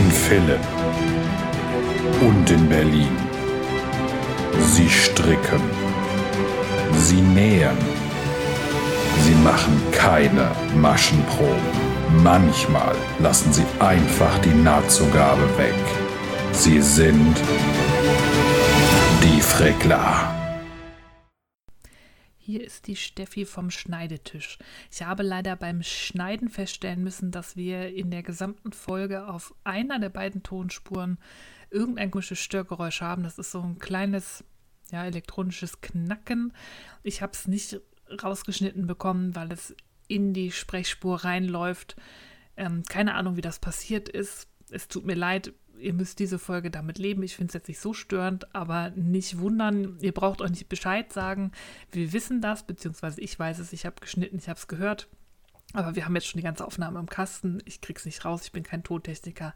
In Philipp und in Berlin. Sie stricken. Sie nähen. Sie machen keine Maschenproben. Manchmal lassen sie einfach die Nahtzugabe weg. Sie sind die Frickler. Hier ist die Steffi vom Schneidetisch. Ich habe leider beim Schneiden feststellen müssen, dass wir in der gesamten Folge auf einer der beiden Tonspuren irgendein komisches Störgeräusch haben. Das ist so ein kleines, ja, elektronisches Knacken. Ich habe es nicht rausgeschnitten bekommen, weil es in die Sprechspur reinläuft. Ähm, keine Ahnung, wie das passiert ist. Es tut mir leid, ihr müsst diese Folge damit leben. Ich finde es jetzt nicht so störend, aber nicht wundern. Ihr braucht euch nicht Bescheid sagen. Wir wissen das, beziehungsweise ich weiß es. Ich habe geschnitten, ich habe es gehört. Aber wir haben jetzt schon die ganze Aufnahme im Kasten. Ich krieg's nicht raus. Ich bin kein Tontechniker.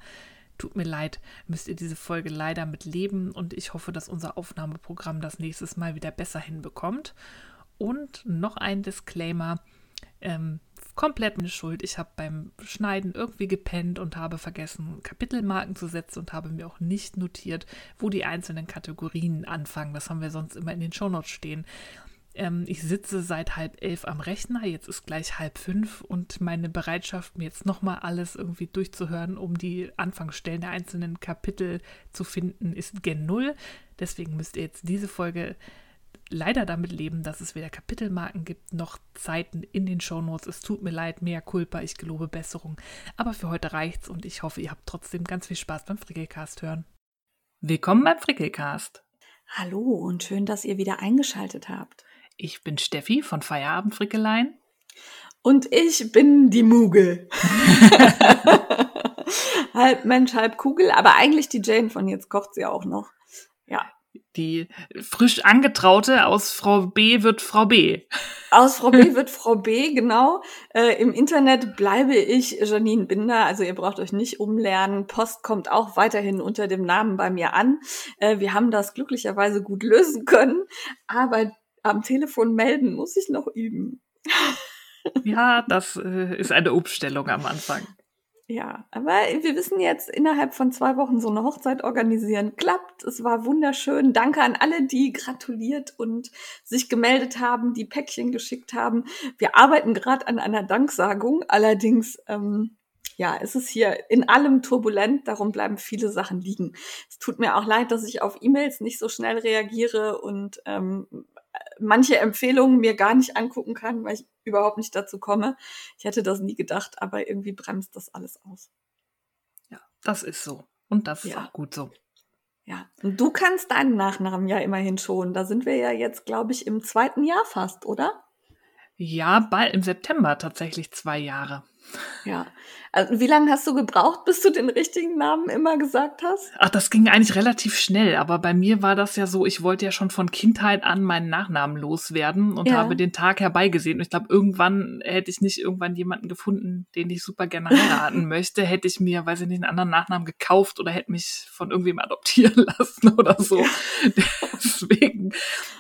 Tut mir leid, müsst ihr diese Folge leider mit leben und ich hoffe, dass unser Aufnahmeprogramm das nächstes Mal wieder besser hinbekommt. Und noch ein Disclaimer. Ähm, komplett meine Schuld. Ich habe beim Schneiden irgendwie gepennt und habe vergessen, Kapitelmarken zu setzen und habe mir auch nicht notiert, wo die einzelnen Kategorien anfangen. Das haben wir sonst immer in den Shownotes stehen. Ähm, ich sitze seit halb elf am Rechner, jetzt ist gleich halb fünf und meine Bereitschaft, mir jetzt nochmal alles irgendwie durchzuhören, um die Anfangsstellen der einzelnen Kapitel zu finden, ist gen Null. Deswegen müsst ihr jetzt diese Folge leider damit leben, dass es weder Kapitelmarken gibt noch Zeiten in den Shownotes. Es tut mir leid, mehr Culpa, ich gelobe Besserung. Aber für heute reicht's und ich hoffe, ihr habt trotzdem ganz viel Spaß beim Frickelcast hören. Willkommen beim Frickelcast. Hallo und schön, dass ihr wieder eingeschaltet habt. Ich bin Steffi von Feierabend Frickelein. Und ich bin die Mugel. halb Mensch, halb Kugel, aber eigentlich die Jane von jetzt kocht sie auch noch. Ja, die frisch angetraute aus Frau B wird Frau B. Aus Frau B wird Frau B, genau. Äh, Im Internet bleibe ich Janine Binder, also ihr braucht euch nicht umlernen. Post kommt auch weiterhin unter dem Namen bei mir an. Äh, wir haben das glücklicherweise gut lösen können, aber am Telefon melden muss ich noch üben. Ja, das äh, ist eine Umstellung am Anfang. Ja, aber wir wissen jetzt, innerhalb von zwei Wochen so eine Hochzeit organisieren klappt. Es war wunderschön. Danke an alle, die gratuliert und sich gemeldet haben, die Päckchen geschickt haben. Wir arbeiten gerade an einer Danksagung. Allerdings, ähm, ja, es ist hier in allem turbulent, darum bleiben viele Sachen liegen. Es tut mir auch leid, dass ich auf E-Mails nicht so schnell reagiere und ähm, manche Empfehlungen mir gar nicht angucken kann, weil ich überhaupt nicht dazu komme. Ich hätte das nie gedacht, aber irgendwie bremst das alles aus. Ja, das ist so. Und das ja. ist auch gut so. Ja, und du kannst deinen Nachnamen ja immerhin schon. Da sind wir ja jetzt, glaube ich, im zweiten Jahr fast, oder? Ja, bald im September tatsächlich zwei Jahre. Ja. Also wie lange hast du gebraucht, bis du den richtigen Namen immer gesagt hast? Ach, das ging eigentlich relativ schnell, aber bei mir war das ja so, ich wollte ja schon von Kindheit an meinen Nachnamen loswerden und ja. habe den Tag herbeigesehen. Und ich glaube, irgendwann hätte ich nicht irgendwann jemanden gefunden, den ich super gerne heiraten möchte, hätte ich mir, weiß ich nicht, einen anderen Nachnamen gekauft oder hätte mich von irgendwem adoptieren lassen oder so. Deswegen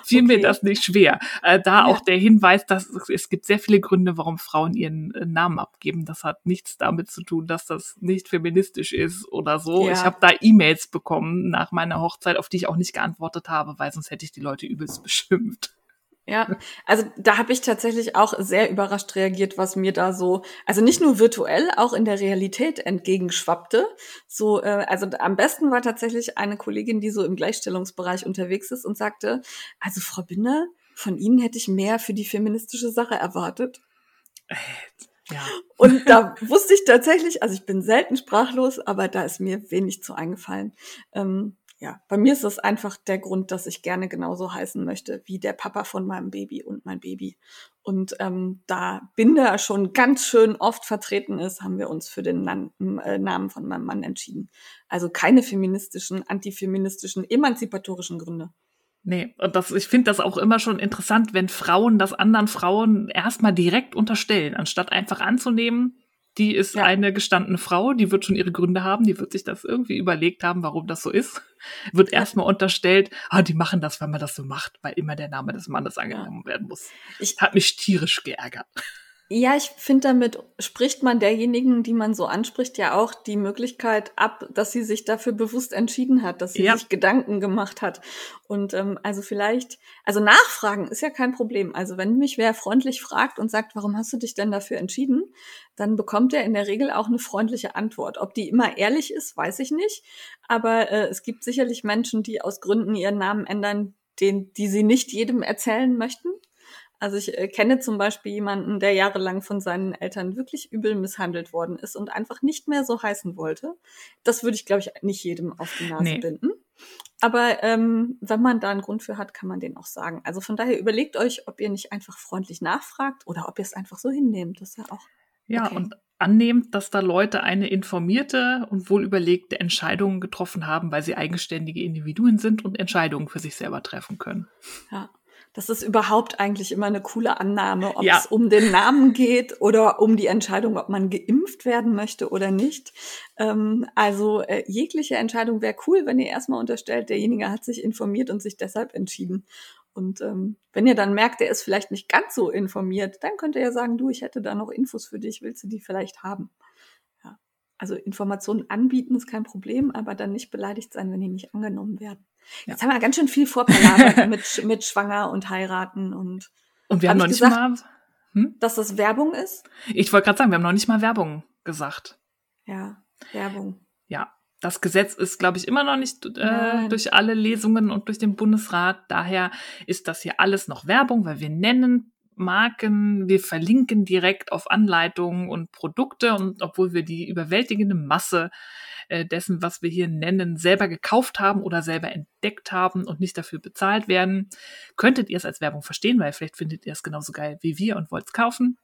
fiel okay. mir das nicht schwer. Äh, da ja. auch der Hinweis, dass es, es gibt sehr viele Gründe, warum Frauen ihren äh, Namen abgeben. Das hat nichts damit damit zu tun, dass das nicht feministisch ist oder so. Ja. Ich habe da E-Mails bekommen nach meiner Hochzeit, auf die ich auch nicht geantwortet habe, weil sonst hätte ich die Leute übelst beschimpft. Ja, also da habe ich tatsächlich auch sehr überrascht reagiert, was mir da so, also nicht nur virtuell, auch in der Realität entgegenschwappte. So, äh, also am besten war tatsächlich eine Kollegin, die so im Gleichstellungsbereich unterwegs ist und sagte, also Frau Binder, von Ihnen hätte ich mehr für die feministische Sache erwartet. Und da wusste ich tatsächlich, also ich bin selten sprachlos, aber da ist mir wenig zu eingefallen. Ähm, ja, bei mir ist das einfach der Grund, dass ich gerne genauso heißen möchte wie der Papa von meinem Baby und mein Baby. Und ähm, da Binder schon ganz schön oft vertreten ist, haben wir uns für den Nan äh, Namen von meinem Mann entschieden. Also keine feministischen, antifeministischen, emanzipatorischen Gründe. Nee, und das, ich finde das auch immer schon interessant, wenn Frauen das anderen Frauen erstmal direkt unterstellen, anstatt einfach anzunehmen, die ist ja. eine gestandene Frau, die wird schon ihre Gründe haben, die wird sich das irgendwie überlegt haben, warum das so ist. Wird erstmal unterstellt, ah, die machen das, weil man das so macht, weil immer der Name des Mannes angenommen werden muss. Ich hat mich tierisch geärgert. Ja, ich finde, damit spricht man derjenigen, die man so anspricht, ja auch die Möglichkeit ab, dass sie sich dafür bewusst entschieden hat, dass sie Ja. sich Gedanken gemacht hat. Und ähm, also vielleicht, also nachfragen ist ja kein Problem. Also wenn mich wer freundlich fragt und sagt, warum hast du dich denn dafür entschieden, dann bekommt er in der Regel auch eine freundliche Antwort. Ob die immer ehrlich ist, weiß ich nicht. Aber äh, es gibt sicherlich Menschen, die aus Gründen ihren Namen ändern, den, die sie nicht jedem erzählen möchten. Also ich äh, kenne zum Beispiel jemanden, der jahrelang von seinen Eltern wirklich übel misshandelt worden ist und einfach nicht mehr so heißen wollte. Das würde ich, glaube ich, nicht jedem auf die Nase Nee. binden. Aber ähm, wenn man da einen Grund für hat, kann man den auch sagen. Also von daher überlegt euch, ob ihr nicht einfach freundlich nachfragt oder ob ihr es einfach so hinnehmt. Das ist ja auch. Ja, Okay. und annehmt, dass da Leute eine informierte und wohlüberlegte Entscheidung getroffen haben, weil sie eigenständige Individuen sind und Entscheidungen für sich selber treffen können. Ja. Das ist überhaupt eigentlich immer eine coole Annahme, ob Ja. es um den Namen geht oder um die Entscheidung, ob man geimpft werden möchte oder nicht. Ähm, also äh, jegliche Entscheidung wäre cool, wenn ihr erstmal unterstellt, derjenige hat sich informiert und sich deshalb entschieden. Und ähm, wenn ihr dann merkt, der ist vielleicht nicht ganz so informiert, dann könnt ihr ja sagen, du, ich hätte da noch Infos für dich, willst du die vielleicht haben? Also Informationen anbieten ist kein Problem, aber dann nicht beleidigt sein, wenn die nicht angenommen werden. Jetzt haben wir ganz schön viel vorpalabert mit, mit Schwanger und heiraten und Und wir Hab haben noch ich nicht gesagt? mal. Hm? dass das Werbung ist. Ich wollte gerade sagen, wir haben noch nicht mal Werbung gesagt. Ja, Werbung. Ja, das Gesetz ist, glaube ich, immer noch nicht äh, durch alle Lesungen und durch den Bundesrat. Daher ist das hier alles noch Werbung, weil wir nennen Marken, wir verlinken direkt auf Anleitungen und Produkte und obwohl wir die überwältigende Masse äh, dessen, was wir hier nennen, selber gekauft haben oder selber entdeckt haben und nicht dafür bezahlt werden, könntet ihr es als Werbung verstehen, weil vielleicht findet ihr es genauso geil wie wir und wollt es kaufen.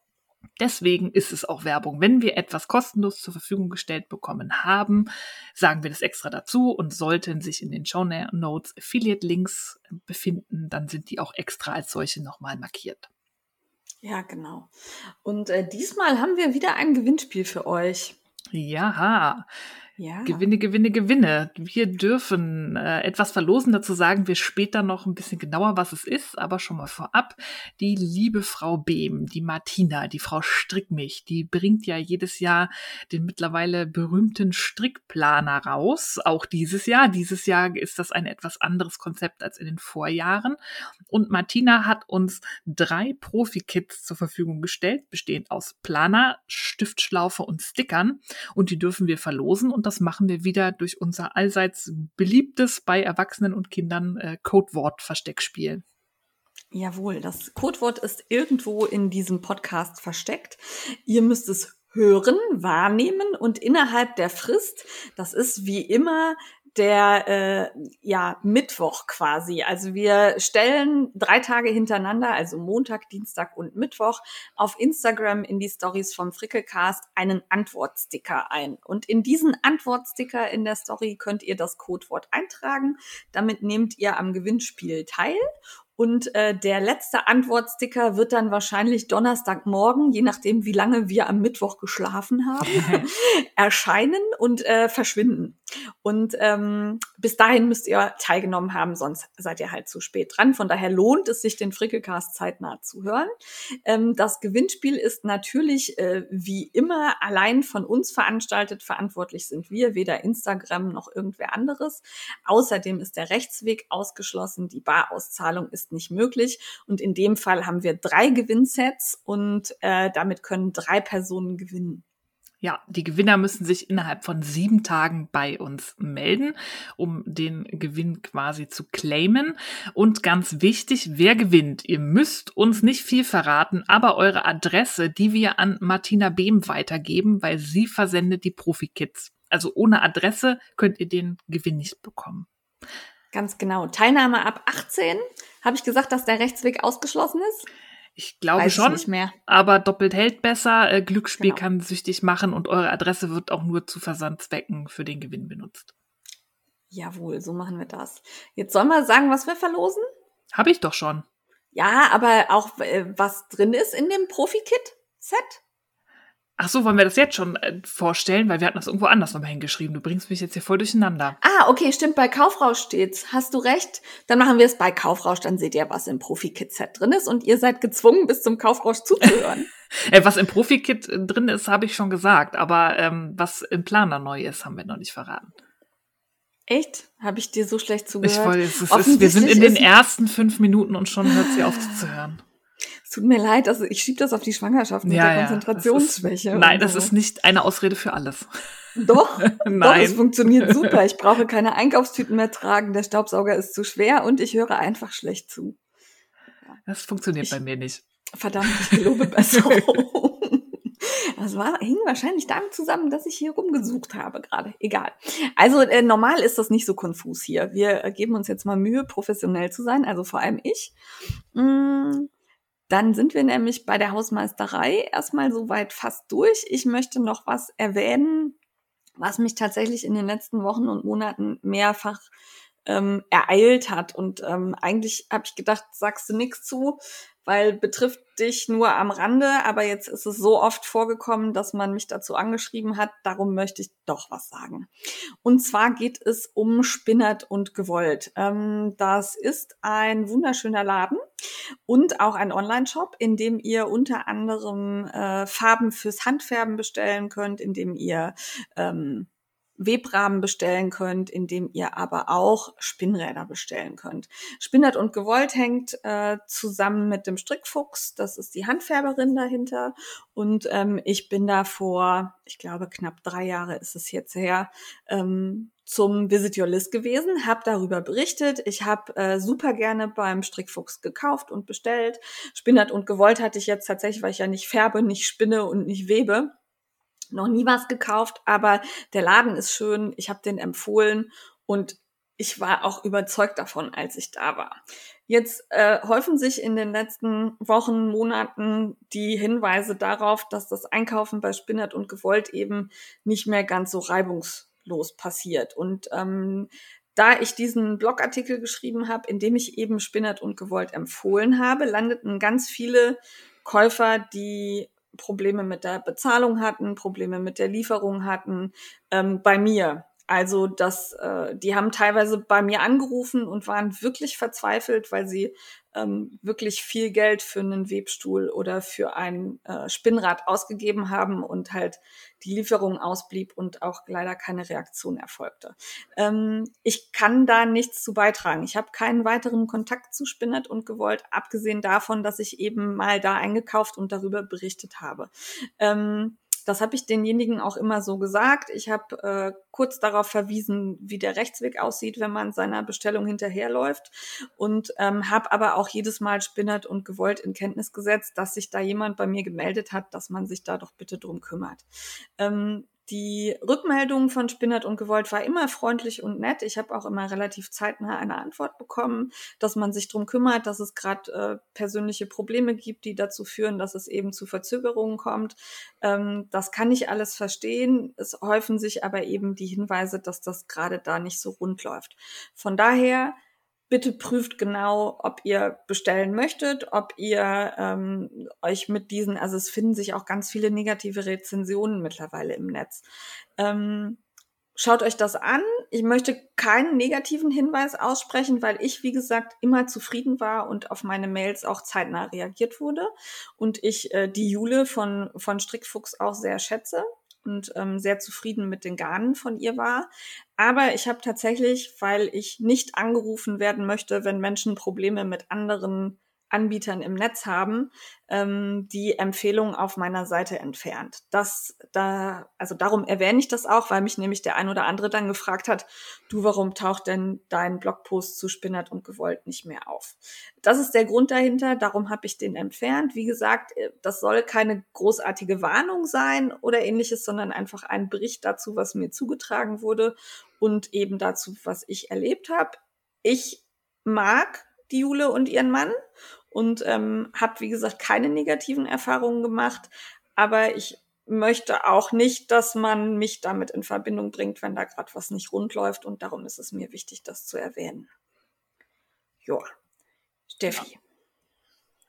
Deswegen ist es auch Werbung. Wenn wir etwas kostenlos zur Verfügung gestellt bekommen haben, sagen wir das extra dazu und sollten sich in den Show Notes Affiliate-Links befinden, dann sind die auch extra als solche nochmal markiert. Ja, genau. Und äh, diesmal haben wir wieder ein Gewinnspiel für euch. Ja, Ja. Gewinne, Gewinne, Gewinne. Wir dürfen äh, etwas verlosen. Dazu sagen wir später noch ein bisschen genauer, was es ist. Aber schon mal vorab, die liebe Frau Behm, die Martina, die Frau Strickmich, die bringt ja jedes Jahr den mittlerweile berühmten Strickplaner raus. Auch dieses Jahr. Dieses Jahr ist das ein etwas anderes Konzept als in den Vorjahren. Und Martina hat uns drei Profi-Kits zur Verfügung gestellt, bestehend aus Planer, Stiftschlaufe und Stickern. Und die dürfen wir verlosen. Und das machen wir wieder durch unser allseits beliebtes bei Erwachsenen und Kindern äh, Codewort-Versteckspiel. Jawohl, das Codewort ist irgendwo in diesem Podcast versteckt. Ihr müsst es hören, wahrnehmen und innerhalb der Frist, das ist wie immer der äh, ja Mittwoch quasi. Also wir stellen drei Tage hintereinander, also Montag, Dienstag und Mittwoch, auf Instagram in die Stories vom Frickelcast einen Antwortsticker ein. Und in diesen Antwortsticker in der Story könnt ihr das Codewort eintragen. Damit nehmt ihr am Gewinnspiel teil. Und äh, der letzte Antwortsticker wird dann wahrscheinlich Donnerstagmorgen, je nachdem, wie lange wir am Mittwoch geschlafen haben, erscheinen und äh, verschwinden. Und ähm, bis dahin müsst ihr teilgenommen haben, sonst seid ihr halt zu spät dran. Von daher lohnt es sich, den Frickelcast zeitnah zu hören. Ähm, das Gewinnspiel ist natürlich äh, wie immer allein von uns veranstaltet. Verantwortlich sind wir, weder Instagram noch irgendwer anderes. Außerdem ist der Rechtsweg ausgeschlossen. Die Barauszahlung ist nicht möglich. Und in dem Fall haben wir drei Gewinnsets und äh, damit können drei Personen gewinnen. Ja, die Gewinner müssen sich innerhalb von sieben Tagen bei uns melden, um den Gewinn quasi zu claimen. Und ganz wichtig, wer gewinnt? Ihr müsst uns nicht viel verraten, aber eure Adresse, die wir an Martina Behm weitergeben, weil sie versendet die Profi-Kits. Also ohne Adresse könnt ihr den Gewinn nicht bekommen. Ganz genau. Teilnahme ab 18. Habe ich gesagt, dass der Rechtsweg ausgeschlossen ist? Ich glaube Weiß schon, nicht mehr. aber doppelt hält besser. Äh, Glücksspiel Genau. kann süchtig machen und eure Adresse wird auch nur zu Versandzwecken für den Gewinn benutzt. Jawohl, so machen wir das. Jetzt sollen wir sagen, was wir verlosen? Habe ich doch schon. Ja, aber auch äh, was drin ist in dem Profi-Kit-Set? Ach so, wollen wir das jetzt schon äh, vorstellen? Weil wir hatten das irgendwo anders nochmal hingeschrieben. Du bringst mich jetzt hier voll durcheinander. Ah, okay, stimmt. Bei Kaufrausch steht's. Hast du recht? Dann machen wir es bei Kaufrausch. Dann seht ihr, was im Profi-Kit-Set drin ist. Und ihr seid gezwungen, bis zum Kaufrausch zuzuhören. äh, was im Profi-Kit drin ist, habe ich schon gesagt. Aber ähm, was im Planer neu ist, haben wir noch nicht verraten. Echt? Habe ich dir so schlecht zugehört? Ich wollte, es ist, wir sind in den ersten fünf Minuten und schon hört sie auf zu hören. Es tut mir leid, also ich schiebe das auf die Schwangerschaft mit ja, der Konzentrationsschwäche. Ja, nein, das ist nicht eine Ausrede für alles. Doch, nein. doch, es funktioniert super. Ich brauche keine Einkaufstüten mehr tragen, der Staubsauger ist zu schwer und ich höre einfach schlecht zu. Ja. Das funktioniert ich, bei mir nicht. Verdammt, ich gelobe Besserung. Das war, hing wahrscheinlich damit zusammen, dass ich hier rumgesucht habe gerade. Egal. Also äh, normal ist das nicht so konfus hier. Wir äh, geben uns jetzt mal Mühe, professionell zu sein, also vor allem ich. Mm, dann sind wir nämlich bei der Hausmeisterei erstmal soweit fast durch. Ich möchte noch was erwähnen, was mich tatsächlich in den letzten Wochen und Monaten mehrfach ähm, ereilt hat. Und ähm, eigentlich habe ich gedacht, sagst du nichts zu, weil betrifft dich nur am Rande, aber jetzt ist es so oft vorgekommen, dass man mich dazu angeschrieben hat, darum möchte ich doch was sagen. Und zwar geht es um Spinnert und Gewollt. Ähm, das ist ein wunderschöner Laden und auch ein Online-Shop, in dem ihr unter anderem äh, Farben fürs Handfärben bestellen könnt, in dem ihr ähm, Webrahmen bestellen könnt, indem ihr aber auch Spinnräder bestellen könnt. Spinnert und Gewollt hängt äh, zusammen mit dem Strickfuchs, das ist die Handfärberin dahinter. Und ähm, ich bin da vor, ich glaube, knapp drei Jahre ist es jetzt her, ähm, zum Visit Your List gewesen, habe darüber berichtet. Ich habe äh, super gerne beim Strickfuchs gekauft und bestellt. Spinnert und Gewollt hatte ich jetzt tatsächlich, weil ich ja nicht färbe, nicht spinne und nicht webe noch nie was gekauft, aber der Laden ist schön. Ich habe den empfohlen und ich war auch überzeugt davon, als ich da war. Jetzt äh, häufen sich in den letzten Wochen, Monaten die Hinweise darauf, dass das Einkaufen bei Spinnert und Gewollt eben nicht mehr ganz so reibungslos passiert. Und ähm, da ich diesen Blogartikel geschrieben habe, in dem ich eben Spinnert und Gewollt empfohlen habe, landeten ganz viele Käufer, die Probleme mit der Bezahlung hatten, Probleme mit der Lieferung hatten, ähm, bei mir. Also das, äh, die haben teilweise bei mir angerufen und waren wirklich verzweifelt, weil sie ähm, wirklich viel Geld für einen Webstuhl oder für ein äh, Spinnrad ausgegeben haben und halt die Lieferung ausblieb und auch leider keine Reaktion erfolgte. Ähm, ich kann da nichts zu beitragen. Ich habe keinen weiteren Kontakt zu Spinnert und gewollt, abgesehen davon, dass ich eben mal da eingekauft und darüber berichtet habe. Ähm, das habe ich denjenigen auch immer so gesagt. Ich habe äh, kurz darauf verwiesen, wie der Rechtsweg aussieht, wenn man seiner Bestellung hinterherläuft und ähm, habe aber auch jedes Mal spinnert und gewollt in Kenntnis gesetzt, dass sich da jemand bei mir gemeldet hat, dass man sich da doch bitte drum kümmert. Ähm, die Rückmeldung von Spinnert und Gewollt war immer freundlich und nett. Ich habe auch immer relativ zeitnah eine Antwort bekommen, dass man sich drum kümmert, dass es gerade äh, persönliche Probleme gibt, die dazu führen, dass es eben zu Verzögerungen kommt. Ähm, das kann ich alles verstehen. Es häufen sich aber eben die Hinweise, dass das gerade da nicht so rund läuft. Von daher bitte prüft genau, ob ihr bestellen möchtet, ob ihr ähm, euch mit diesen, also es finden sich auch ganz viele negative Rezensionen mittlerweile im Netz. Ähm, schaut euch das an. Ich möchte keinen negativen Hinweis aussprechen, weil ich, wie gesagt, immer zufrieden war und auf meine Mails auch zeitnah reagiert wurde und ich äh, die Jule von, von Strickfuchs auch sehr schätze und ähm, sehr zufrieden mit den Garnen von ihr war. Aber ich habe tatsächlich, weil ich nicht angerufen werden möchte, wenn Menschen Probleme mit anderen Anbietern im Netz haben, ähm, die Empfehlung auf meiner Seite entfernt. Das da, also darum erwähne ich das auch, weil mich nämlich der ein oder andere dann gefragt hat, du, warum taucht denn dein Blogpost zu Spinnert und Gewollt nicht mehr auf? Das ist der Grund dahinter, darum habe ich den entfernt. Wie gesagt, äh, das soll keine großartige Warnung sein oder ähnliches, sondern einfach ein Bericht dazu, was mir zugetragen wurde und eben dazu, was ich erlebt habe. Ich mag die Jule und ihren Mann und ähm, habe, wie gesagt, keine negativen Erfahrungen gemacht. Aber ich möchte auch nicht, dass man mich damit in Verbindung bringt, wenn da gerade was nicht rund läuft. Und darum ist es mir wichtig, das zu erwähnen. Joa, Steffi.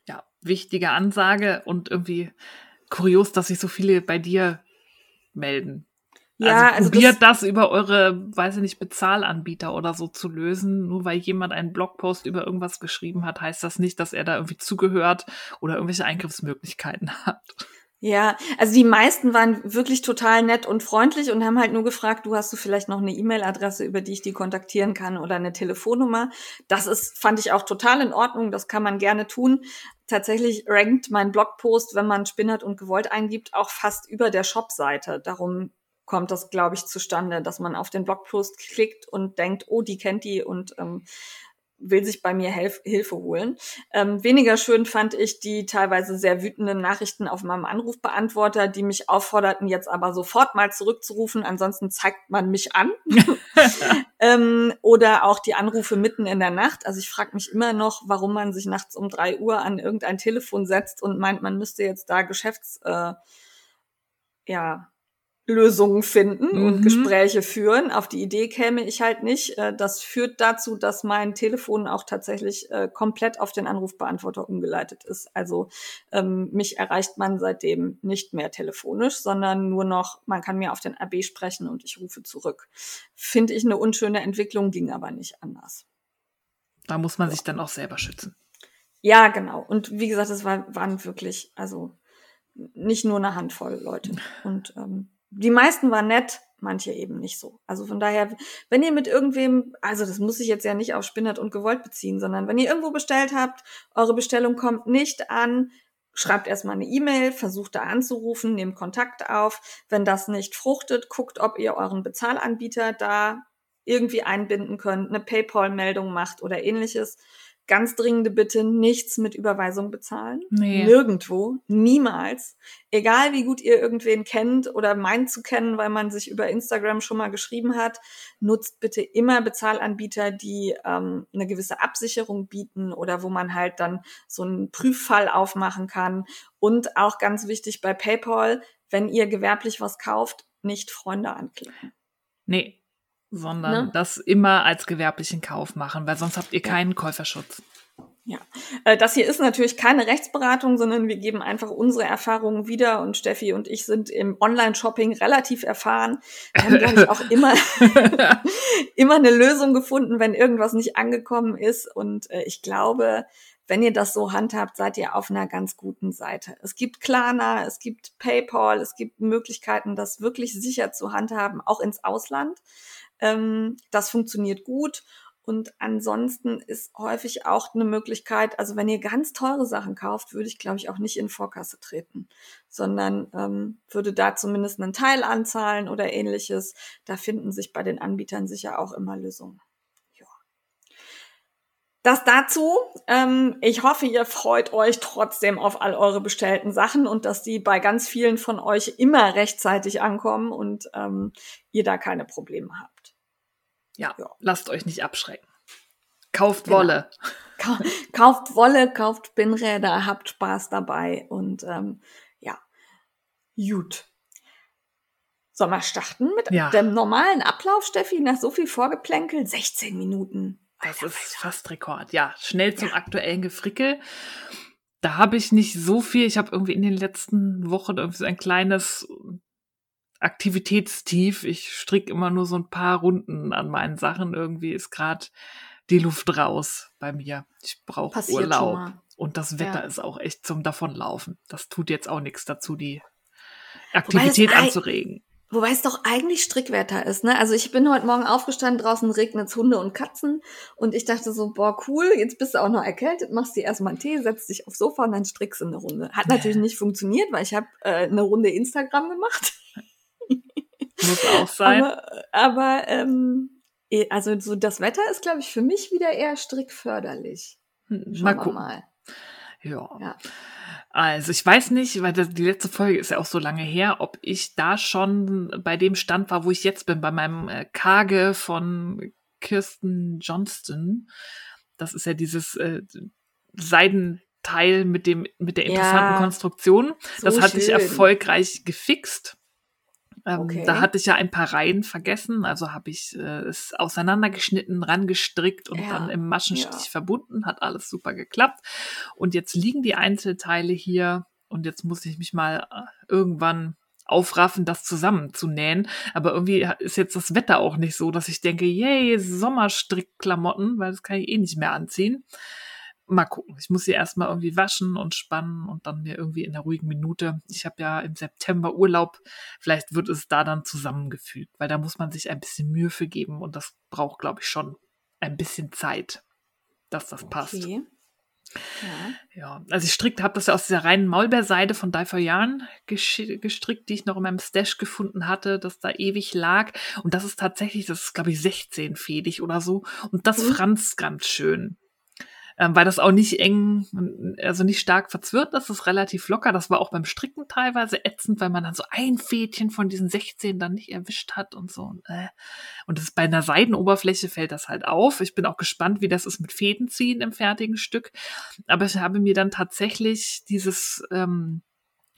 Ja. ja, wichtige Ansage und irgendwie kurios, dass sich so viele bei dir melden. Ja, also probiert das, das, über eure, weiß ich nicht, Bezahlanbieter oder so zu lösen. Nur weil jemand einen Blogpost über irgendwas geschrieben hat, heißt das nicht, dass er da irgendwie zugehört oder irgendwelche Eingriffsmöglichkeiten hat. Ja, also die meisten waren wirklich total nett und freundlich und haben halt nur gefragt, du hast du vielleicht noch eine E-Mail-Adresse, über die ich die kontaktieren kann oder eine Telefonnummer. Das ist, fand ich auch total in Ordnung, das kann man gerne tun. Tatsächlich rankt mein Blogpost, wenn man Spinnert und gewollt eingibt, auch fast über der Shop-Seite. Darum kommt das, glaube ich, zustande, dass man auf den Blogpost klickt und denkt, oh, die kennt die und ähm, will sich bei mir Helf Hilfe holen. Ähm, weniger schön fand ich die teilweise sehr wütenden Nachrichten auf meinem Anrufbeantworter, die mich aufforderten, jetzt aber sofort mal zurückzurufen, ansonsten zeigt man mich an. ähm, oder auch die Anrufe mitten in der Nacht. Also ich frage mich immer noch, warum man sich nachts um drei Uhr an irgendein Telefon setzt und meint, man müsste jetzt da Geschäfts... Äh, ja, Lösungen finden mhm. und Gespräche führen. Auf die Idee käme ich halt nicht. Äh, das führt dazu, dass mein Telefon auch tatsächlich äh, komplett auf den Anrufbeantworter umgeleitet ist. Also ähm, mich erreicht man seitdem nicht mehr telefonisch, sondern nur noch, man kann mir auf den AB sprechen und ich rufe zurück. Finde ich eine unschöne Entwicklung, ging aber nicht anders. Da muss man sich dann auch selber schützen. Ja, genau. Und wie gesagt, es war, waren wirklich, also nicht nur eine Handvoll Leute. Und ähm, die meisten waren nett, manche eben nicht so. Also von daher, wenn ihr mit irgendwem, also das muss ich jetzt ja nicht auf Spinnert und gewollt beziehen, sondern wenn ihr irgendwo bestellt habt, eure Bestellung kommt nicht an, schreibt erstmal eine E-Mail, versucht da anzurufen, nehmt Kontakt auf. Wenn das nicht fruchtet, guckt, ob ihr euren Bezahlanbieter da irgendwie einbinden könnt, eine PayPal-Meldung macht oder ähnliches ganz dringende Bitte, nichts mit Überweisung bezahlen. Nee. Nirgendwo. Niemals. Egal wie gut ihr irgendwen kennt oder meint zu kennen, weil man sich über Instagram schon mal geschrieben hat, nutzt bitte immer Bezahlanbieter, die ähm, eine gewisse Absicherung bieten oder wo man halt dann so einen Prüffall aufmachen kann. Und auch ganz wichtig bei PayPal, wenn ihr gewerblich was kauft, nicht Freunde anklicken. Nee, sondern ne? das immer als gewerblichen Kauf machen, weil sonst habt ihr keinen Käuferschutz. Ja, äh, das hier ist natürlich keine Rechtsberatung, sondern wir geben einfach unsere Erfahrungen wieder und Steffi und ich sind im Online-Shopping relativ erfahren. Wir haben, glaube ich, auch immer, immer eine Lösung gefunden, wenn irgendwas nicht angekommen ist und äh, ich glaube, wenn ihr das so handhabt, seid ihr auf einer ganz guten Seite. Es gibt Klarna, es gibt PayPal, es gibt Möglichkeiten, das wirklich sicher zu handhaben, auch ins Ausland. Ähm, das funktioniert gut. Und ansonsten ist häufig auch eine Möglichkeit, also wenn ihr ganz teure Sachen kauft, würde ich, glaube ich, auch nicht in Vorkasse treten, sondern ähm, würde da zumindest einen Teil anzahlen oder ähnliches. Da finden sich bei den Anbietern sicher auch immer Lösungen. Ja. Das dazu. Ähm, ich hoffe, ihr freut euch trotzdem auf all eure bestellten Sachen und dass die bei ganz vielen von euch immer rechtzeitig ankommen und ähm, ihr da keine Probleme habt. Ja, ja. lasst euch nicht abschrecken. Kauft genau. Wolle. kauft Wolle, kauft Binnräder, habt Spaß dabei und ähm, ja, gut. Sollen wir starten mit ja. dem normalen Ablauf, Steffi, nach so viel Vorgeplänkel? 16 Minuten. Das Alter, ist Alter. fast Rekord. Ja, schnell zum ja. aktuellen Gefrickel. Da habe ich nicht so viel. Ich habe irgendwie in den letzten Wochen irgendwie so ein kleines Aktivitätstief. Ich stricke immer nur so ein paar Runden an meinen Sachen. Irgendwie ist gerade die Luft raus bei mir. Ich brauche Urlaub. Und das Wetter ja. ist auch echt zum Davonlaufen. Das tut jetzt auch nichts dazu, die Aktivität anzuregen. Wobei es doch eigentlich Strickwetter ist, ne? Also ich bin heute Morgen aufgestanden, draußen regnet es Hunde und Katzen und ich dachte so, boah, cool, jetzt bist du auch noch erkältet, machst dir erstmal einen Tee, setzt dich aufs Sofa und dann strickst du eine Runde. Hat natürlich nicht funktioniert, weil ich habe äh, eine Runde Instagram gemacht. Muss auch sein. Aber, aber ähm, eh, also so das Wetter ist, glaube ich, für mich wieder eher strickförderlich. Hm, Schauen mal gucken. Mal. Ja. ja. Also ich weiß nicht, weil das, die letzte Folge ist ja auch so lange her, ob ich da schon bei dem Stand war, wo ich jetzt bin, bei meinem äh, Kage von Kirsten Johnston. Das ist ja dieses äh, Seidenteil mit dem mit der interessanten ja, Konstruktion. So das hatte schön. ich erfolgreich gefixt. Ähm, okay. Da hatte ich ja ein paar Reihen vergessen, also habe ich äh, es auseinandergeschnitten, rangestrickt und ja. dann im Maschenstich ja. verbunden, hat alles super geklappt. Und jetzt liegen die Einzelteile hier Und jetzt muss ich mich mal äh, irgendwann aufraffen, das zusammenzunähen. Aber irgendwie ist jetzt das Wetter auch nicht so, dass ich denke, yay, Sommerstrickklamotten, weil das kann ich eh nicht mehr anziehen. Mal gucken. Ich muss sie erstmal irgendwie waschen und spannen und dann mir irgendwie in der ruhigen Minute. Ich habe ja im September Urlaub. Vielleicht wird es da dann zusammengefügt, weil da muss man sich ein bisschen Mühe für geben und das braucht, glaube ich, schon ein bisschen Zeit, dass das passt. Okay. Ja. ja, also ich strickt, habe das ja aus dieser reinen Maulbeerseide von Die for Yarn gestrickt, die ich noch in meinem Stash gefunden hatte, das da ewig lag. Und das ist tatsächlich, das ist glaube ich 16 fädig oder so. Und das mhm. franzt ganz schön ähm, weil das auch nicht eng, also nicht stark verzwirrt, das ist relativ locker. Das war auch beim Stricken teilweise ätzend, weil man dann so ein Fädchen von diesen 16 dann nicht erwischt hat und so. Und, äh. und das bei einer Seidenoberfläche fällt das halt auf. Ich bin auch gespannt, wie das ist mit Fädenziehen im fertigen Stück. Aber ich habe mir dann tatsächlich dieses ähm,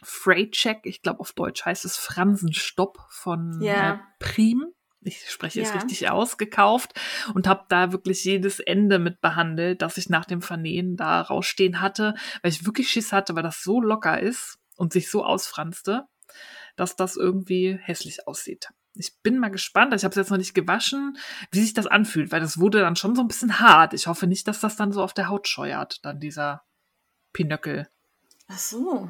Freight Check, ich glaube auf Deutsch heißt es Fransenstopp von yeah. äh, Prim ich spreche es richtig aus, gekauft und habe da wirklich jedes Ende mit behandelt, das ich nach dem Vernähen da rausstehen hatte, weil ich wirklich Schiss hatte, weil das so locker ist und sich so ausfranste, dass das irgendwie hässlich aussieht. Ich bin mal gespannt, ich habe es jetzt noch nicht gewaschen, wie sich das anfühlt, weil das wurde dann schon so ein bisschen hart. Ich hoffe nicht, dass das dann so auf der Haut scheuert, dann dieser Pinöckel. Ach so.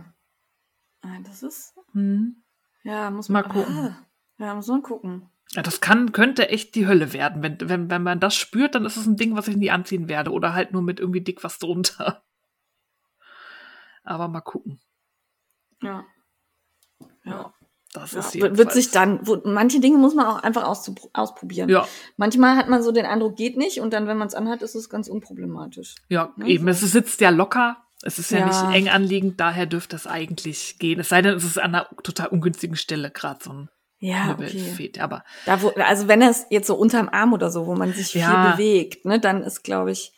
Ah, das ist. Hm. Ja, muss man mal gucken. Ah, ja, muss man gucken. Ja, das kann, könnte echt die Hölle werden. Wenn, wenn, wenn man das spürt, dann ist es ein Ding, was ich nie anziehen werde. Oder halt nur mit irgendwie dick was drunter. Aber mal gucken. Ja. Ja. Das ja, ist wird sich dann, wo, manche Dinge muss man auch einfach ausprobieren. Ja. Manchmal hat man so den Eindruck, geht nicht, und dann, wenn man es anhat, ist es ganz unproblematisch. Ja, ne? eben. So. Es sitzt ja locker. Es ist ja, ja, nicht eng anliegend, daher dürfte es eigentlich gehen. Es sei denn, es ist an einer total ungünstigen Stelle gerade so ein ja, okay. fehlt. Aber da wo, also wenn es jetzt so unterm Arm oder so, wo man sich ja. viel bewegt, ne, dann ist, glaube ich,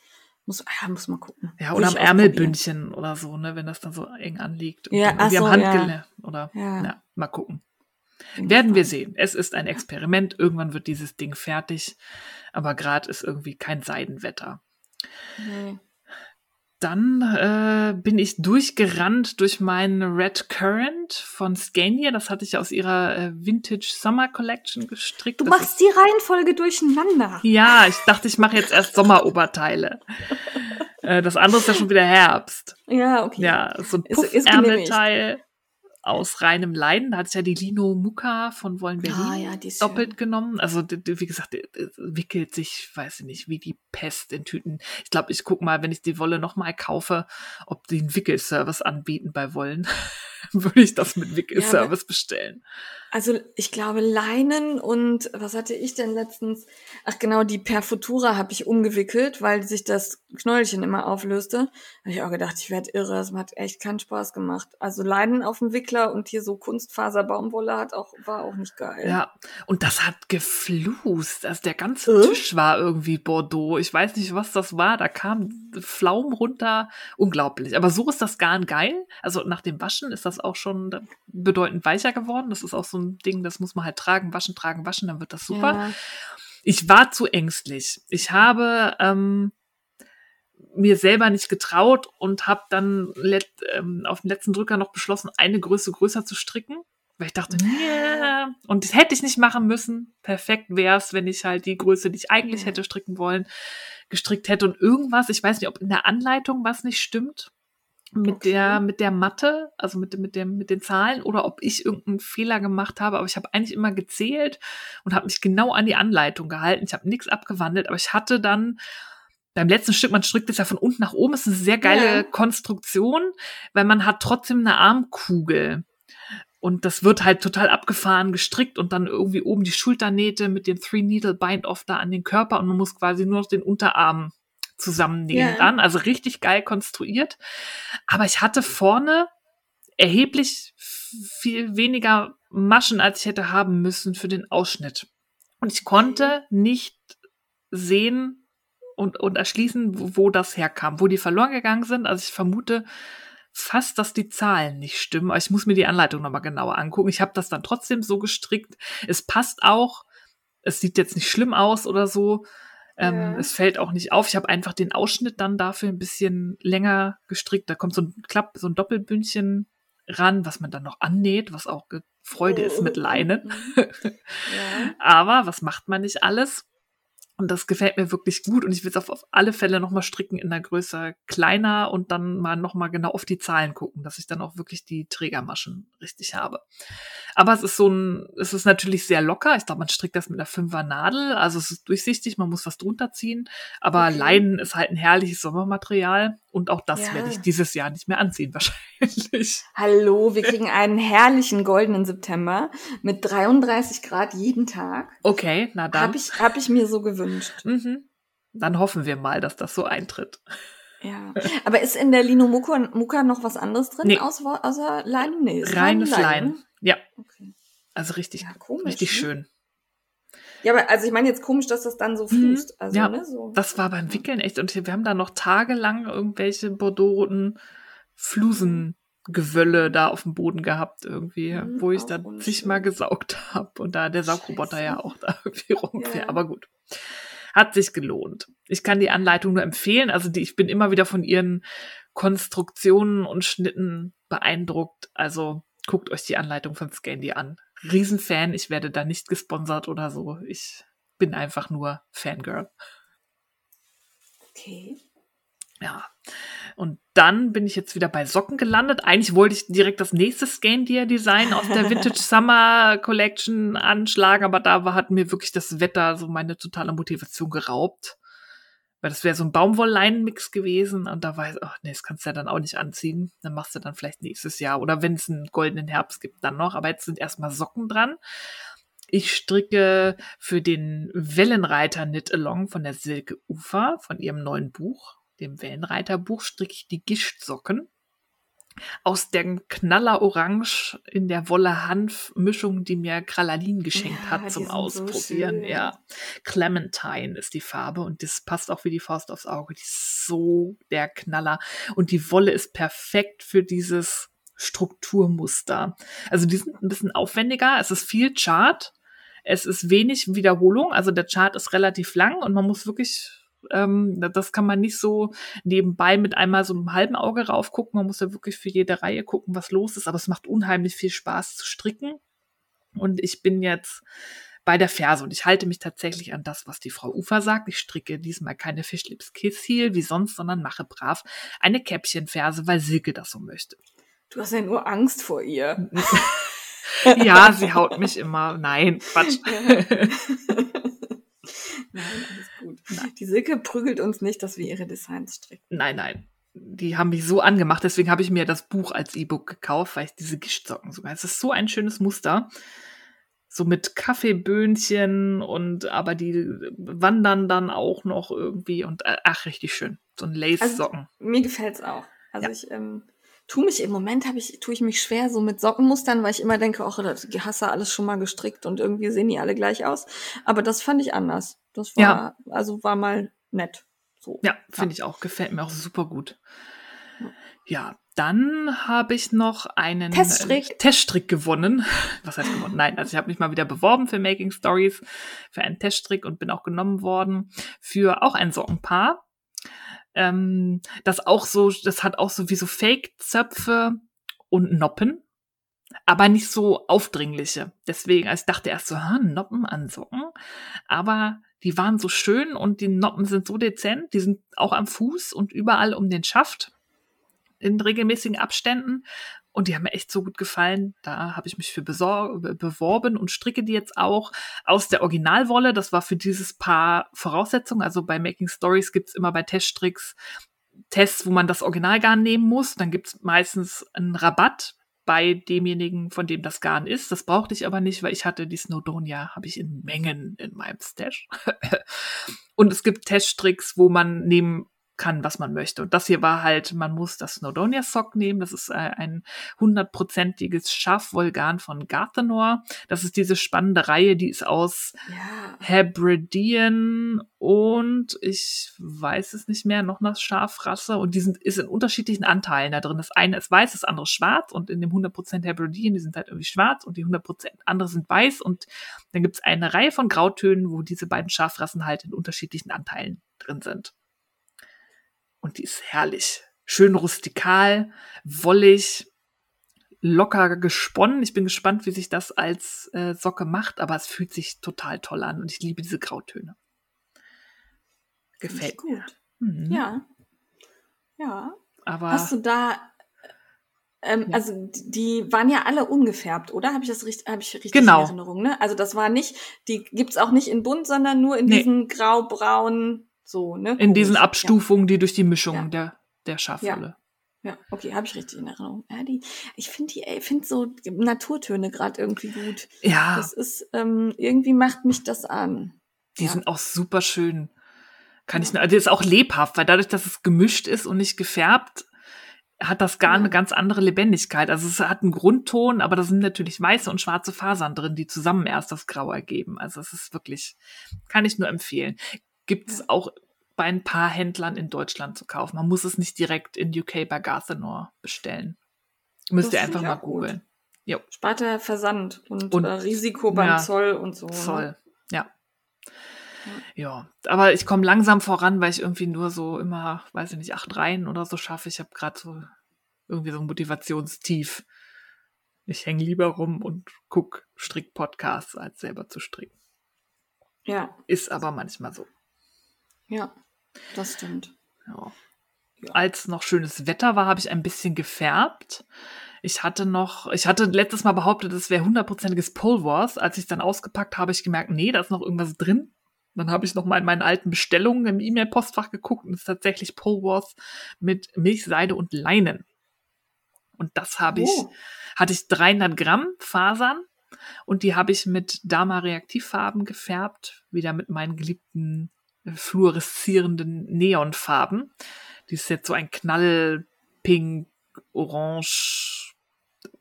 muss, ja, muss man gucken. Ja, oder am Ärmelbündchen oder so, ne, wenn das dann so eng anliegt. Ja, ach so, am Handgelenk ja. oder ja. ja, mal gucken. Werden wir sehen. Es ist ein Experiment. Irgendwann wird dieses Ding fertig. Aber gerade ist irgendwie kein Seidenwetter. Nee dann äh, bin ich durchgerannt durch meinen Red Current von Scania. Das hatte ich aus ihrer äh, Vintage Summer Collection gestrickt. Du das machst die Reihenfolge durcheinander. Ja, ich dachte, ich mache jetzt erst Sommeroberteile. äh, das andere ist ja schon wieder Herbst. Ja, okay. Ja, so ein Puff-Ärmelteil aus reinem Leiden. Da hatte ich ja die Lino Muka von Wollen Berlin ah, ja, doppelt schön. genommen. Also wie gesagt, wickelt sich, weiß ich nicht, wie die Pest in Tüten. Ich glaube, ich gucke mal, wenn ich die Wolle nochmal kaufe, ob die einen Wickelservice anbieten bei Wollen. Würde ich das mit Wickelservice ja, bestellen. Also ich glaube Leinen und was hatte ich denn letztens? Ach genau, die Perfutura habe ich umgewickelt, weil sich das Knäuelchen immer auflöste. Da habe ich auch gedacht, ich werde irre, es hat echt keinen Spaß gemacht. Also Leinen auf dem Wickler und hier so Kunstfaser Baumwolle hat auch war auch nicht geil. Ja, und das hat geflust. Also der ganze äh? Tisch war irgendwie Bordeaux. Ich weiß nicht, was das war. Da kam Pflaum runter, unglaublich. Aber so ist das Garn geil. Also nach dem Waschen ist das auch schon bedeutend weicher geworden. Das ist auch so ein Ding, das muss man halt tragen, waschen, tragen, waschen, dann wird das super. Ja. Ich war zu ängstlich. Ich habe ähm, mir selber nicht getraut und habe dann ähm, auf den letzten Drücker noch beschlossen, eine Größe größer zu stricken. Weil ich dachte, yeah. und das hätte ich nicht machen müssen. Perfekt wäre es, wenn ich halt die Größe, die ich eigentlich hätte stricken wollen, gestrickt hätte. Und irgendwas, ich weiß nicht, ob in der Anleitung was nicht stimmt mit okay. der mit der Mathe, also mit mit dem mit den Zahlen oder ob ich irgendeinen Fehler gemacht habe, aber ich habe eigentlich immer gezählt und habe mich genau an die Anleitung gehalten. Ich habe nichts abgewandelt, aber ich hatte dann beim letzten Stück, man strickt es ja von unten nach oben, ist eine sehr geile ja. Konstruktion, weil man hat trotzdem eine Armkugel. Und das wird halt total abgefahren gestrickt und dann irgendwie oben die Schulternähte mit dem Three Needle Bind Off da an den Körper und man muss quasi nur noch den Unterarm zusammennehmen yeah. dann. Also richtig geil konstruiert. Aber ich hatte vorne erheblich viel weniger Maschen, als ich hätte haben müssen für den Ausschnitt. Und ich konnte nicht sehen und, und erschließen, wo, wo das herkam, wo die verloren gegangen sind. Also ich vermute fast, dass die Zahlen nicht stimmen. Aber ich muss mir die Anleitung nochmal genauer angucken. Ich habe das dann trotzdem so gestrickt. Es passt auch. Es sieht jetzt nicht schlimm aus oder so. Ähm, ja. Es fällt auch nicht auf. Ich habe einfach den Ausschnitt dann dafür ein bisschen länger gestrickt. Da kommt so ein Klapp, so ein Doppelbündchen ran, was man dann noch annäht, was auch Freude ist mit Leinen. Mhm. Ja. Aber was macht man nicht alles? Und das gefällt mir wirklich gut und ich will es auf, auf alle Fälle nochmal stricken in der Größe kleiner und dann mal nochmal genau auf die Zahlen gucken, dass ich dann auch wirklich die Trägermaschen richtig habe. Aber es ist so ein, es ist natürlich sehr locker. Ich glaube, man strickt das mit einer Fünfer Nadel, also es ist durchsichtig, man muss was drunter ziehen. Aber Okay. Leinen ist halt ein herrliches Sommermaterial und auch das Ja. werde ich dieses Jahr nicht mehr anziehen wahrscheinlich. Hallo, wir kriegen einen herrlichen goldenen September mit 33 Grad jeden Tag. Okay, na dann. Habe ich, hab ich mir so gewünscht. Mhm. Dann hoffen wir mal, dass das so eintritt. Ja. Aber ist in der Lino Muka, noch was anderes drin Nee. außer, außer Leinen? Nee, Reines reine Leinen. Ja, Okay. also richtig, Ja, komisch. richtig ne? schön. Ja, aber also ich meine jetzt komisch, dass das dann so Mhm. fließt. Also, Ja, ne, so. Das war beim Wickeln echt. Und wir haben da noch tagelang irgendwelche bordeauxroten Flusengewölle da auf dem Boden gehabt irgendwie, Mhm, wo ich dann zigmal gesaugt habe und da der Saugroboter Scheiße. ja auch da irgendwie rumfährt. Ja. Aber gut. Hat sich gelohnt. Ich kann die Anleitung nur empfehlen. Also die, ich bin immer wieder von ihren Konstruktionen und Schnitten beeindruckt. Also guckt euch die Anleitung von Scandy an. Riesenfan. Ich werde da nicht gesponsert oder so. Ich bin einfach nur Fangirl. Okay. Ja. Und dann bin ich jetzt wieder bei Socken gelandet. Eigentlich wollte ich direkt das nächste Scandier-Design aus der Vintage Summer Collection anschlagen, aber da war, hat mir wirklich das Wetter so meine totale Motivation geraubt. Weil das wäre so ein Baumwollleinenmix gewesen und da war ich, ach nee, das kannst du ja dann auch nicht anziehen. Dann machst du dann vielleicht nächstes Jahr oder wenn es einen goldenen Herbst gibt, dann noch. Aber jetzt sind erstmal Socken dran. Ich stricke für den Wellenreiter Knit Along von der Silke Ufer, von ihrem neuen Buch, dem Wellenreiterbuch, stricke ich die Gischtsocken. Aus dem Knaller Orange in der Wolle-Hanf-Mischung, die mir Kralalin geschenkt Ja, hat zum so Ausprobieren. schön. ja. Clementine ist die Farbe und das passt auch wie die Faust aufs Auge. Die ist so der Knaller. Und die Wolle ist perfekt für dieses Strukturmuster. Also die sind ein bisschen aufwendiger. Es ist viel Chart. Es ist wenig Wiederholung. Also der Chart ist relativ lang und man muss wirklich, ähm, das kann man nicht so nebenbei mit einmal so einem halben Auge raufgucken. Man muss ja wirklich für jede Reihe gucken, was los ist. Aber es macht unheimlich viel Spaß zu stricken. Und ich bin jetzt bei der Ferse und ich halte mich tatsächlich an das, was die Frau Ufer sagt. Ich stricke diesmal keine Fischlips Kiss Heel wie sonst, sondern mache brav eine Käppchenferse, weil Silke das so möchte. Du hast ja nur Angst vor ihr. Ja, sie haut mich immer. Nein, Quatsch. Nein, alles gut. Die Silke prügelt uns nicht, dass wir ihre Designs stricken. Nein, nein. Die haben mich so angemacht, deswegen habe ich mir das Buch als E-Book gekauft, weil ich diese Gischtsocken sogar. Es ist so ein schönes Muster. So mit Kaffeeböhnchen und aber die wandern dann auch noch irgendwie und äh, ach, richtig schön. So ein Lace-Socken. Mir gefällt's auch. Also Ja. ich ähm, tu mich im Moment habe ich tue ich mich schwer so mit Sockenmustern, weil ich immer denke, ach, das hast du alles schon mal gestrickt und irgendwie sehen die alle gleich aus. Aber das fand ich anders. Das war Ja. also war mal nett. So. Ja, finde ich auch. Gefällt mir auch super gut. Ja. Ja, dann habe ich noch einen Teststrick. äh, Teststrick gewonnen. Was heißt gewonnen? Nein, also ich habe mich mal wieder beworben für Making Stories, für einen Teststrick und bin auch genommen worden für auch ein Sockenpaar. Ähm, das auch so, das hat auch so wie so Fake-Zöpfe und Noppen, aber nicht so aufdringliche. Deswegen, also ich dachte erst so, ha, Noppen an Socken, aber die waren so schön und die Noppen sind so dezent, die sind auch am Fuß und überall um den Schaft in regelmäßigen Abständen. Und die haben mir echt so gut gefallen. Da habe ich mich für beworben und stricke die jetzt auch aus der Originalwolle. Das war für dieses Paar Voraussetzung. Also bei Making Stories gibt's immer bei Teststricks Tests, wo man das Originalgarn nehmen muss. Dann gibt's meistens einen Rabatt bei demjenigen, von dem das Garn ist. Das brauchte ich aber nicht, weil ich hatte die Snowdonia, habe ich in Mengen in meinem Stash. und es gibt Teststricks, wo man nehmen kann, was man möchte. Und das hier war halt, man muss das Snowdonia Sock nehmen. Das ist äh, ein hundertprozentiges Schafwollgarn von Garthenor. Das ist diese spannende Reihe, die ist aus Ja. Hebridean und ich weiß es nicht mehr, noch eine Schafrasse und die sind, ist in unterschiedlichen Anteilen da drin. Das eine ist weiß, das andere schwarz und in dem 100% Hebridean, die sind halt irgendwie schwarz und die 100% andere sind weiß und dann gibt es eine Reihe von Grautönen, wo diese beiden Schafrassen halt in unterschiedlichen Anteilen drin sind. Und die ist herrlich. Schön rustikal, wollig, locker gesponnen. Ich bin gespannt, wie sich das als äh, Socke macht, aber es fühlt sich total toll an und ich liebe diese Grautöne. Gefällt gut. Mhm. Ja. Ja. Aber Hast du da, ähm, Ja. also die waren ja alle ungefärbt, oder? Habe ich das richtig, habe ich richtig Genau. in Erinnerung, ne? Also das war nicht, die gibt's auch nicht in bunt, sondern nur in Nee. diesen grau-braun, so, ne? in diesen. Abstufungen, die durch die Mischung Ja. der, der Schafwolle. Ja, ja okay, habe ich richtig in Erinnerung. Ja, die, ich finde die, ich finde so Naturtöne gerade irgendwie gut. Ja, Das ist, ähm, irgendwie macht mich das an. die ja. sind auch super schön. Kann ich Ja. nur, also die ist auch lebhaft, weil dadurch, dass es gemischt ist und nicht gefärbt, hat das gar Ja. eine ganz andere Lebendigkeit. Also es hat einen Grundton, aber da sind natürlich weiße und schwarze Fasern drin, die zusammen erst das Grau ergeben. Also es ist wirklich, kann ich nur empfehlen. Gibt es Ja. auch bei ein paar Händlern in Deutschland zu kaufen. Man muss es nicht direkt in UK bei Garthenor bestellen. Müsst Das ihr einfach mal googeln. Jo, Spart der Versand und, Und- äh, Risiko beim ja, Zoll und so. Ne? Zoll. Ja. Ja, aber ich komme langsam voran, weil ich irgendwie nur so immer, weiß ich nicht, acht Reihen oder so schaffe. Ich habe gerade so irgendwie so ein Motivationstief. Ich hänge lieber rum und guck Strick-Podcasts, als selber zu stricken. Ja, Ist aber manchmal so. Ja, das stimmt. Ja. Als noch schönes Wetter war, habe ich ein bisschen gefärbt. Ich hatte noch, ich hatte letztes Mal behauptet, es wäre hundertprozentiges Polwars. Als ich es dann ausgepackt habe, habe ich gemerkt, nee, da ist noch irgendwas drin. Dann habe ich noch mal in meinen alten Bestellungen im E-Mail-Postfach geguckt und es ist tatsächlich Polwars mit Milchseide und Leinen. Und das habe ich, Oh. hatte ich 300 Gramm Fasern und die habe ich mit Dama Reaktivfarben gefärbt, wieder mit meinen geliebten fluoreszierenden Neonfarben. Die ist jetzt so ein Knallpink, Orange,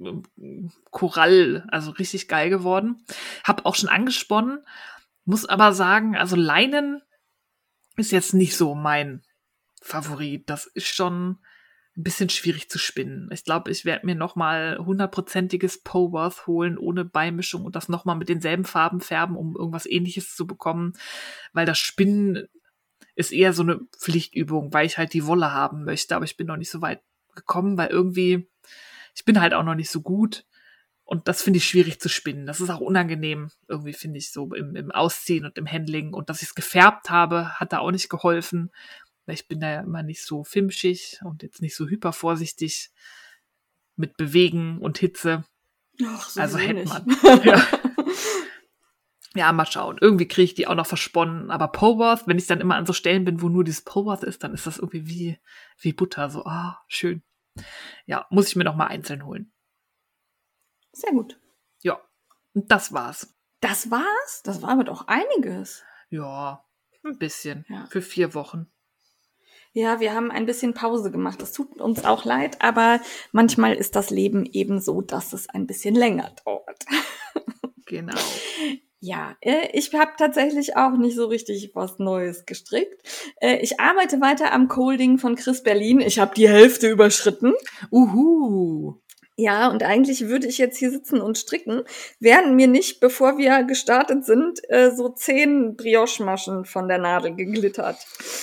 ähm, Korall, also richtig geil geworden. Hab auch schon angesponnen, muss aber sagen, also Leinen ist jetzt nicht so mein Favorit. Das ist schon ein bisschen schwierig zu spinnen. Ich glaube, ich werde mir nochmal hundertprozentiges Poworth holen, ohne Beimischung und das nochmal mit denselben Farben färben, um irgendwas ähnliches zu bekommen, weil das Spinnen ist eher so eine Pflichtübung, weil ich halt die Wolle haben möchte, aber ich bin noch nicht so weit gekommen, weil irgendwie, ich bin halt auch noch nicht so gut. Und das finde ich schwierig zu spinnen. Das ist auch unangenehm, irgendwie finde ich so im, im Ausziehen und im Handling. Und dass ich es gefärbt habe, hat da auch nicht geholfen, weil ich bin da ja immer nicht so filmschig und jetzt nicht so hypervorsichtig mit Bewegen und Hitze. Ach, sowieso Also hätte man. Ja. Ja, mal schauen. Irgendwie kriege ich die auch noch versponnen. Aber Poworth, wenn ich dann immer an so Stellen bin, wo nur dieses Poworth ist, dann ist das irgendwie wie, wie Butter. So, ah, schön. Ja, muss ich mir noch mal einzeln holen. Sehr gut. Ja, und das war's. Das war's? Das war aber doch einiges. Ja, ein bisschen. Ja. Für vier Wochen. Ja, wir haben ein bisschen Pause gemacht. Das tut uns auch leid, aber manchmal ist das Leben eben so, dass es ein bisschen länger dauert. Genau. Ja, äh, ich habe tatsächlich auch nicht so richtig was Neues gestrickt. Äh, Ich arbeite weiter am Colding von Chris Berlin. Ich habe die Hälfte überschritten. Uhu. Ja, und eigentlich würde ich jetzt hier sitzen und stricken, wären mir nicht, bevor wir gestartet sind, äh, so zehn Brioche-Maschen von der Nadel geglittert.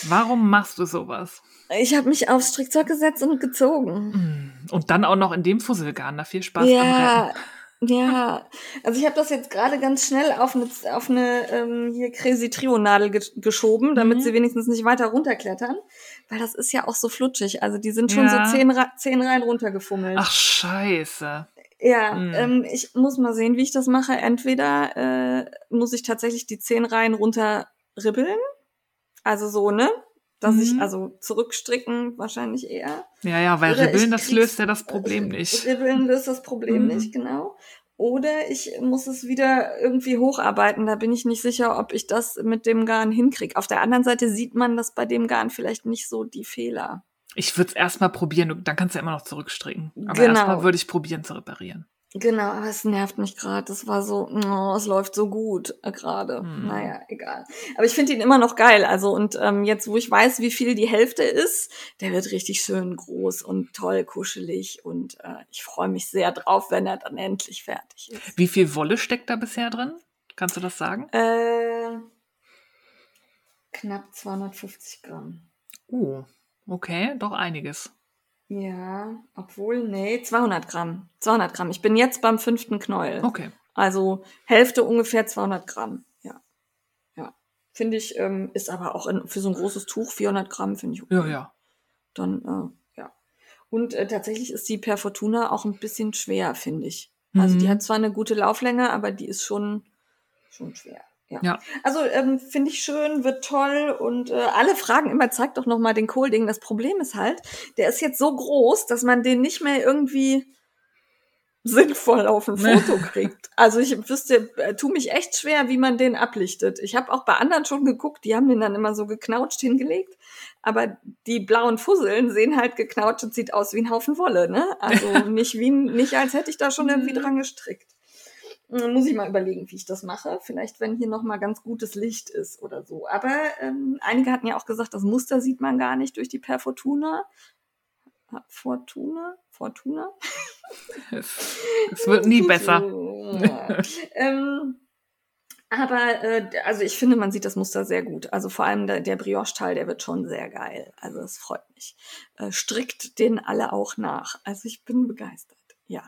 Warum machst du sowas? Ich habe mich aufs Strickzeug gesetzt und gezogen. Hm. Und dann auch noch in dem Fusselgarn. Da viel Spaß beim Ja, Retten. ja. Also ich habe das jetzt gerade ganz schnell auf eine, auf eine ähm, hier Crazy Trio Nadel ge geschoben, damit Mhm. sie wenigstens nicht weiter runterklettern, weil das ist ja auch so flutschig. Also die sind schon Ja. so zehn, zehn Reihen runtergefummelt. Ach, scheiße. Ja, Mhm. ähm, ich muss mal sehen, wie ich das mache. Entweder äh, muss ich tatsächlich die zehn Reihen runterribbeln, also so, ne? Dass ich, Mhm. also zurückstricken wahrscheinlich eher. Ja, ja, weil Oder Ribbeln, ich das löst ja das Problem nicht. Ribbeln löst das Problem Mhm. nicht, genau. Oder ich muss es wieder irgendwie hocharbeiten. Da bin ich nicht sicher, ob ich das mit dem Garn hinkriege. Auf der anderen Seite sieht man das bei dem Garn vielleicht nicht so die Fehler. Ich würde es erstmal probieren, dann kannst du ja immer noch zurückstricken. Aber Genau. erstmal würde ich probieren zu reparieren. Genau, aber es nervt mich gerade. Das war so, oh, es läuft so gut äh, gerade. Hm. Naja, egal. Aber ich finde ihn immer noch geil. Also und ähm, jetzt, wo ich weiß, wie viel die Hälfte ist, der wird richtig schön groß und toll kuschelig. Und äh, ich freue mich sehr drauf, wenn er dann endlich fertig ist. Wie viel Wolle steckt da bisher drin? Kannst du das sagen? Äh, knapp 250 Gramm. Oh, okay, doch einiges. Ja, obwohl, nee, 200 Gramm. 200 Gramm. Ich bin jetzt beim fünften Knäuel. Okay. Also Hälfte ungefähr 200 Gramm. Ja. Ja. Finde ich, ähm, ist aber auch in, für so ein großes Tuch 400 Gramm, finde ich okay. Ja, ja. Dann, äh, ja. Und äh, tatsächlich ist die Per Fortuna auch ein bisschen schwer, finde ich. Also die Mhm. hat zwar eine gute Lauflänge, aber die ist schon, schon schwer. Ja. Ja. Also ähm, finde ich schön, wird toll und äh, alle fragen immer, zeig doch noch mal den Kohlding. Das Problem ist halt, der ist jetzt so groß, dass man den nicht mehr irgendwie sinnvoll auf ein Foto kriegt. Also ich wüsste, äh, tu mich echt schwer, wie man den ablichtet. Ich habe auch bei anderen schon geguckt, die haben den dann immer so geknautscht hingelegt, aber die blauen Fusseln sehen halt geknautscht und sieht aus wie ein Haufen Wolle, ne? Also nicht wie ein- nicht als hätte ich da schon irgendwie dran gestrickt. Muss ich mal überlegen, wie ich das mache. Vielleicht, wenn hier noch mal ganz gutes Licht ist oder so. Aber ähm, einige hatten ja auch gesagt, das Muster sieht man gar nicht durch die Per Fortuna. Fortuna? Es wird nie besser. ähm, aber äh, also ich finde, man sieht das Muster sehr gut. Also vor allem der, der Brioche-Teil, der wird schon sehr geil. Also es freut mich. Äh, strickt den alle auch nach. Also ich bin begeistert. Ja.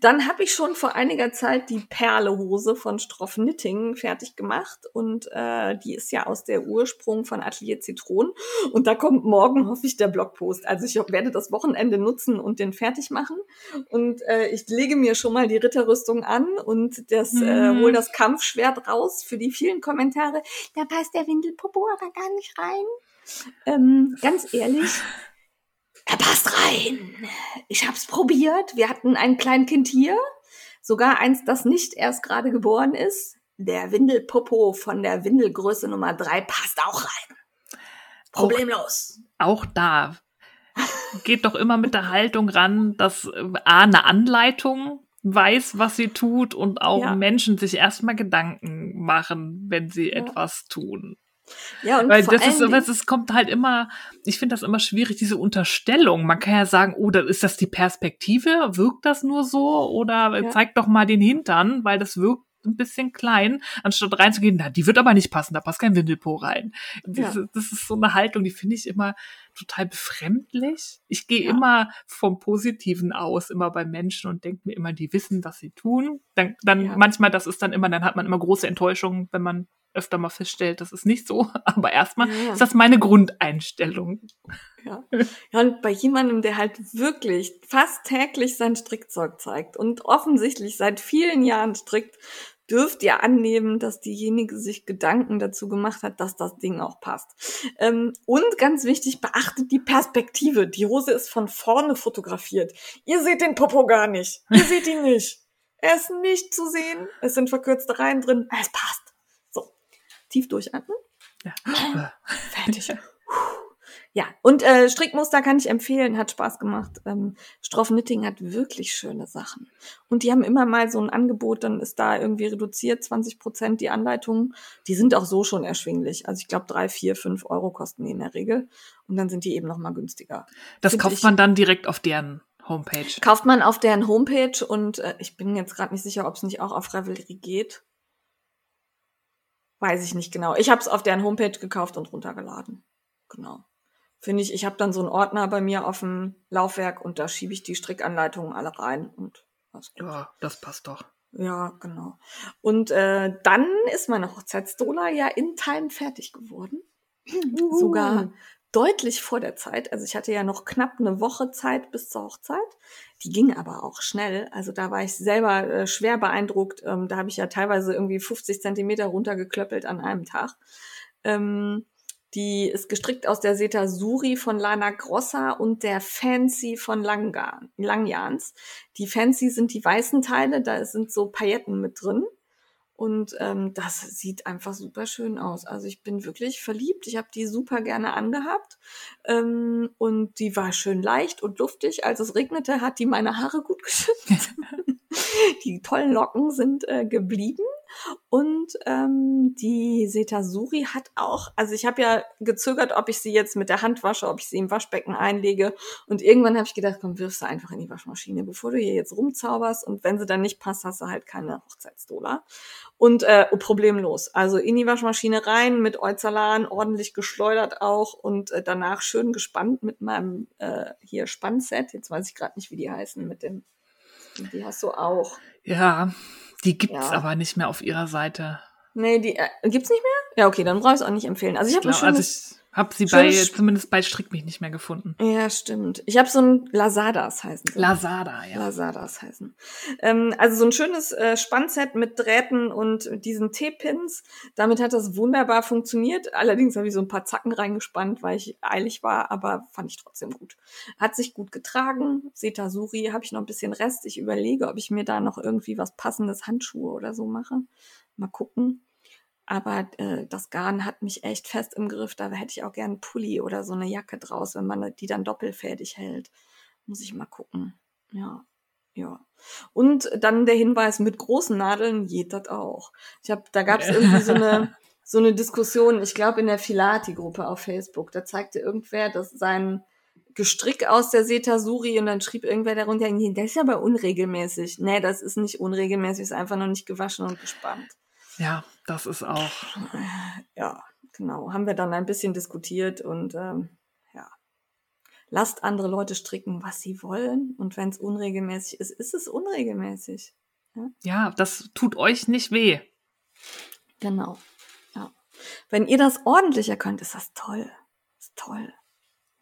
Dann habe ich schon vor einiger Zeit die Perlehose von Stroff Knitting fertig gemacht und äh, die ist ja aus der Ursprung von Atelier Zitron und da kommt morgen hoffe ich der Blogpost. Also ich werde das Wochenende nutzen und den fertig machen und äh, ich lege mir schon mal die Ritterrüstung an und das äh, Mhm. hol das Kampfschwert raus für die vielen Kommentare. Da passt der Windelpopo aber gar nicht rein. Ähm, ganz ehrlich, er passt rein. Ich hab's probiert. Wir hatten ein Kleinkind hier, sogar eins, das nicht erst gerade geboren ist. Der Windelpopo von der Windelgröße Nummer drei passt auch rein. Problemlos. Auch da geht doch immer mit der Haltung ran, dass äh, A, eine Anleitung weiß, was sie tut und auch Ja. Menschen sich erstmal Gedanken machen, wenn sie Ja. etwas tun. Ja, und Weil vor das ist, Dingen- es kommt halt immer, ich finde das immer schwierig, diese Unterstellung. Man kann ja sagen, oh, ist das die Perspektive? Wirkt das nur so? Oder Ja. zeig doch mal den Hintern, weil das wirkt ein bisschen klein, anstatt reinzugehen, na, die wird aber nicht passen, da passt kein Windelpo rein. Diese, Das ist so eine Haltung, die finde ich immer total befremdlich. Ich gehe Ja. immer vom Positiven aus, immer bei Menschen und denke mir immer, die wissen, was sie tun. Dann, dann Ja. manchmal, das ist dann immer, dann hat man immer große Enttäuschungen, wenn man öfter mal feststellt, das ist nicht so. Aber erstmal Ja. ist das meine Grundeinstellung. Ja. ja, und bei jemandem, der halt wirklich fast täglich sein Strickzeug zeigt und offensichtlich seit vielen Jahren strickt, dürft ihr annehmen, dass diejenige sich Gedanken dazu gemacht hat, dass das Ding auch passt. Ähm, und ganz wichtig, beachtet die Perspektive. Die Hose ist von vorne fotografiert. Ihr seht den Popo gar nicht. Ihr seht ihn nicht. Er ist nicht zu sehen. Es sind verkürzte Reihen drin. Es passt. Tief durchatmen. Ja. Fertig. Ja, und äh, Strickmuster kann ich empfehlen, hat Spaß gemacht. Ähm, Stroff Knitting hat wirklich schöne Sachen. Und die haben immer mal so ein Angebot, dann ist da irgendwie reduziert, 20 Prozent die Anleitungen. Die sind auch so schon erschwinglich. Also ich glaube, drei, vier, fünf Euro kosten die in der Regel. Und dann sind die eben noch mal günstiger. Das Find kauft ich- man dann direkt auf deren Homepage. Kauft man auf deren Homepage und äh, ich bin jetzt gerade nicht sicher, ob es nicht auch auf Ravelry geht. Weiß ich nicht genau. Ich habe es auf deren Homepage gekauft und runtergeladen. Genau. Finde ich, ich habe dann so einen Ordner bei mir auf dem Laufwerk und da schiebe ich die Strickanleitungen alle rein und was gut. Ja, das passt doch. Ja, genau. Und äh, dann ist meine Hochzeitsdola ja in Time fertig geworden. Sogar deutlich vor der Zeit. Also ich hatte ja noch knapp eine Woche Zeit bis zur Hochzeit. Die ging aber auch schnell. Also da war ich selber äh, schwer beeindruckt. Ähm, da habe ich ja teilweise irgendwie 50 Zentimeter runtergeklöppelt an einem Tag. Ähm, die ist gestrickt aus der Seta Suri von Lana Grossa und der Fancy von Langjans. Die Fancy sind die weißen Teile, da sind so Pailletten mit drin. Und ähm, das sieht einfach super schön aus. Also ich bin wirklich verliebt. Ich habe die super gerne angehabt. Ähm, und die war schön leicht und luftig. Als es regnete, hat die meine Haare gut geschützt. die tollen Locken sind äh, geblieben. Und ähm, die Setasuri hat auch, also ich habe ja gezögert, ob ich sie jetzt mit der Hand wasche, ob ich sie im Waschbecken einlege. Und irgendwann habe ich gedacht, komm, wirfst du einfach in die Waschmaschine, bevor du hier jetzt rumzauberst. Und wenn sie dann nicht passt, hast du halt keine Hochzeitsdola. Und äh, oh, problemlos. Also in die Waschmaschine rein, mit Euzalan, ordentlich geschleudert auch und äh, danach schön gespannt mit meinem äh, hier Spannset. Jetzt weiß ich gerade nicht, wie die heißen, mit dem, die hast du auch. Ja, die gibt's Ja. aber nicht mehr auf ihrer Seite. Nee, die äh, gibt's nicht mehr? Ja, okay, dann brauche ich es auch nicht empfehlen. Also ich habe ein also schönes. ich habe sie bei, zumindest bei Strick mich nicht mehr gefunden. ja, stimmt. Ich habe so ein Lazadas heißen sie. Lazada, ja. Lazadas heißen. Ähm, also so ein schönes äh, Spannset mit Drähten und diesen T-Pins. Damit hat das wunderbar funktioniert. Allerdings habe ich so ein paar Zacken reingespannt, weil ich eilig war, aber fand ich trotzdem gut. Hat sich gut getragen. Setasuri habe ich noch ein bisschen Rest. Ich überlege, ob ich mir da noch irgendwie was passendes Handschuhe oder so mache. Mal gucken. Aber äh, das Garn hat mich echt fest im Griff. Da hätte ich auch gern einen Pulli oder so eine Jacke draus, wenn man die dann doppelfädig hält. Muss ich mal gucken. Ja, ja. Und dann der Hinweis, mit großen Nadeln geht das auch. Ich habe, da gab es irgendwie so eine, so eine Diskussion, ich glaube in der Filati-Gruppe auf Facebook. Da zeigte irgendwer, dass sein Gestrick aus der Setasuri und dann schrieb irgendwer darunter, "Nee, das ist aber unregelmäßig. Nee, das ist nicht unregelmäßig, ist einfach noch nicht gewaschen und gespannt. Ja, das ist auch. Ja, genau. Haben wir dann ein bisschen diskutiert und ähm, ja. Lasst andere Leute stricken, was sie wollen. Und wenn es unregelmäßig ist, ist es unregelmäßig. Ja, das tut euch nicht weh. Genau. Ja. Wenn ihr das ordentlicher könnt, ist das toll. Ist toll.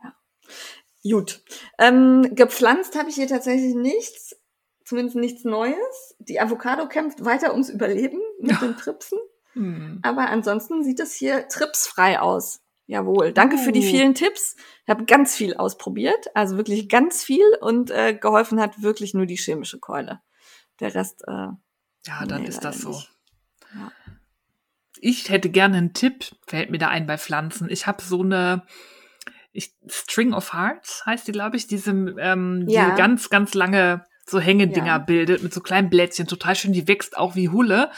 Ja. Gut. Ähm, gepflanzt habe ich hier tatsächlich nichts. Zumindest nichts Neues. Die Avocado kämpft weiter ums Überleben mit den Tripsen. Hm. Aber ansonsten sieht es hier tripsfrei aus. Jawohl. Danke für die Oh. vielen Tipps. Ich habe ganz viel ausprobiert, also wirklich ganz viel und äh, geholfen hat wirklich nur die chemische Keule. Der Rest, äh, Ja, dann Nee, ist das so. Ja. Ich hätte gerne einen Tipp, fällt mir da ein bei Pflanzen. Ich habe so eine ich, String of Hearts, heißt die, glaube ich, diese, ähm, Ja. die ganz, ganz lange so Hängedinger Ja. bildet mit so kleinen Blättchen. Total schön, die wächst auch wie Hulle.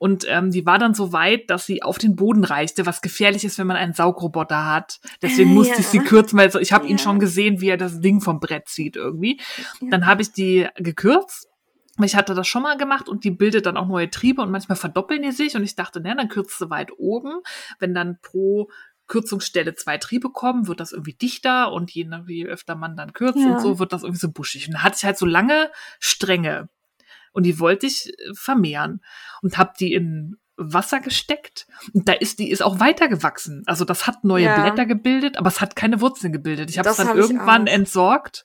Und ähm, die war dann so weit, dass sie auf den Boden reichte, was gefährlich ist, wenn man einen Saugroboter hat. Deswegen Äh, musste ja. ich sie kürzen, weil so, ich habe ihn Ja. schon gesehen, wie er das Ding vom Brett zieht irgendwie. Ja. Dann habe ich die gekürzt. Ich hatte das schon mal gemacht und die bildet dann auch neue Triebe und manchmal verdoppeln die sich und ich dachte, na, dann kürzt du weit oben. Wenn dann pro Kürzungsstelle zwei Triebe kommen, wird das irgendwie dichter und je, je öfter man dann kürzt Ja. und so, wird das irgendwie so buschig. Und da hatte ich halt so lange Stränge und die wollte ich äh, vermehren und habe die in Wasser gesteckt und da ist die ist auch weitergewachsen. Also das hat neue Ja. Blätter gebildet, aber es hat keine Wurzeln gebildet. Ich habe es dann hab irgendwann entsorgt,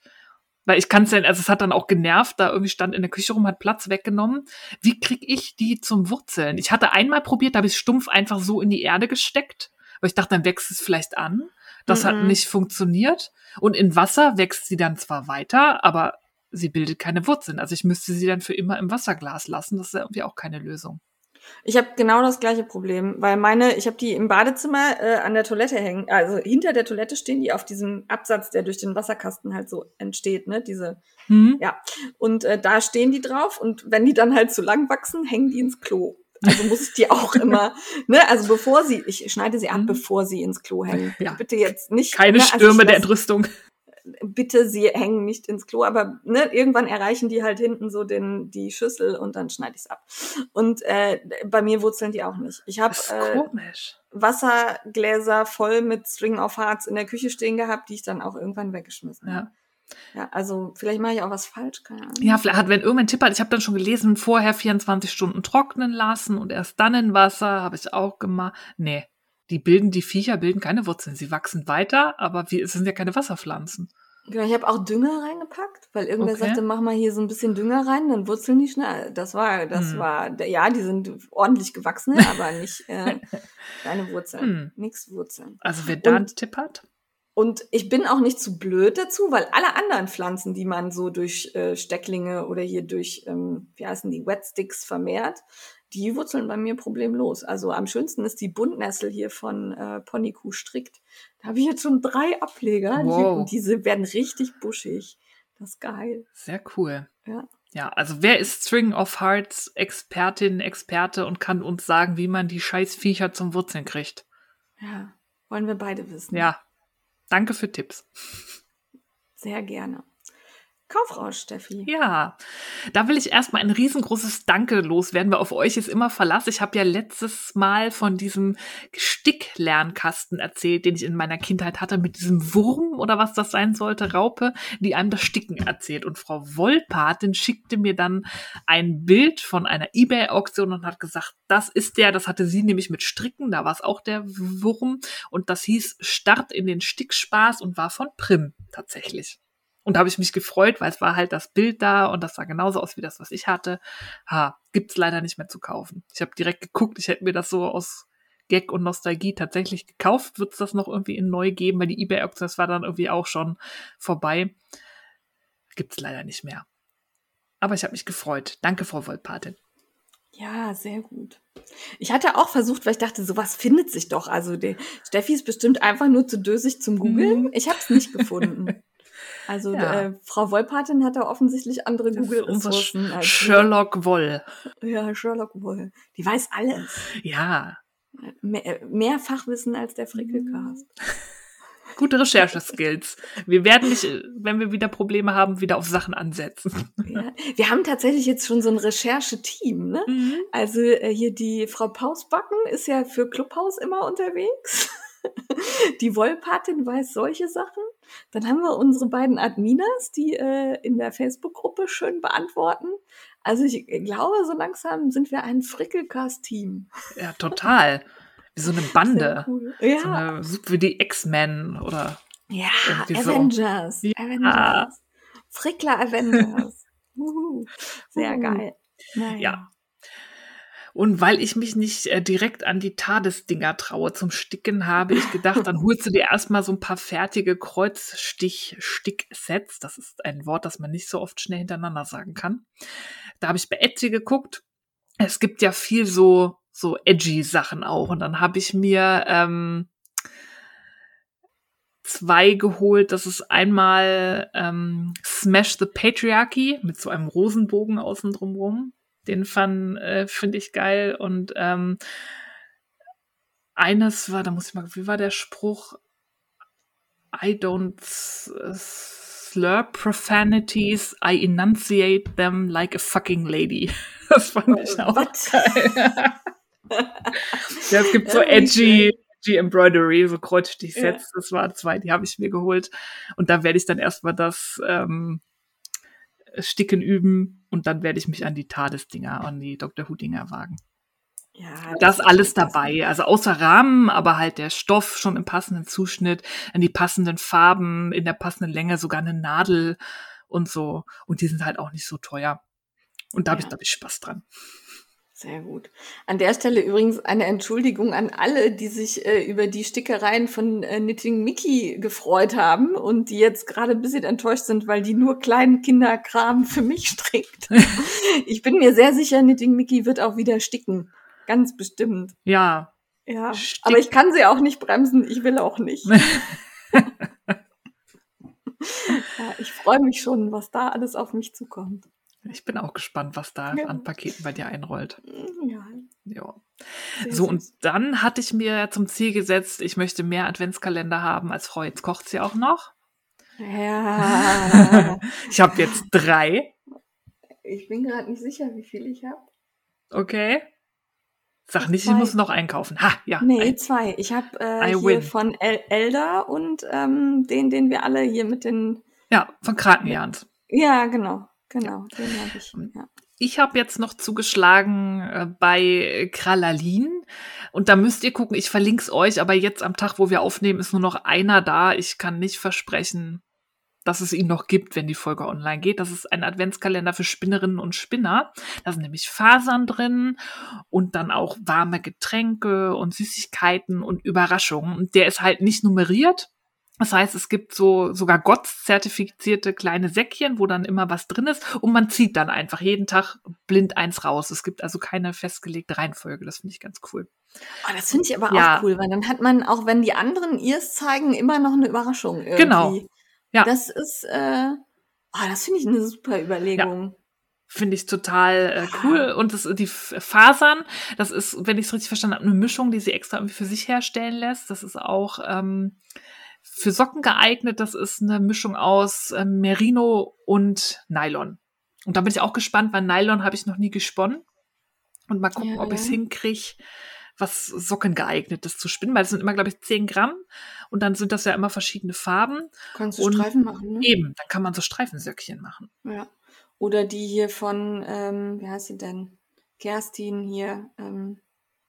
weil ich kann es ja, also es hat dann auch genervt, da irgendwie stand in der Küche rum, hat Platz weggenommen. Wie krieg ich die zum Wurzeln? Ich hatte einmal probiert, da habe ich stumpf einfach so in die Erde gesteckt, weil ich dachte, dann wächst es vielleicht an. Das hat Mhm. nicht funktioniert. Und in Wasser wächst sie dann zwar weiter, aber sie bildet keine Wurzeln. Also ich müsste sie dann für immer im Wasserglas lassen. Das ist ja irgendwie auch keine Lösung. Ich habe genau das gleiche Problem, weil meine, ich habe die im Badezimmer äh, an der Toilette hängen, also hinter der Toilette stehen die auf diesem Absatz, der durch den Wasserkasten halt so entsteht, ne, diese, Hm? ja. Und äh, da stehen die drauf und wenn die dann halt zu lang wachsen, hängen die ins Klo. Also muss ich die auch immer, ne, also bevor sie, ich schneide sie ab, Mhm. bevor sie ins Klo hängen. Ja. Bitte jetzt nicht. Keine ne, also Stürme der Entrüstung. bitte, sie hängen nicht ins Klo, aber ne, irgendwann erreichen die halt hinten so den, die Schüssel und dann schneide ich es ab. Und äh, bei mir wurzeln die auch nicht. Ich habe äh, komisch. Wassergläser voll mit String of Hearts in der Küche stehen gehabt, die ich dann auch irgendwann weggeschmissen habe. Ja, also vielleicht mache ich auch was falsch, keine Ahnung. Ja, vielleicht hat, wenn irgendein Tipp hat, ich habe dann schon gelesen, vorher 24 Stunden trocknen lassen und erst dann in Wasser, habe ich auch gemacht. Nee, die bilden, die Viecher bilden keine Wurzeln. Sie wachsen weiter, aber wir, es sind ja keine Wasserpflanzen. Genau, ich habe auch Dünger reingepackt, weil irgendwer Okay. sagte, mach mal hier so ein bisschen Dünger rein, dann wurzeln die schnell. Das war, das Hm. war, ja, die sind ordentlich gewachsen, aber nicht äh, keine Wurzeln, Hm. nix Wurzeln. Also wer da einen Tipp hat? Und ich bin auch nicht zu blöd dazu, weil alle anderen Pflanzen, die man so durch äh, Stecklinge oder hier durch, ähm, wie heißen die, Wetsticks vermehrt, die wurzeln bei mir problemlos. Also am schönsten ist die Buntnessel hier von äh, Ponykuh strickt. Da habe ich jetzt schon drei Ableger Wow. und diese werden richtig buschig. Das ist geil. Sehr cool. Ja. Ja, also wer ist String of Hearts Expertin, Experte und kann uns sagen, wie man die Scheißviecher zum Wurzeln kriegt? Ja, wollen wir beide wissen. Ja, danke für Tipps. Sehr gerne. Kaufrausch, Steffi. Ja, da will ich erstmal ein riesengroßes Danke loswerden, weil auf euch ist immer Verlass. Ich habe ja letztes Mal von diesem Sticklernkasten erzählt, den ich in meiner Kindheit hatte, mit diesem Wurm oder was das sein sollte, Raupe, die einem das Sticken erzählt. Und Frau Wollpatin schickte mir dann ein Bild von einer Ebay-Auktion und hat gesagt, das ist der, das hatte sie nämlich mit Stricken, da war es auch der Wurm. Und das hieß Start in den Stickspaß und war von Prim tatsächlich. Und da habe ich mich gefreut, weil es war halt das Bild da und das sah genauso aus wie das, was ich hatte. Ha, gibt's leider nicht mehr zu kaufen. Ich habe direkt geguckt, ich hätte mir das so aus Gag und Nostalgie tatsächlich gekauft. Wird es das noch irgendwie in neu geben, weil die eBay-Auktion, das war dann irgendwie auch schon vorbei. Gibt's leider nicht mehr. Aber ich habe mich gefreut. Danke, Frau Wollpatin. Ja, sehr gut. Ich hatte auch versucht, weil ich dachte, sowas findet sich doch. Also die Steffi ist bestimmt einfach nur zu dösig zum Googeln. Mhm. Ich habe es nicht gefunden. Also Ja. äh, Frau Wollpatin hat da offensichtlich andere Google-Ressourcen. Sherlock Woll. Ja, Sherlock Woll. Die weiß alles. Ja, Mehr, äh, mehr Fachwissen als der Frickelcast. gute Rechercheskills. Wir werden nicht, äh, wenn wir wieder Probleme haben, wieder auf Sachen ansetzen. Ja. Wir haben tatsächlich jetzt schon so ein Rechercheteam, ne? Mhm. Also äh, hier die Frau Pausbacken ist ja für Clubhaus immer unterwegs. Die Wollpatin weiß solche Sachen. Dann haben wir unsere beiden Adminas, die äh, in der Facebook-Gruppe schön beantworten. Also ich glaube, so langsam sind wir ein Frickelcast-Team. Ja, total. Wie so eine Bande. cool. So Ja, eine, so wie die X-Men oder ja irgendwie so. Avengers. Ja. Avengers. Frickler Avengers. Sehr geil. Naja. Ja. Und weil ich mich nicht äh, direkt an die Tadesdinger traue zum Sticken, habe ich gedacht, dann holst du dir erstmal so ein paar fertige Kreuzstich-Stick-Sets. Das ist ein Wort, das man nicht so oft schnell hintereinander sagen kann. Da habe ich bei Etsy geguckt. Es gibt ja viel so, so edgy Sachen auch. Und dann habe ich mir ähm, zwei geholt. Das ist einmal ähm, Smash the Patriarchy mit so einem Rosenbogen außen drumrum. Den fand, äh, finde ich geil. Und ähm, eines war, da muss ich mal, wie war der Spruch? I don't slur profanities, I enunciate them like a fucking lady. Das fand ich auch Was? geil. ja, es gibt so Ja, edgy, edgy Embroidery, so Kreuzstich-Sets. Das waren zwei, die habe ich mir geholt. Und da werde ich dann erstmal das ähm, Sticken üben und dann werde ich mich an die Tadesdinger, an die Dr. Who-Dinger wagen. Ja, Das ist alles dabei. Also außer Rahmen, aber halt der Stoff schon im passenden Zuschnitt, an die passenden Farben, in der passenden Länge, sogar eine Nadel und so. Und die sind halt auch nicht so teuer. Und da habe ich, Ja. glaube ich, Spaß dran. Sehr gut. An der Stelle übrigens eine Entschuldigung an alle, die sich äh, über die Stickereien von äh, Knitting Mickey gefreut haben und die jetzt gerade ein bisschen enttäuscht sind, weil die nur kleinen Kinderkram für mich strickt. ich bin mir sehr sicher, Knitting Mickey wird auch wieder sticken. Ganz bestimmt. Ja, Ja. Stick- Aber ich kann sie auch nicht bremsen. Ich will auch nicht. ja, ich freue mich schon, was da alles auf mich zukommt. Ich bin auch gespannt, was da Ja. an Paketen bei dir einrollt. Ja. Ja. sehr So, und dann hatte ich mir zum Ziel gesetzt, ich möchte mehr Adventskalender haben als Frau. Jetzt kocht sie auch noch. Ja. Ich habe jetzt drei. Ich bin gerade nicht sicher, wie viel ich habe. Okay. Sag nicht, ich Zwei. muss noch einkaufen. Ha, ja. Nee, ein- zwei. Ich habe äh, hier win. von El Elder und ähm, den, den wir alle hier mit den. Ja, von Krakenjans. Ja, genau. Genau, den habe ich. Ja. Ich habe jetzt noch zugeschlagen äh, bei Kralalin. Und da müsst ihr gucken, ich verlinke es euch, aber jetzt am Tag, wo wir aufnehmen, ist nur noch einer da. Ich kann nicht versprechen, dass es ihn noch gibt, wenn die Folge online geht. Das ist ein Adventskalender für Spinnerinnen und Spinner. Da sind nämlich Fasern drin und dann auch warme Getränke und Süßigkeiten und Überraschungen. Und der ist halt nicht nummeriert. Das heißt, es gibt so sogar Gott-zertifizierte kleine Säckchen, wo dann immer was drin ist und man zieht dann einfach jeden Tag blind eins raus. Es gibt also keine festgelegte Reihenfolge. Das finde ich ganz cool. Oh, das finde ich aber Ja. auch cool, weil dann hat man, auch wenn die anderen ihrs zeigen, immer noch eine Überraschung. Irgendwie. Genau. Ja. Das ist, äh, oh, das finde ich eine super Überlegung. Finde ich total äh, cool. Und das, die Fasern, das ist, wenn ich es richtig verstanden habe, eine Mischung, die sie extra irgendwie für sich herstellen lässt. Das ist auch ähm, für Socken geeignet. Das ist eine Mischung aus ähm, Merino und Nylon. Und da bin ich auch gespannt, weil Nylon habe ich noch nie gesponnen. Und mal gucken, ja, ob ja. ich es hinkriege, was Socken geeignetes zu spinnen, weil es sind immer, glaube ich, 10 Gramm und dann sind das ja immer verschiedene Farben. Kannst du und Streifen machen, ne? Eben, dann kann man so Streifensöckchen machen. Ja. Oder die hier von, ähm, wie heißt sie denn? Kerstin hier, ähm,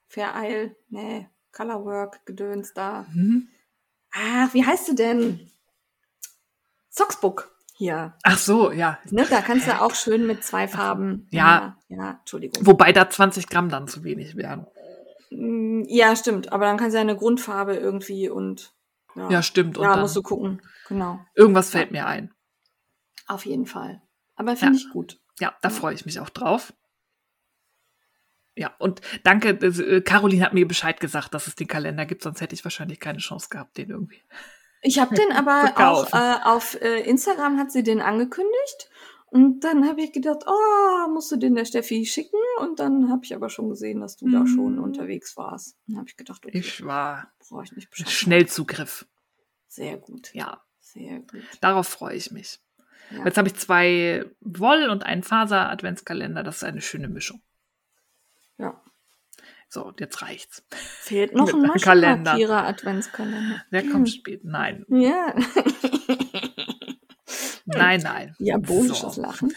Faireil, nee, Colorwork, Gedöns da. Mhm. Ach, wie heißt du denn? Socksbook hier. Ach so, ja. Ne, da kannst du auch schön mit zwei Farben. Ja. Ja, ja Entschuldigung. Wobei da 20 Gramm dann zu wenig wären. Mm, ja, stimmt. Aber dann kannst du ja eine Grundfarbe irgendwie und. Ja, ja stimmt. Und ja, musst du gucken. Genau. Irgendwas fällt mir ein. Auf jeden Fall. Aber finde ich gut. Ja, da freue ich mich auch drauf. Ja, und danke, äh, Caroline hat mir Bescheid gesagt, dass es den Kalender gibt, sonst hätte ich wahrscheinlich keine Chance gehabt, den irgendwie. Ich habe den aber auch äh, auf äh, Instagram hat sie den angekündigt und dann habe ich gedacht, oh, musst du den der Steffi schicken? Und dann habe ich aber schon gesehen, dass du mhm. da schon unterwegs warst. Dann habe ich gedacht, okay, ich war brauche ich nicht Bescheid. Schnellzugriff. Sehr gut. Ja. Sehr gut. Darauf freue ich mich. Ja. Jetzt habe ich zwei Woll- und einen Faser-Adventskalender. Das ist eine schöne Mischung. Ja. So, jetzt reicht's. Fehlt noch ein Maschenpapierer-Adventskalender. Der kommt spät. Nein. Ja. nein, nein. Diabolisches so. Lachen.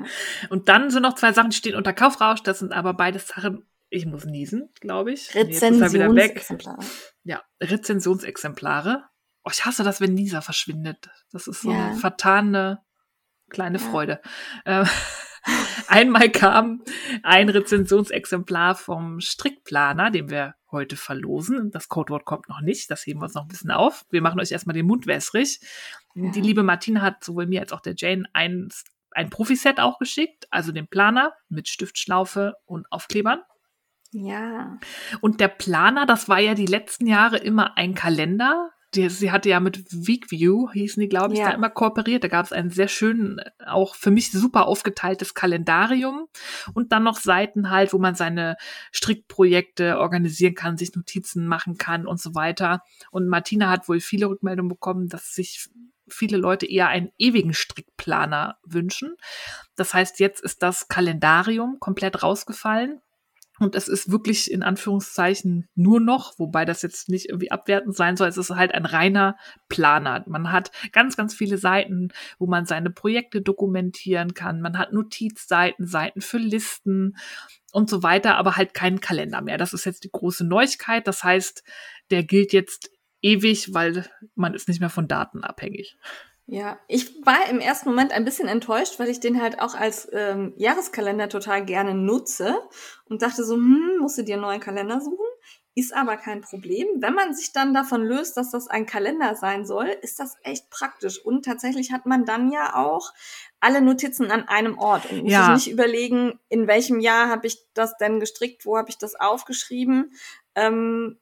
Und dann sind noch zwei Sachen, die stehen unter Kaufrausch. Das sind aber beide Sachen, ich muss niesen, glaube ich. Rezensionsexemplare. Ja, Rezensionsexemplare. Oh, ich hasse das, wenn Nisa verschwindet. Das ist so ja. eine vertane kleine ja. Freude. Äh, einmal kam ein Rezensionsexemplar vom Strickplaner, den wir heute verlosen. Das Codewort kommt noch nicht, das heben wir uns noch ein bisschen auf. Wir machen euch erstmal den Mund wässrig. Ja. Die liebe Martina hat sowohl mir als auch der Jane ein, ein Profiset auch geschickt, also den Planer mit Stiftschlaufe und Aufklebern. Ja. Und der Planer, das war ja die letzten Jahre immer ein Kalender die, sie hatte ja mit Weekview, hießen die, glaube ich, ja. da immer kooperiert. Da gab es ein sehr schön, auch für mich super aufgeteiltes Kalendarium und dann noch Seiten halt, wo man seine Strickprojekte organisieren kann, sich Notizen machen kann und so weiter. Und Martina hat wohl viele Rückmeldungen bekommen, dass sich viele Leute eher einen ewigen Strickplaner wünschen. Das heißt, jetzt ist das Kalendarium komplett rausgefallen. Und es ist wirklich in Anführungszeichen nur noch, wobei das jetzt nicht irgendwie abwertend sein soll, es ist halt ein reiner Planer. Man hat ganz, ganz viele Seiten, wo man seine Projekte dokumentieren kann. Man hat Notizseiten, Seiten für Listen und so weiter, aber halt keinen Kalender mehr. Das ist jetzt die große Neuigkeit. Das heißt, der gilt jetzt ewig, weil man ist nicht mehr von Daten abhängig. Ja, ich war im ersten Moment ein bisschen enttäuscht, weil ich den halt auch als ähm, Jahreskalender total gerne nutze und dachte so, hm, musst du dir einen neuen Kalender suchen? Ist aber kein Problem. Wenn man sich dann davon löst, dass das ein Kalender sein soll, ist das echt praktisch. Und tatsächlich hat man dann ja auch alle Notizen an einem Ort und muss ja. sich nicht überlegen, in welchem Jahr habe ich das denn gestrickt, wo habe ich das aufgeschrieben. Ähm,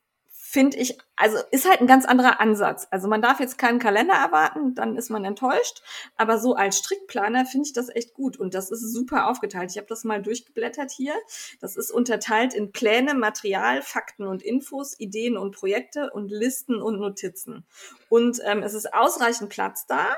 finde ich, also ist halt ein ganz anderer Ansatz. Also man darf jetzt keinen Kalender erwarten, dann ist man enttäuscht. Aber so als Strickplaner finde ich das echt gut und das ist super aufgeteilt. Ich habe das mal durchgeblättert hier. Das ist unterteilt in Pläne, Material, Fakten und Infos, Ideen und Projekte und Listen und Notizen. Und ähm, es ist ausreichend Platz da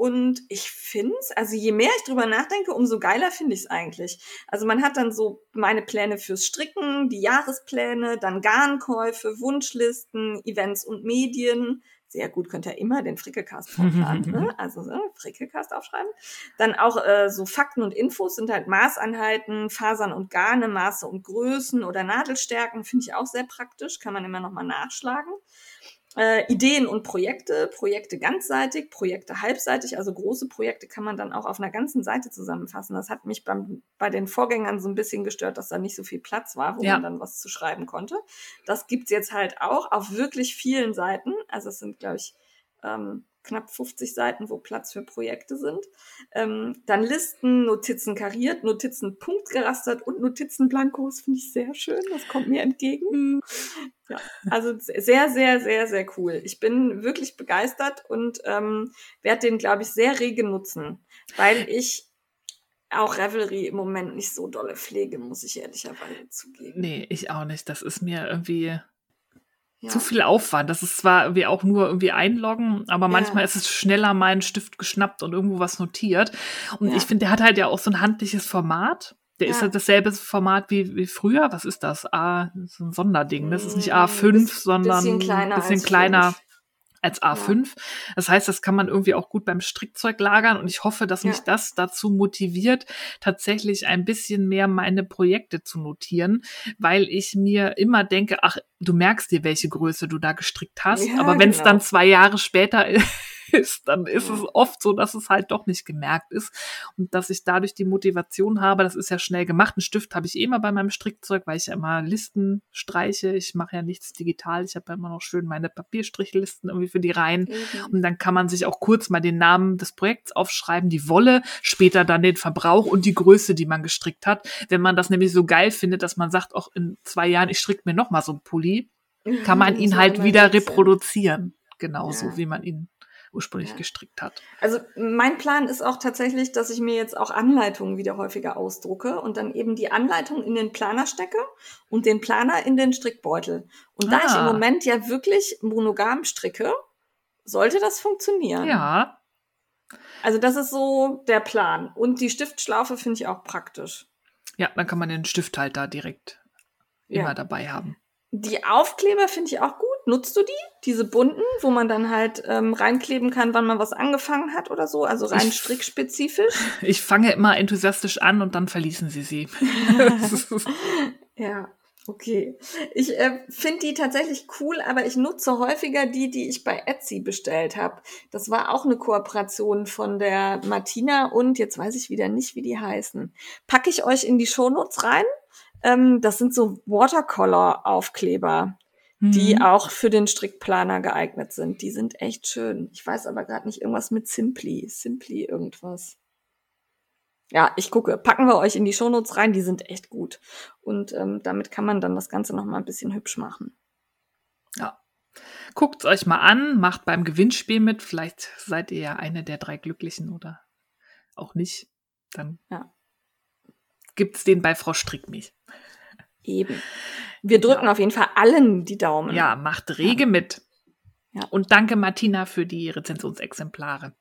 und ich finde es, also je mehr ich drüber nachdenke, umso geiler finde ich es eigentlich. Also man hat dann so meine Pläne fürs Stricken, die Jahrespläne, dann Garnkäufe, Wunschlisten, Events und Medien. Sehr gut, könnt ihr immer den Frickecast vorplanen, ne? Also so, Frickecast aufschreiben. Dann auch äh, so Fakten und Infos sind halt Maßeinheiten, Fasern und Garne, Maße und Größen oder Nadelstärken, finde ich auch sehr praktisch, kann man immer nochmal nachschlagen. Äh, Ideen und Projekte, Projekte ganzseitig, Projekte halbseitig, also große Projekte kann man dann auch auf einer ganzen Seite zusammenfassen. Das hat mich beim, bei den Vorgängern so ein bisschen gestört, dass da nicht so viel Platz war, wo ja. man dann was zu schreiben konnte. Das gibt's jetzt halt auch auf wirklich vielen Seiten. Also es sind, glaube ich, ähm, knapp 50 Seiten, wo Platz für Projekte sind. Ähm, dann Listen, Notizen kariert, Notizen punktgerastert und Notizen blankos finde ich sehr schön. Das kommt mir entgegen. Mhm. Ja, also sehr, sehr, sehr, sehr cool. Ich bin wirklich begeistert und ähm, werde den, glaube ich, sehr rege nutzen, weil ich auch Revelry im Moment nicht so dolle pflege, muss ich ehrlicherweise zugeben. Nee, ich auch nicht. Das ist mir irgendwie ja. zu viel Aufwand. Das ist zwar irgendwie auch nur irgendwie einloggen, aber manchmal ja. ist es schneller mal ein Stift geschnappt und irgendwo was notiert. Und ja. ich finde, der hat halt ja auch so ein handliches Format. Der ist halt dasselbe Format wie, wie früher. Was ist das? A, ist ein Sonderding. Das ist nicht A5, Biss, sondern ein bisschen kleiner. Bisschen kleiner als A5. Ja. Das heißt, das kann man irgendwie auch gut beim Strickzeug lagern und ich hoffe, dass ja. mich das dazu motiviert, tatsächlich ein bisschen mehr meine Projekte zu notieren, weil ich mir immer denke, ach, du merkst dir, welche Größe du da gestrickt hast, ja, aber wenn es genau. dann zwei Jahre später ist, dann ist es oft so, dass es halt doch nicht gemerkt ist und dass ich dadurch die Motivation habe, das ist ja schnell gemacht. Einen Stift habe ich eh immer bei meinem Strickzeug, weil ich ja immer Listen streiche. Ich mache ja nichts digital. Ich habe ja immer noch schön meine Papierstrichlisten irgendwie für die Reihen. Mhm. Und dann kann man sich auch kurz mal den Namen des Projekts aufschreiben, die Wolle, später dann den Verbrauch und die Größe, die man gestrickt hat. Wenn man das nämlich so geil findet, dass man sagt, auch in zwei Jahren, ich stricke mir noch mal so einen Pulli, kann man ihn halt wieder reproduzieren. Genauso, ja. wie man ihn ursprünglich ja. gestrickt hat. Also mein Plan ist auch tatsächlich, dass ich mir jetzt auch Anleitungen wieder häufiger ausdrucke und dann eben die Anleitung in den Planer stecke und den Planer in den Strickbeutel. Und ah. da ich im ah. Moment ja wirklich monogam stricke, sollte das funktionieren. Ja. Also das ist so der Plan. Und die Stiftschlaufe finde ich auch praktisch. Ja, dann kann man den Stifthalter direkt immer ja. dabei haben. Die Aufkleber finde ich auch gut. Nutzt du die? Diese bunten, wo man dann halt ähm, reinkleben kann, wann man was angefangen hat oder so? Also rein ich, strickspezifisch? Ich fange immer enthusiastisch an und dann verließen sie sie. ja, okay. Ich äh, finde die tatsächlich cool, aber ich nutze häufiger die, die ich bei Etsy bestellt habe. Das war auch eine Kooperation von der Martina und jetzt weiß ich wieder nicht, wie die heißen. Packe ich euch in die Shownotes rein. Ähm, das sind so Watercolor-Aufkleber, mhm. die auch für den Strickplaner geeignet sind. Die sind echt schön. Ich weiß aber gerade nicht irgendwas mit Simply. Simply irgendwas. Ja, ich gucke. Packen wir euch in die Shownotes rein. Die sind echt gut. Und ähm, damit kann man dann das Ganze noch mal ein bisschen hübsch machen. Ja. Guckt euch mal an, macht beim Gewinnspiel mit. Vielleicht seid ihr ja eine der drei Glücklichen oder auch nicht. Dann ja gibt es den bei Frau Strickmilch. Eben. Wir drücken ja. auf jeden Fall allen die Daumen. Ja, macht rege ja. mit. Ja. Und danke Martina für die Rezensionsexemplare.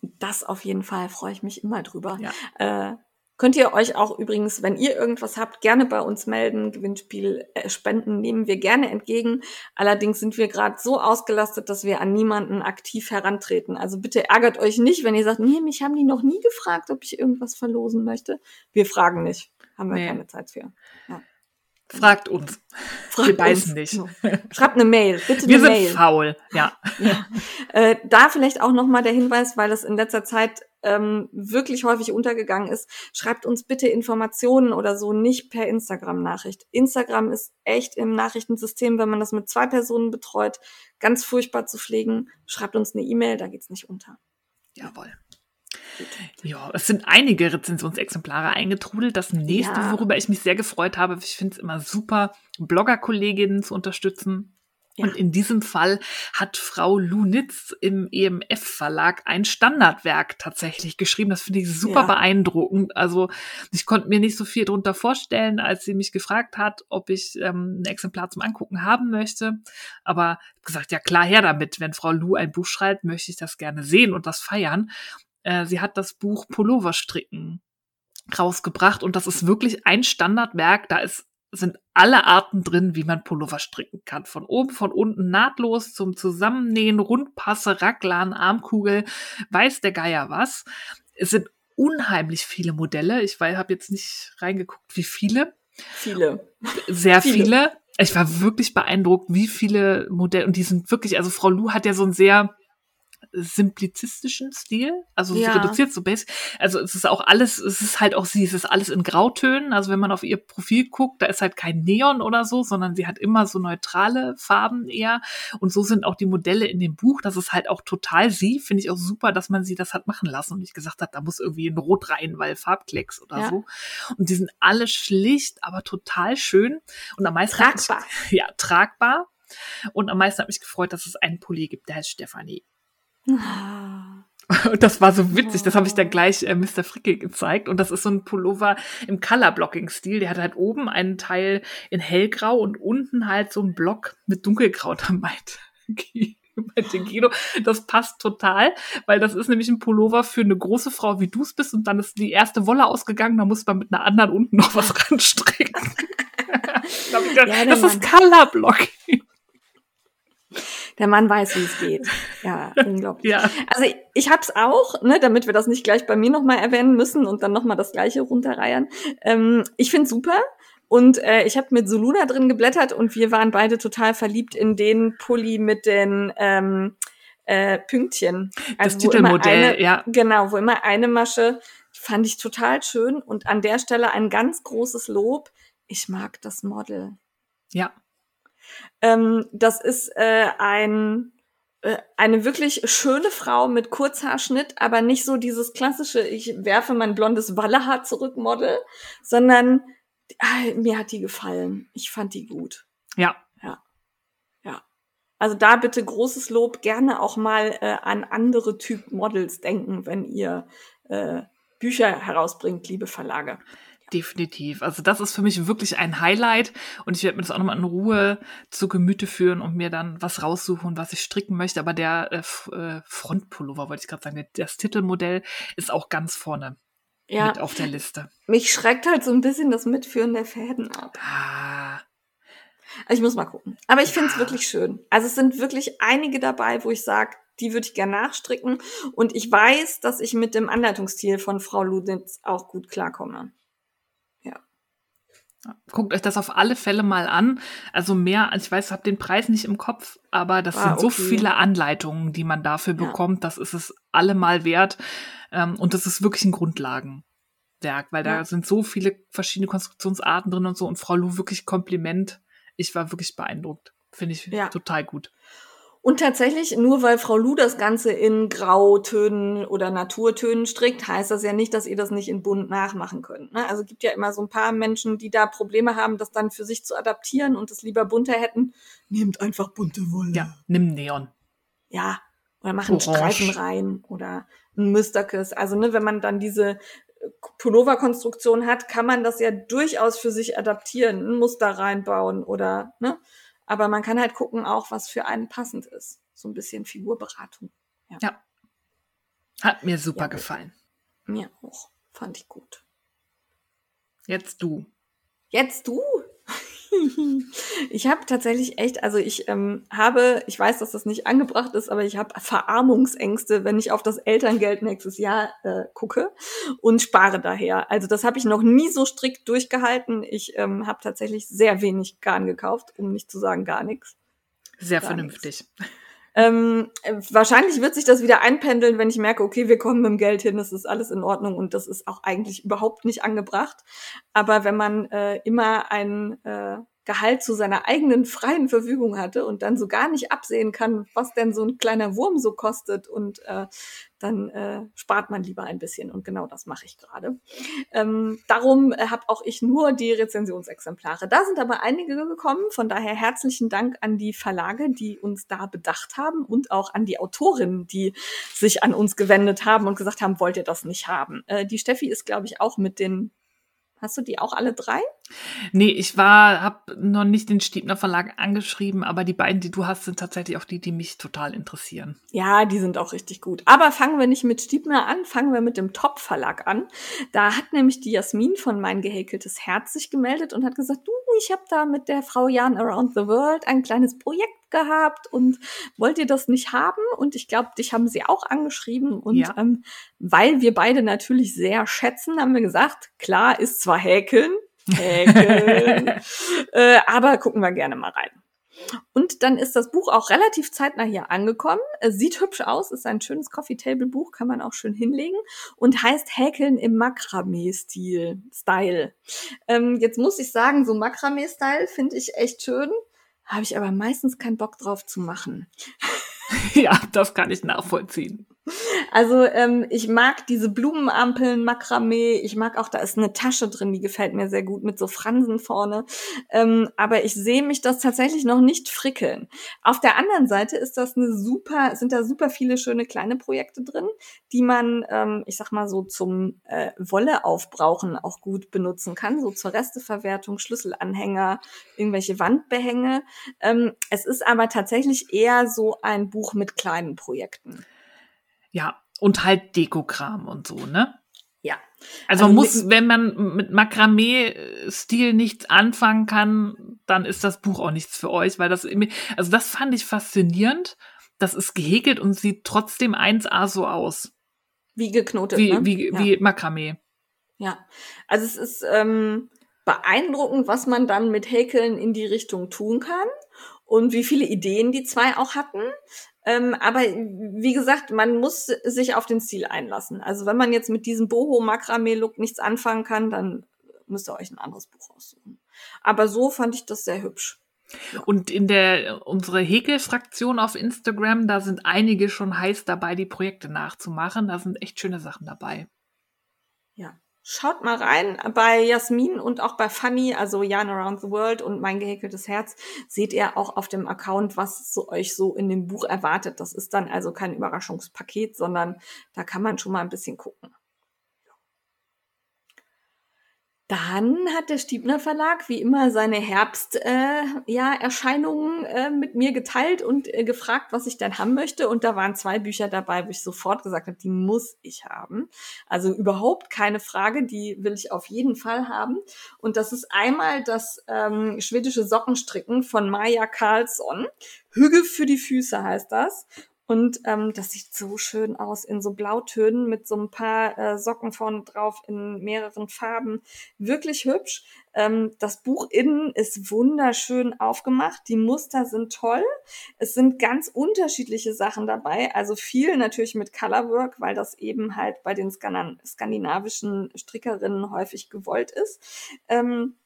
Das auf jeden Fall freue ich mich immer drüber. Ja. Äh, Könnt ihr euch auch übrigens, wenn ihr irgendwas habt, gerne bei uns melden. Gewinnspiel äh, spenden nehmen wir gerne entgegen. Allerdings sind wir gerade so ausgelastet, dass wir an niemanden aktiv herantreten. Also bitte ärgert euch nicht, wenn ihr sagt, nee, mich haben die noch nie gefragt, ob ich irgendwas verlosen möchte. Wir fragen nicht. Haben wir nee. keine Zeit für. Ja. Fragt uns. Fragt wir beißen nicht. Schreibt eine Mail, bitte Wir sind faul, ja. ja. Äh, da vielleicht auch nochmal der Hinweis, weil es in letzter Zeit ähm, wirklich häufig untergegangen ist. Schreibt uns bitte Informationen oder so nicht per Instagram-Nachricht. Instagram ist echt im Nachrichtensystem, wenn man das mit zwei Personen betreut, ganz furchtbar zu pflegen. Schreibt uns eine E-Mail, da geht's nicht unter. Jawohl. Ja, es sind einige Rezensionsexemplare eingetrudelt. Das nächste, ja. worüber ich mich sehr gefreut habe, ich finde es immer super, Blogger-Kolleginnen zu unterstützen. Ja. Und in diesem Fall hat Frau Lunitz im EMF-Verlag ein Standardwerk tatsächlich geschrieben. Das finde ich super ja. beeindruckend. Also ich konnte mir nicht so viel darunter vorstellen, als sie mich gefragt hat, ob ich ähm, ein Exemplar zum Angucken haben möchte. Aber gesagt, ja klar, her damit. Wenn Frau Lu ein Buch schreibt, möchte ich das gerne sehen und das feiern. Äh, sie hat das Buch Pullover stricken rausgebracht und das ist wirklich ein Standardwerk. Da ist, sind alle Arten drin, wie man Pullover stricken kann. Von oben, von unten nahtlos zum Zusammennähen, Rundpasse, Raglan, Armkugel, weiß der Geier was. Es sind unheimlich viele Modelle. Ich habe jetzt nicht reingeguckt, wie viele. Viele. Sehr viele. viele. Ich war wirklich beeindruckt, wie viele Modelle, und die sind wirklich, also Frau Lu hat ja so ein sehr simplizistischen Stil, also ja. reduziert so basic. Also es ist auch alles, es ist halt auch sie, es ist alles in Grautönen. Also wenn man auf ihr Profil guckt, da ist halt kein Neon oder so, sondern sie hat immer so neutrale Farben eher. Und so sind auch die Modelle in dem Buch. Das ist halt auch total sie. Finde ich auch super, dass man sie das hat machen lassen und nicht gesagt hat, da muss irgendwie ein Rot rein, weil Farbklecks oder ja. so. Und die sind alle schlicht, aber total schön. Und am meisten tragbar. Ich, ja, tragbar. Und am meisten hat mich gefreut, dass es einen Pulli gibt, der heißt Stefanie. Und das war so witzig, das habe ich dann gleich äh, Mr. Fricke gezeigt. Und das ist so ein Pullover im Color-Blocking-Stil. Der hat halt oben einen Teil in hellgrau und unten halt so einen Block mit dunkelgrau. Da meinte, meinte Guido, das passt total, weil das ist nämlich ein Pullover für eine große Frau, wie du es bist. Und dann ist die erste Wolle ausgegangen, da muss man mit einer anderen unten noch was ranstricken. gedacht, ja, das Mann. ist Color-Blocking. Der Mann weiß, wie es geht. Ja, unglaublich. Ja. Also ich, ich habe es auch, ne, damit wir das nicht gleich bei mir nochmal erwähnen müssen und dann nochmal das gleiche runterreiern. Ähm, ich finde super. Und äh, ich habe mit Soluna drin geblättert und wir waren beide total verliebt in den Pulli mit den ähm, äh, Pünktchen. Also das Titelmodell, eine, ja. Genau, wo immer eine Masche fand ich total schön und an der Stelle ein ganz großes Lob. Ich mag das Model. Ja. Ähm, das ist äh, ein äh, eine wirklich schöne Frau mit Kurzhaarschnitt, aber nicht so dieses klassische, ich werfe mein blondes Wallehaar zurück Model, sondern ah, mir hat die gefallen. Ich fand die gut. Ja. Ja. Ja. Also da bitte großes Lob, gerne auch mal äh, an andere Typ Models denken, wenn ihr äh, Bücher herausbringt, liebe Verlage. Definitiv. Also das ist für mich wirklich ein Highlight und ich werde mir das auch nochmal in Ruhe zu Gemüte führen und mir dann was raussuchen, was ich stricken möchte. Aber der äh, äh Frontpullover, wollte ich gerade sagen, das Titelmodell ist auch ganz vorne ja. mit auf der Liste. Mich schreckt halt so ein bisschen das Mitführen der Fäden ab. Ah. Ich muss mal gucken. Aber ich finde es wirklich schön. Also es sind wirklich einige dabei, wo ich sage, die würde ich gerne nachstricken. Und ich weiß, dass ich mit dem Anleitungsstil von Frau Ludnitz auch gut klarkomme. Guckt euch das auf alle Fälle mal an. Also mehr, als ich weiß, habe den Preis nicht im Kopf, aber das ah, sind so viele Anleitungen, die man dafür ja. bekommt. Das ist es allemal wert. Ähm, und das ist wirklich ein Grundlagenwerk, weil ja. da sind so viele verschiedene Konstruktionsarten drin und so. Und Frau Lu, wirklich Kompliment. Ich war wirklich beeindruckt. Finde ich ja. total gut. Und tatsächlich, nur weil Frau Lu das Ganze in Grautönen oder Naturtönen strickt, heißt das ja nicht, dass ihr das nicht in bunt nachmachen könnt. Ne? Also gibt ja immer so ein paar Menschen, die da Probleme haben, das dann für sich zu adaptieren und das lieber bunter hätten. Nehmt einfach bunte Wolle. Ja, nimm Neon. Ja, oder machen Orange. Streifen rein oder ein Müsterkiss. Also ne, wenn man dann diese äh, Pullover-Konstruktion hat, kann man das ja durchaus für sich adaptieren, ein Muster reinbauen oder ne, aber man kann halt gucken auch, was für einen passend ist. So ein bisschen Figurberatung. Ja. ja. Hat mir super ja, gefallen. Mir auch. Fand ich gut. Jetzt du. Jetzt du? ich habe tatsächlich echt, also ich ähm, habe, ich weiß, dass das nicht angebracht ist, aber ich habe Verarmungsängste, wenn ich auf das Elterngeld nächstes Jahr äh, gucke und spare daher. Also das habe ich noch nie so strikt durchgehalten. Ich ähm, habe tatsächlich sehr wenig Garn gekauft, um nicht zu sagen gar nichts. Sehr gar vernünftig. Nix. Ähm, wahrscheinlich wird sich das wieder einpendeln, wenn ich merke, okay, wir kommen mit dem Geld hin, das ist alles in Ordnung und das ist auch eigentlich überhaupt nicht angebracht. Aber wenn man äh, immer ein äh, Gehalt zu seiner eigenen freien Verfügung hatte und dann so gar nicht absehen kann, was denn so ein kleiner Wurm so kostet und äh, dann äh, spart man lieber ein bisschen und genau das mache ich gerade. Ähm, darum äh, habe auch ich nur die Rezensionsexemplare. Da sind aber einige gekommen, von daher herzlichen Dank an die Verlage, die uns da bedacht haben und auch an die Autorinnen, die sich an uns gewendet haben und gesagt haben, wollt ihr das nicht haben. Äh, die Steffi ist, glaube ich, auch mit den Hast du die auch alle drei? Nee, ich war, habe noch nicht den Stiebner Verlag angeschrieben, aber die beiden, die du hast, sind tatsächlich auch die, die mich total interessieren. Ja, die sind auch richtig gut. Aber fangen wir nicht mit Stiebner an, fangen wir mit dem Top Verlag an. Da hat nämlich die Jasmin von Mein gehäkeltes Herz sich gemeldet und hat gesagt, du, ich habe da mit der Frau Jan Around the World ein kleines Projekt gehabt und wollt ihr das nicht haben? Und ich glaube, dich haben sie auch angeschrieben. Und ja. ähm, weil wir beide natürlich sehr schätzen, haben wir gesagt, klar, ist zwar Häkeln, Häkeln, äh, aber gucken wir gerne mal rein. Und dann ist das Buch auch relativ zeitnah hier angekommen. Es sieht hübsch aus, ist ein schönes Coffee Table Buch, kann man auch schön hinlegen und heißt Häkeln im Makramee-Stil, Style. Ähm, jetzt muss ich sagen, so Makramee-Style finde ich echt schön habe ich aber meistens keinen Bock drauf zu machen. ja, das kann ich nachvollziehen. Also ähm, ich mag diese Blumenampeln, Makramee. Ich mag auch, da ist eine Tasche drin, die gefällt mir sehr gut mit so Fransen vorne. Ähm, aber ich sehe mich das tatsächlich noch nicht frickeln. Auf der anderen Seite ist das eine super, sind da super viele schöne kleine Projekte drin, die man, ähm, ich sag mal so zum äh, Wolle aufbrauchen auch gut benutzen kann, so zur Resteverwertung, Schlüsselanhänger, irgendwelche Wandbehänge. Ähm, es ist aber tatsächlich eher so ein Buch mit kleinen Projekten. Ja, und halt Dekokram und so, ne? Ja. Also, man also muss, wenn man mit Makramee-Stil nichts anfangen kann, dann ist das Buch auch nichts für euch, weil das, also das fand ich faszinierend. Das ist gehäkelt und sieht trotzdem 1A so aus. Wie geknotet, wie, ne? Wie, ja. wie Makramee. Ja, also es ist ähm, beeindruckend, was man dann mit Häkeln in die Richtung tun kann und wie viele Ideen die zwei auch hatten. Ähm, aber wie gesagt, man muss sich auf den Stil einlassen. Also wenn man jetzt mit diesem Boho-Makramee-Look nichts anfangen kann, dann müsst ihr euch ein anderes Buch aussuchen. Aber so fand ich das sehr hübsch. Und in der unsere Häkelfraktion auf Instagram, da sind einige schon heiß dabei, die Projekte nachzumachen. Da sind echt schöne Sachen dabei. Schaut mal rein bei Jasmin und auch bei Fanny, also Jan Around the World und mein gehäkeltes Herz, seht ihr auch auf dem Account, was so euch so in dem Buch erwartet. Das ist dann also kein Überraschungspaket, sondern da kann man schon mal ein bisschen gucken. Dann hat der Stiebner Verlag wie immer seine Herbsterscheinungen äh, ja, Erscheinungen, äh, mit mir geteilt und äh, gefragt, was ich denn haben möchte. Und da waren zwei Bücher dabei, wo ich sofort gesagt habe, die muss ich haben. Also überhaupt keine Frage, die will ich auf jeden Fall haben. Und das ist einmal das ähm, schwedische Sockenstricken von Maja Karlsson. Hüge für die Füße heißt das. Und ähm, das sieht so schön aus in so Blautönen mit so ein paar äh, Socken vorne drauf in mehreren Farben. Wirklich hübsch. Ähm, das Buch innen ist wunderschön aufgemacht. Die Muster sind toll. Es sind ganz unterschiedliche Sachen dabei. Also viel natürlich mit Colorwork, weil das eben halt bei den skandinavischen Strickerinnen häufig gewollt ist. Ähm,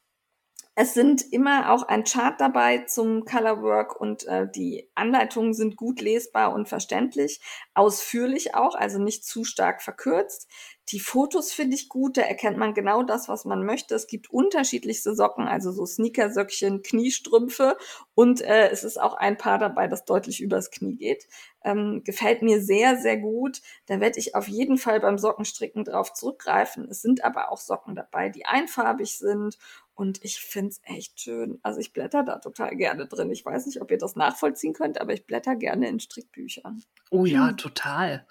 es sind immer auch ein Chart dabei zum Colorwork und äh, die Anleitungen sind gut lesbar und verständlich, ausführlich auch, also nicht zu stark verkürzt. Die Fotos finde ich gut, da erkennt man genau das, was man möchte. Es gibt unterschiedlichste Socken, also so Sneakersöckchen, Kniestrümpfe und äh, es ist auch ein Paar dabei, das deutlich übers Knie geht. Ähm, gefällt mir sehr, sehr gut. Da werde ich auf jeden Fall beim Sockenstricken drauf zurückgreifen. Es sind aber auch Socken dabei, die einfarbig sind und ich find's echt schön. Also ich blätter da total gerne drin. Ich weiß nicht, ob ihr das nachvollziehen könnt, aber ich blätter gerne in Strickbüchern. Oh ja, hm. total.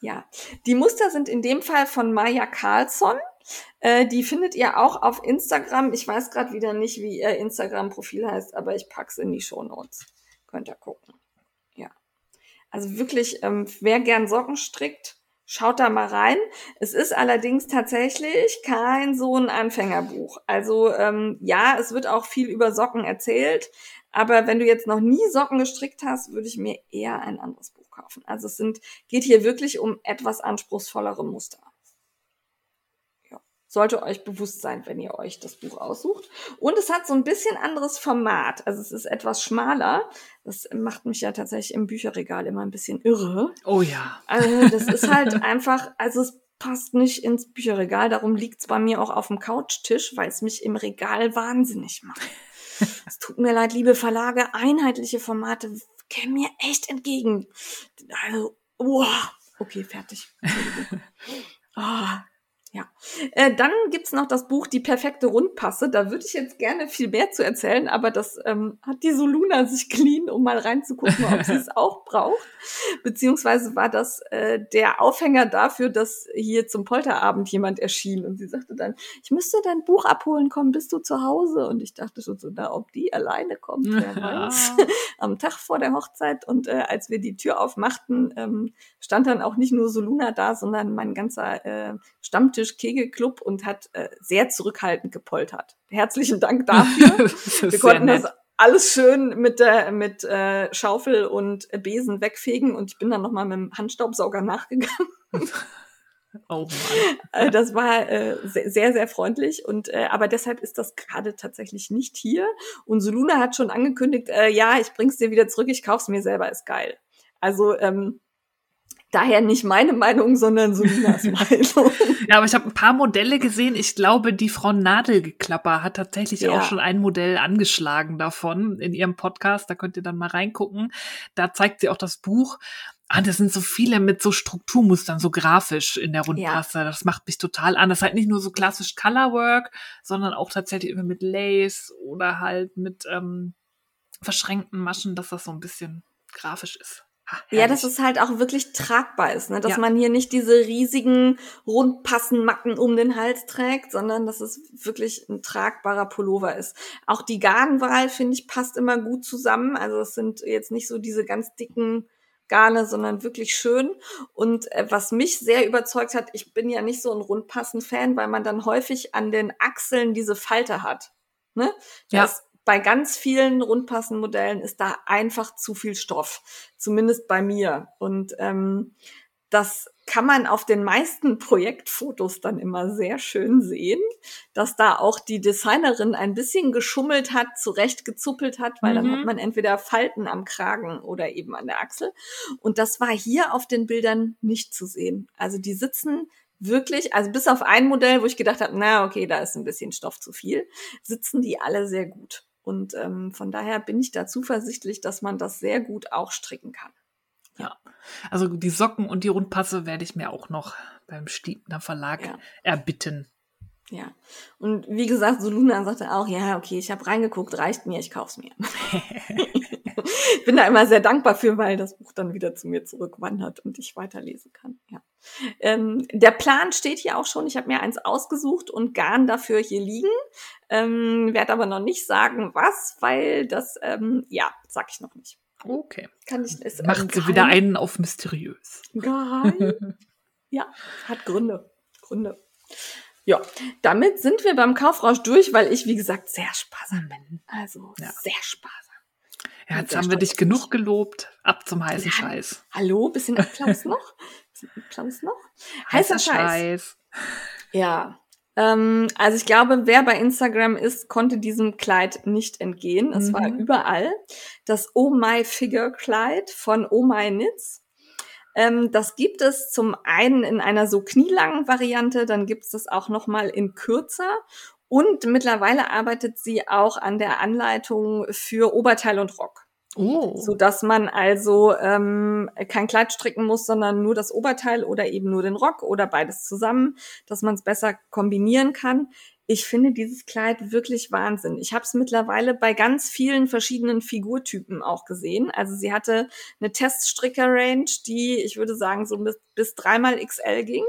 Ja, die Muster sind in dem Fall von Maya Carlsson. Äh, die findet ihr auch auf Instagram. Ich weiß gerade wieder nicht, wie ihr Instagram-Profil heißt, aber ich pack's in die Show Notes. Könnt ihr gucken. Ja. Also wirklich, ähm, wer gern Socken strickt, Schaut da mal rein. Es ist allerdings tatsächlich kein so ein Anfängerbuch. Also ähm, ja, es wird auch viel über Socken erzählt, aber wenn du jetzt noch nie Socken gestrickt hast, würde ich mir eher ein anderes Buch kaufen. Also es sind, geht hier wirklich um etwas anspruchsvollere Muster sollte euch bewusst sein, wenn ihr euch das Buch aussucht. Und es hat so ein bisschen anderes Format. Also es ist etwas schmaler. Das macht mich ja tatsächlich im Bücherregal immer ein bisschen irre. Oh ja. Also das ist halt einfach, also es passt nicht ins Bücherregal. Darum liegt es bei mir auch auf dem Couchtisch, weil es mich im Regal wahnsinnig macht. Es tut mir leid, liebe Verlage, einheitliche Formate kämen mir echt entgegen. Also, wow. Okay, fertig. Oh, ja. Äh, dann gibt's noch das Buch Die perfekte Rundpasse. Da würde ich jetzt gerne viel mehr zu erzählen, aber das ähm, hat die Soluna sich clean, um mal reinzugucken, ob sie es auch braucht. Beziehungsweise war das äh, der Aufhänger dafür, dass hier zum Polterabend jemand erschien und sie sagte dann, ich müsste dein Buch abholen kommen, bist du zu Hause? Und ich dachte schon so, na, ob die alleine kommt, wer weiß. Am Tag vor der Hochzeit und äh, als wir die Tür aufmachten, ähm, stand dann auch nicht nur Soluna da, sondern mein ganzer äh, Stammtisch Stammtisch Kegelclub und hat äh, sehr zurückhaltend gepoltert. Herzlichen Dank dafür. Wir konnten das alles schön mit der mit äh, Schaufel und Besen wegfegen und ich bin dann noch mal mit dem Handstaubsauger nachgegangen. Oh Mann. Äh, das war äh, sehr, sehr freundlich und äh, aber deshalb ist das gerade tatsächlich nicht hier. Und Soluna hat schon angekündigt, äh, ja, ich bring's dir wieder zurück, ich kauf's mir selber, ist geil. Also ähm, Daher nicht meine Meinung, sondern Solinas Meinung. Ja, aber ich habe ein paar Modelle gesehen. Ich glaube, die Frau Nadelgeklapper hat tatsächlich ja. auch schon ein Modell angeschlagen davon in ihrem Podcast. Da könnt ihr dann mal reingucken. Da zeigt sie auch das Buch. Ah, das sind so viele mit so Strukturmustern, so grafisch in der Rundpasse. Ja. Das macht mich total an. Das ist halt nicht nur so klassisch Colorwork, sondern auch tatsächlich immer mit Lace oder halt mit ähm, verschränkten Maschen, dass das so ein bisschen grafisch ist. Ach, ja, dass es halt auch wirklich tragbar ist, ne? dass ja. man hier nicht diese riesigen Rundpassenmacken um den Hals trägt, sondern dass es wirklich ein tragbarer Pullover ist. Auch die Garnwahl, finde ich, passt immer gut zusammen. Also es sind jetzt nicht so diese ganz dicken Garne, sondern wirklich schön. Und äh, was mich sehr überzeugt hat, ich bin ja nicht so ein Rundpassen-Fan, weil man dann häufig an den Achseln diese Falte hat. Ne? ja. Ist bei ganz vielen Rundpassenmodellen ist da einfach zu viel Stoff, zumindest bei mir. Und ähm, das kann man auf den meisten Projektfotos dann immer sehr schön sehen, dass da auch die Designerin ein bisschen geschummelt hat, zurecht gezuppelt hat, weil mhm. dann hat mhm. man entweder Falten am Kragen oder eben an der Achsel. Und das war hier auf den Bildern nicht zu sehen. Also die sitzen wirklich, also bis auf ein Modell, wo ich gedacht habe, na okay, da ist ein bisschen Stoff zu viel, sitzen die alle sehr gut. Und ähm, von daher bin ich da zuversichtlich, dass man das sehr gut auch stricken kann. Ja, also die Socken und die Rundpasse werde ich mir auch noch beim Stiebner Verlag ja. erbitten. Ja, und wie gesagt, Soluna sagte auch, ja, okay, ich habe reingeguckt, reicht mir, ich kauf's mir. ich bin da immer sehr dankbar für, weil das Buch dann wieder zu mir zurückwandert und ich weiterlesen kann. Ja. Ähm, der Plan steht hier auch schon. Ich habe mir eins ausgesucht und Garn dafür hier liegen. Ähm, Werde aber noch nicht sagen, was, weil das, ähm, ja, sag ich noch nicht. Okay. Kann ich, es, Macht sie wieder einen auf mysteriös. Geheim. ja, hat Gründe. Gründe. Ja, damit sind wir beim Kaufrausch durch, weil ich, wie gesagt, sehr sparsam bin. Also ja. sehr sparsam. Ja, jetzt haben wir dich genug gelobt. Ab zum heißen ja, Scheiß. Hallo, bisschen Applaus noch? Bisschen Applaus noch? Heißer, Heißer Scheiß. Scheiß. Ja. Ähm, also ich glaube, wer bei Instagram ist, konnte diesem Kleid nicht entgehen. Es mhm. war überall. Das Oh My Figure Kleid von Oh My Knits. Ähm, das gibt es zum einen in einer so knielangen Variante, dann gibt es das auch noch mal in kürzer und mittlerweile arbeitet sie auch an der Anleitung für Oberteil und Rock. Oh. So dass man also ähm, kein Kleid stricken muss, sondern nur das Oberteil oder eben nur den Rock oder beides zusammen, dass man es besser kombinieren kann. Ich finde dieses Kleid wirklich Wahnsinn. Ich habe es mittlerweile bei ganz vielen verschiedenen Figurtypen auch gesehen. Also sie hatte eine Teststricker-Range, die, ich würde sagen, so bis, bis dreimal XL ging.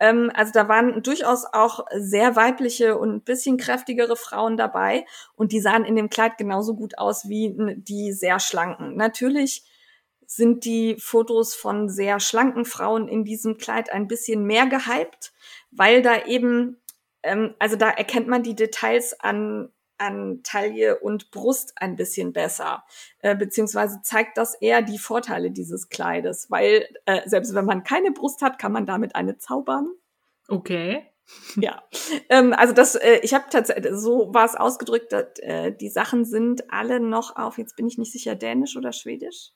Ähm, also da waren durchaus auch sehr weibliche und ein bisschen kräftigere Frauen dabei und die sahen in dem Kleid genauso gut aus wie die sehr schlanken. Natürlich sind die Fotos von sehr schlanken Frauen in diesem Kleid ein bisschen mehr gehypt, weil da eben, ähm, also da erkennt man die Details an an Taille und Brust ein bisschen besser, äh, beziehungsweise zeigt das eher die Vorteile dieses Kleides, weil äh, selbst wenn man keine Brust hat, kann man damit eine zaubern. Okay. Ja, ähm, also das, äh, ich habe tatsächlich, so war es ausgedrückt, dass, äh, die Sachen sind alle noch auf, jetzt bin ich nicht sicher, Dänisch oder Schwedisch?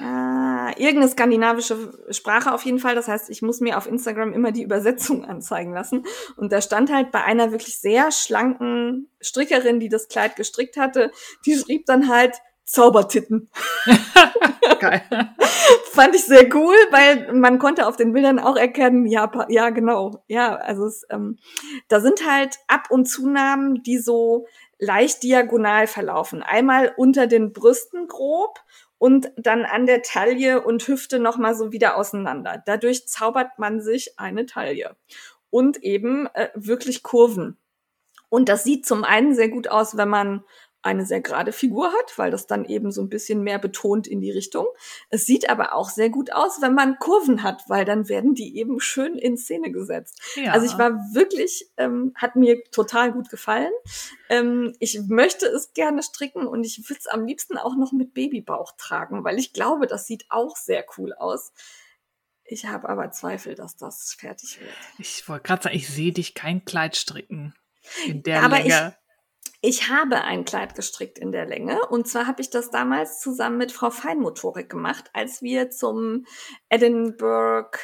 Ah, irgendeine skandinavische Sprache auf jeden Fall. Das heißt, ich muss mir auf Instagram immer die Übersetzung anzeigen lassen. Und da stand halt bei einer wirklich sehr schlanken Strickerin, die das Kleid gestrickt hatte, die schrieb dann halt Zaubertitten. Geil. Fand ich sehr cool, weil man konnte auf den Bildern auch erkennen, ja, ja, genau. Ja, also es, ähm, da sind halt Ab- und Zunahmen, die so leicht diagonal verlaufen. Einmal unter den Brüsten grob und dann an der Taille und Hüfte nochmal so wieder auseinander. Dadurch zaubert man sich eine Taille und eben äh, wirklich Kurven. Und das sieht zum einen sehr gut aus, wenn man eine sehr gerade Figur hat, weil das dann eben so ein bisschen mehr betont in die Richtung. Es sieht aber auch sehr gut aus, wenn man Kurven hat, weil dann werden die eben schön in Szene gesetzt. Ja. Also ich war wirklich, ähm, hat mir total gut gefallen. Ähm, ich möchte es gerne stricken und ich würde es am liebsten auch noch mit Babybauch tragen, weil ich glaube, das sieht auch sehr cool aus. Ich habe aber Zweifel, dass das fertig wird. Ich wollte gerade sagen, ich sehe dich kein Kleid stricken in der aber Länge. Ich, Ich habe ein Kleid gestrickt in der Länge und zwar habe ich das damals zusammen mit Frau Feinmotorik gemacht, als wir zum Edinburgh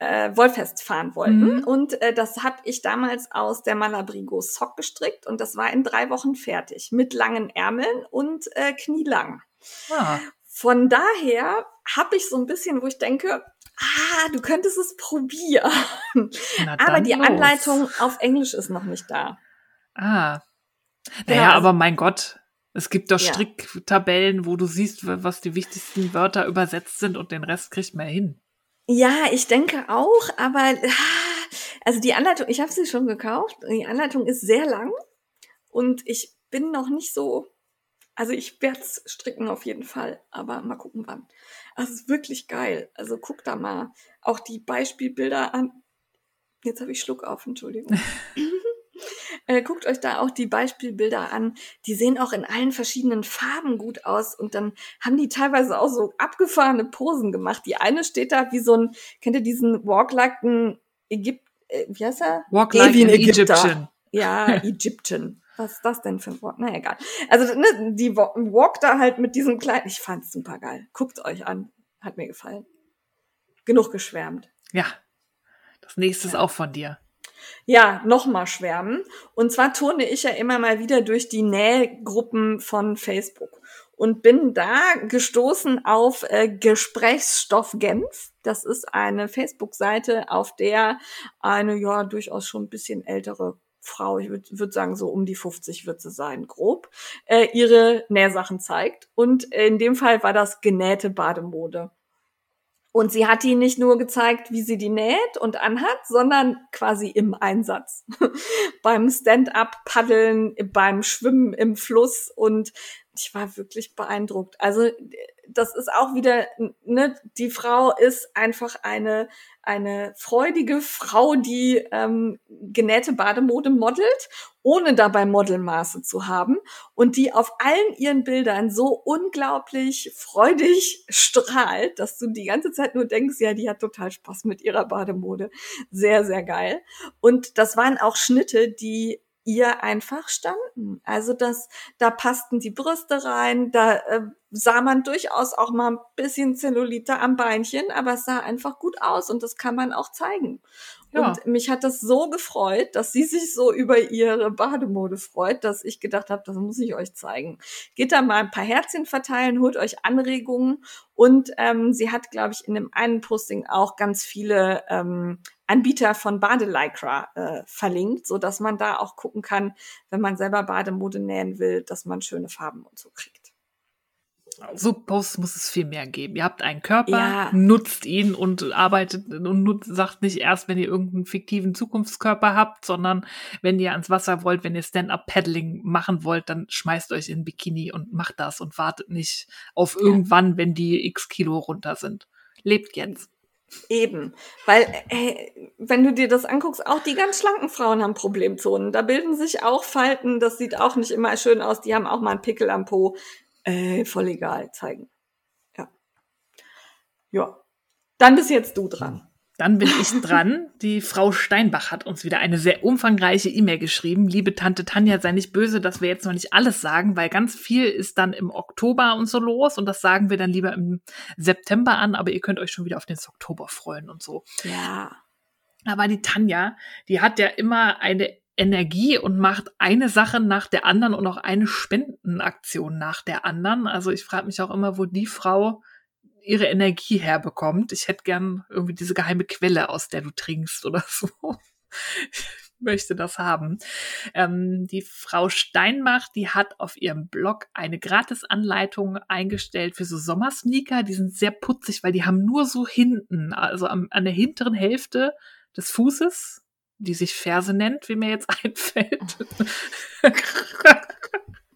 äh, Wollfest fahren wollten. Mhm. Und äh, das habe ich damals aus der Malabrigo Sock gestrickt und das war in drei Wochen fertig mit langen Ärmeln und äh, knielang. Ah. Von daher habe ich so ein bisschen, wo ich denke, ah, du könntest es probieren. Aber die los. Anleitung auf Englisch ist noch nicht da. Ah. Naja, ja, also, aber mein Gott, es gibt doch Stricktabellen, wo du siehst, was die wichtigsten Wörter übersetzt sind und den Rest kriegt man hin. Ja, ich denke auch, aber ah, also die Anleitung, ich habe sie schon gekauft. Die Anleitung ist sehr lang und ich bin noch nicht so. Also ich werde stricken auf jeden Fall, aber mal gucken wann. Also es ist wirklich geil. Also guck da mal auch die Beispielbilder an. Jetzt habe ich Schluck auf, Entschuldigung. Äh, guckt euch da auch die Beispielbilder an. Die sehen auch in allen verschiedenen Farben gut aus und dann haben die teilweise auch so abgefahrene Posen gemacht. Die eine steht da wie so ein, kennt ihr diesen Walk like Ägypt, äh, wie heißt er? Walk like an Egyptian. Ja, Egyptian. Was ist das denn für ein Wort? Na egal. Also ne, die walk da halt mit diesem Kleid. Ich fand's super geil. Guckt euch an. Hat mir gefallen. Genug geschwärmt. Ja. Das nächste ja. ist auch von dir ja, nochmal schwärmen. Und zwar turne ich ja immer mal wieder durch die Nähgruppen von Facebook und bin da gestoßen auf äh, Gesprächsstoff Genf. Das ist eine Facebook-Seite, auf der eine ja durchaus schon ein bisschen ältere Frau, ich würde würd sagen so um die 50 wird sie sein, grob, äh, ihre Nähsachen zeigt. Und in dem Fall war das genähte Bademode. Und sie hat ihnen nicht nur gezeigt, wie sie die näht und anhat, sondern quasi im Einsatz. beim Stand-up-Paddeln, beim Schwimmen im Fluss und ich war wirklich beeindruckt. Also das ist auch wieder, ne, die Frau ist einfach eine, eine freudige Frau, die ähm, genähte Bademode modelt, ohne dabei Modelmaße zu haben und die auf allen ihren Bildern so unglaublich freudig strahlt, dass du die ganze Zeit nur denkst, ja, die hat total Spaß mit ihrer Bademode. Sehr, sehr geil. Und das waren auch Schnitte, die ihr einfach standen. Also das, da passten die Brüste rein, da äh, sah man durchaus auch mal ein bisschen Zellulite am Beinchen, aber es sah einfach gut aus und das kann man auch zeigen. Ja. Und mich hat das so gefreut, dass sie sich so über ihre Bademode freut, dass ich gedacht habe, das muss ich euch zeigen. Geht da mal ein paar Herzchen verteilen, holt euch Anregungen und ähm, sie hat, glaube ich, in dem einen Posting auch ganz viele ähm, Anbieter von Badelycra äh, verlinkt, so dass man da auch gucken kann, wenn man selber Bademode nähen will, dass man schöne Farben und so kriegt. So Posts muss es viel mehr geben. Ihr habt einen Körper, ja. nutzt ihn und arbeitet und nutzt, sagt nicht erst, wenn ihr irgendeinen fiktiven Zukunftskörper habt, sondern wenn ihr ans Wasser wollt, wenn ihr Stand-up-Paddling machen wollt, dann schmeißt euch in Bikini und macht das und wartet nicht auf irgendwann, wenn die x Kilo runter sind. Lebt jetzt. Eben, weil äh, wenn du dir das anguckst, auch die ganz schlanken Frauen haben Problemzonen. Da bilden sich auch Falten, das sieht auch nicht immer schön aus. Die haben auch mal einen Pickel am Po. Äh, voll egal, zeigen. Ja. Ja. Dann bist jetzt du dran. Dann bin ich dran. Die Frau Steinbach hat uns wieder eine sehr umfangreiche E-Mail geschrieben. Liebe Tante Tanja, sei nicht böse, dass wir jetzt noch nicht alles sagen, weil ganz viel ist dann im Oktober und so los und das sagen wir dann lieber im September an, aber ihr könnt euch schon wieder auf den Oktober freuen und so. Ja. Aber die Tanja, die hat ja immer eine Energie und macht eine Sache nach der anderen und auch eine Spendenaktion nach der anderen. Also ich frage mich auch immer, wo die Frau ihre Energie herbekommt. Ich hätte gern irgendwie diese geheime Quelle, aus der du trinkst oder so. Ich möchte das haben. Ähm, die Frau Steinmach, die hat auf ihrem Blog eine Gratisanleitung eingestellt für so Sommersneaker. Die sind sehr putzig, weil die haben nur so hinten, also am, an der hinteren Hälfte des Fußes, die sich Ferse nennt, wie mir jetzt einfällt.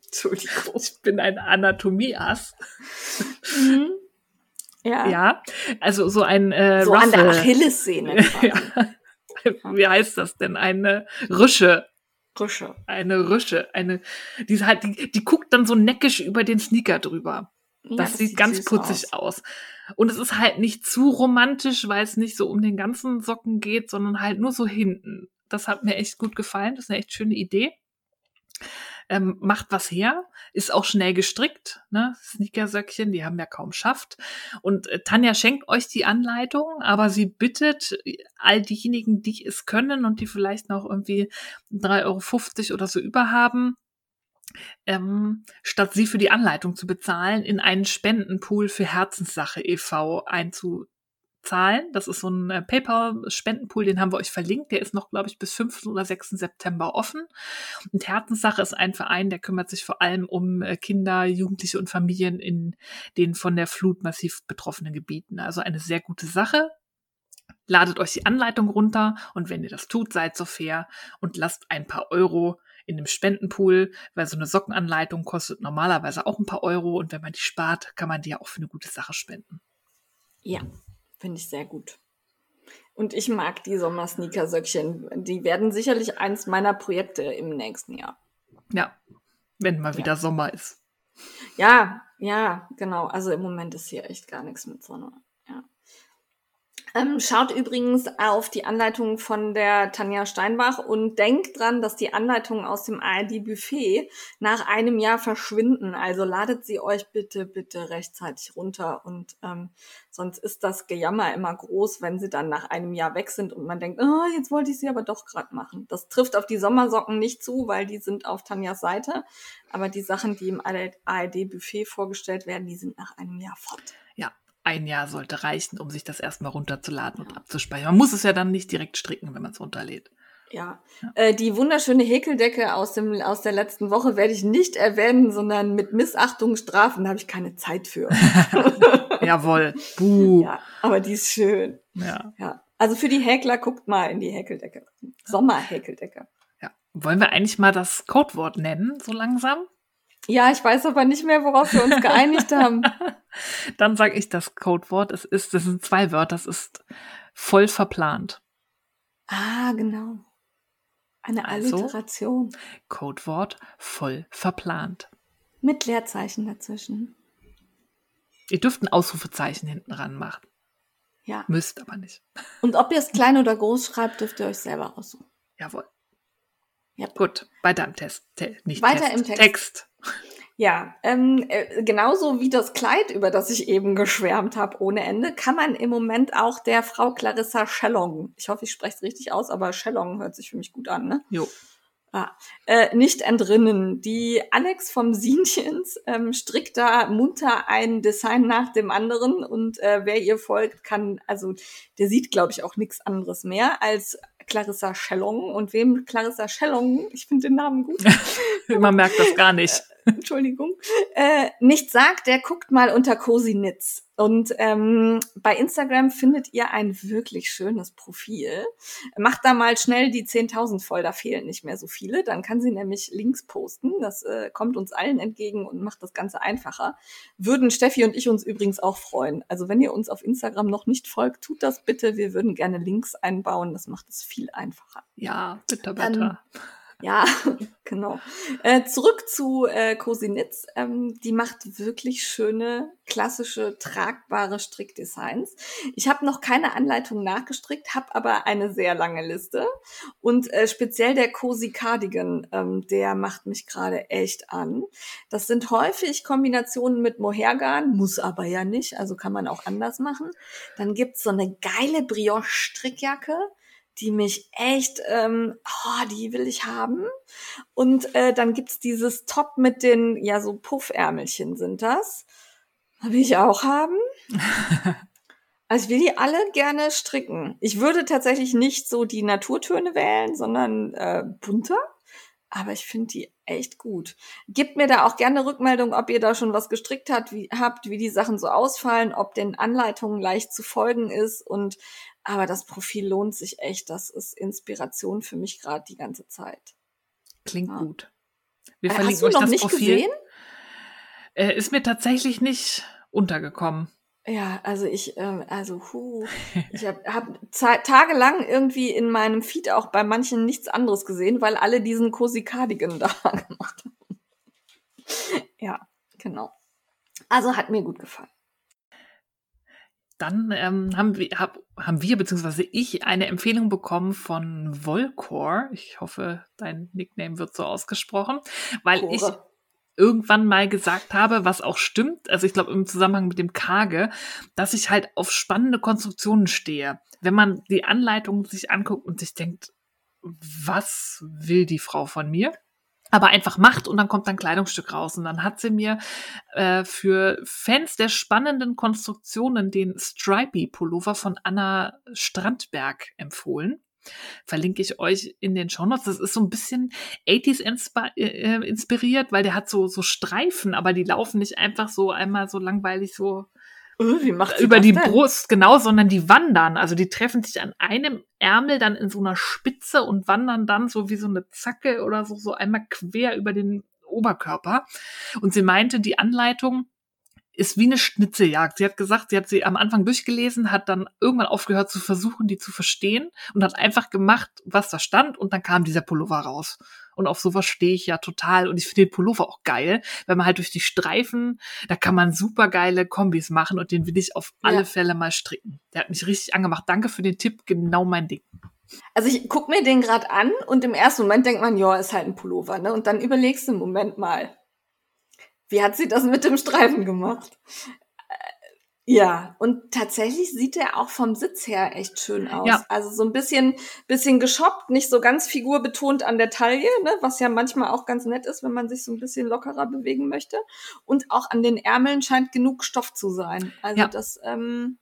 Entschuldigung, ich bin ein Anatomieass. Mhm. Ja. Ja, also so ein äh, so Ruffle. an der Achillessehne. ja. Wie heißt das denn? Eine Rüsche. Rüsche. Eine Rüsche. Eine, die, die, die guckt dann so neckisch über den Sneaker drüber. Das, ja, das sieht, sieht ganz putzig aus. aus. Und es ist halt nicht zu romantisch, weil es nicht so um den ganzen Socken geht, sondern halt nur so hinten. Das hat mir echt gut gefallen. Das ist eine echt schöne Idee. Ähm, macht was her, ist auch schnell gestrickt, ne? Sneakersöckchen, die haben ja kaum Schaft. Und äh, Tanja schenkt euch die Anleitung, aber sie bittet all diejenigen, die es können und die vielleicht noch irgendwie 3,50 Euro oder so überhaben, ähm, statt sie für die Anleitung zu bezahlen, in einen Spendenpool für Herzenssache e.V. einzu zahlen. Das ist so ein äh, PayPal-Spendenpool, den haben wir euch verlinkt. Der ist noch, glaube ich, bis 5. oder 6. September offen. Und Herzenssache ist ein Verein, der kümmert sich vor allem um äh, Kinder, Jugendliche und Familien in den von der Flut massiv betroffenen Gebieten. Also eine sehr gute Sache. Ladet euch die Anleitung runter und wenn ihr das tut, seid so fair und lasst ein paar Euro in dem Spendenpool, weil so eine Sockenanleitung kostet normalerweise auch ein paar Euro und wenn man die spart, kann man die ja auch für eine gute Sache spenden. Ja, Finde ich sehr gut. Und ich mag die Sommersneaker-Söckchen. Die werden sicherlich eins meiner Projekte im nächsten Jahr. Ja, wenn mal wieder Sommer ist. Ja, ja, genau. Also im Moment ist hier echt gar nichts mit Sonne. Ähm, schaut übrigens auf die Anleitung von der Tanja Steinbach und denkt dran, dass die Anleitungen aus dem ARD-Buffet nach einem Jahr verschwinden. Also ladet sie euch bitte, bitte rechtzeitig runter und ähm, sonst ist das Gejammer immer groß, wenn sie dann nach einem Jahr weg sind und man denkt, oh, jetzt wollte ich sie aber doch gerade machen. Das trifft auf die Sommersocken nicht zu, weil die sind auf Tanjas Seite. Aber die Sachen, die im ARD-Buffet vorgestellt werden, die sind nach einem Jahr fort ein Jahr sollte reichen, um sich das erstmal runterzuladen und abzuspeichern. Man muss es ja dann nicht direkt stricken, wenn man es runterlädt. Ja, ja. Äh, die wunderschöne Häkeldecke aus dem aus der letzten Woche werde ich nicht erwähnen, sondern mit Missachtung strafen. Da habe ich keine Zeit für. Jawohl. Buh. Ja, aber die ist schön. Ja. Ja. Also für die Häkler guckt mal in die Häkeldecke. Sommerhäkeldecke. Ja. Wollen wir eigentlich mal das Codewort nennen, so langsam? Ja, ich weiß aber nicht mehr, worauf wir uns geeinigt haben. Dann sage ich das Codewort. Es ist, das sind zwei Wörter. Das ist voll verplant. Ah, genau. Eine also, Alliteration. Codewort voll verplant. Mit Leerzeichen dazwischen. Ihr dürft ein Ausrufezeichen hinten ran machen. Ja. Müsst aber nicht. Und ob ihr es klein oder groß schreibt, dürft ihr euch selber aussuchen. Jawohl. Ja. Gut, weiter im Test. Te nicht weiter Test. im Text. Text. Ja, ähm, äh, genauso wie das Kleid, über das ich eben geschwärmt habe, ohne Ende, kann man im Moment auch der Frau Clarissa Schellong, ich hoffe, ich spreche es richtig aus, aber Schellong hört sich für mich gut an, ne? Jo. Ah, äh, nicht entrinnen. Die Alex vom Sienchens ähm, strickt da munter ein Design nach dem anderen und äh, wer ihr folgt, kann, also der sieht, glaube ich, auch nichts anderes mehr als Clarissa Schellong. Und wem Clarissa Schellong, ich finde den Namen gut. Man merkt das gar nicht. Entschuldigung, äh, nicht sagt, der guckt mal unter Cosi Nitz. Und ähm, bei Instagram findet ihr ein wirklich schönes Profil. Macht da mal schnell die 10.000 voll, da fehlen nicht mehr so viele. Dann kann sie nämlich Links posten. Das äh, kommt uns allen entgegen und macht das Ganze einfacher. Würden Steffi und ich uns übrigens auch freuen. Also wenn ihr uns auf Instagram noch nicht folgt, tut das bitte. Wir würden gerne Links einbauen. Das macht es viel einfacher. Ja, bitte, bitte. Ähm, ja, genau. Äh, zurück zu äh, Cosinitz. Ähm, die macht wirklich schöne, klassische, tragbare Strickdesigns. Ich habe noch keine Anleitung nachgestrickt, habe aber eine sehr lange Liste. Und äh, speziell der Cosi Cardigan, ähm, der macht mich gerade echt an. Das sind häufig Kombinationen mit Mohergarn, muss aber ja nicht, also kann man auch anders machen. Dann gibt's so eine geile Brioche-Strickjacke die mich echt, ähm, oh, die will ich haben. Und äh, dann gibt's dieses Top mit den, ja, so Puffärmelchen sind das. Will ich auch haben. Also ich will die alle gerne stricken. Ich würde tatsächlich nicht so die Naturtöne wählen, sondern äh, bunter. Aber ich finde die echt gut. Gebt mir da auch gerne Rückmeldung, ob ihr da schon was gestrickt habt, wie, habt, wie die Sachen so ausfallen, ob den Anleitungen leicht zu folgen ist und aber das Profil lohnt sich echt. Das ist Inspiration für mich gerade die ganze Zeit. Klingt ja. gut. Wir äh, verlinken Hast du euch noch das nicht Profil. gesehen? Äh, ist mir tatsächlich nicht untergekommen. Ja, also ich, ähm, also hu, ich habe hab tagelang irgendwie in meinem Feed auch bei manchen nichts anderes gesehen, weil alle diesen Cosi Cardigan da gemacht haben. ja, genau. Also hat mir gut gefallen. Dann ähm, haben, wir, hab, haben wir, beziehungsweise ich, eine Empfehlung bekommen von Volcor. Ich hoffe, dein Nickname wird so ausgesprochen, weil Core. ich irgendwann mal gesagt habe, was auch stimmt, also ich glaube im Zusammenhang mit dem Kage, dass ich halt auf spannende Konstruktionen stehe. Wenn man die Anleitung sich anguckt und sich denkt, was will die Frau von mir? Aber einfach macht und dann kommt ein Kleidungsstück raus. Und dann hat sie mir äh, für Fans der spannenden Konstruktionen den Stripey Pullover von Anna Strandberg empfohlen. Verlinke ich euch in den Show Notes. Das ist so ein bisschen 80s äh, äh, inspiriert, weil der hat so, so Streifen, aber die laufen nicht einfach so einmal so langweilig so wie macht über die denn? Brust, genau, sondern die wandern. Also die treffen sich an einem Ärmel dann in so einer Spitze und wandern dann so wie so eine Zacke oder so, so einmal quer über den Oberkörper. Und sie meinte, die Anleitung ist wie eine Schnitzeljagd. Sie hat gesagt, sie hat sie am Anfang durchgelesen, hat dann irgendwann aufgehört zu versuchen, die zu verstehen und hat einfach gemacht, was da stand und dann kam dieser Pullover raus. Und auf sowas stehe ich ja total. Und ich finde den Pullover auch geil, weil man halt durch die Streifen, da kann man super geile Kombis machen und den will ich auf alle ja. Fälle mal stricken. Der hat mich richtig angemacht. Danke für den Tipp, genau mein Ding. Also ich guck mir den gerade an und im ersten Moment denkt man, ja, ist halt ein Pullover, ne? Und dann überlegst du, Moment mal, wie hat sie das mit dem Streifen gemacht? Ja, und tatsächlich sieht er auch vom Sitz her echt schön aus. Ja. Also so ein bisschen, bisschen geschoppt, nicht so ganz figurbetont an der Taille, ne, was ja manchmal auch ganz nett ist, wenn man sich so ein bisschen lockerer bewegen möchte. Und auch an den Ärmeln scheint genug Stoff zu sein. Also ja. das ähm,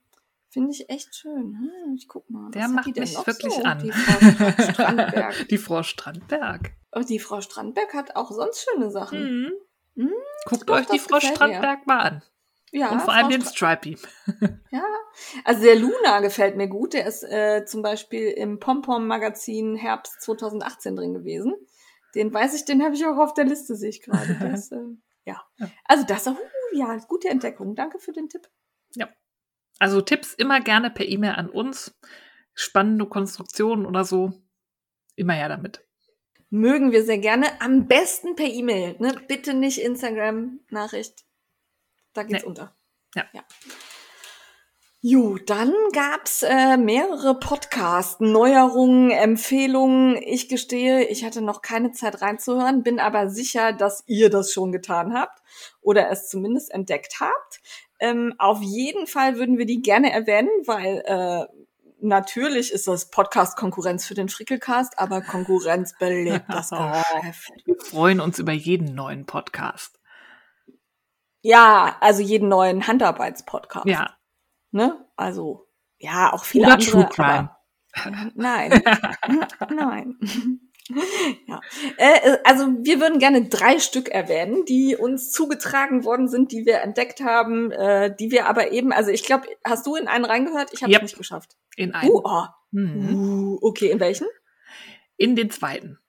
finde ich echt schön. Hm, ich guck mal. Der macht mich wirklich so? an. Die Frau Strandberg. die Frau Strandberg. Oh, die Frau Strandberg hat auch sonst schöne Sachen. Mhm. Hm, Guckt euch die Frau Strandberg mal an. Ja, und vor allem den Stripey. Ja, also der Luna gefällt mir gut. Der ist äh, zum Beispiel im Pompom-Magazin Herbst 2018 drin gewesen. Den weiß ich, den habe ich auch auf der Liste, sehe ich gerade. äh, ja. Also das, uh, ja, gute Entdeckung. Danke für den Tipp. Ja. Also Tipps immer gerne per E-Mail an uns. Spannende Konstruktionen oder so. Immer her damit. Mögen wir sehr gerne. Am besten per E-Mail. Ne? Bitte nicht Instagram-Nachricht da geht's nee. unter. Ja. ja. Jo, dann gab's äh, mehrere Podcasts, Neuerungen, Empfehlungen. Ich gestehe, ich hatte noch keine Zeit reinzuhören, bin aber sicher, dass ihr das schon getan habt oder es zumindest entdeckt habt. Ähm, auf jeden Fall würden wir die gerne erwähnen, weil äh, natürlich ist das Podcast Konkurrenz für den Frickelcast, aber Konkurrenz belebt das Geschäft. Wir freuen uns über jeden neuen Podcast. Ja, also jeden neuen Handarbeitspodcast. Ja. Ne? Also, ja, auch viele Oder andere. True Crime. Aber, nein. nein. ja. Äh, also wir würden gerne drei Stück erwähnen, die uns zugetragen worden sind, die wir entdeckt haben, äh, die wir aber eben, also ich glaube, hast du in einen reingehört? Ich habe es yep. nicht geschafft. In einen. Uh, oh. mhm. uh, okay, in welchen? In den zweiten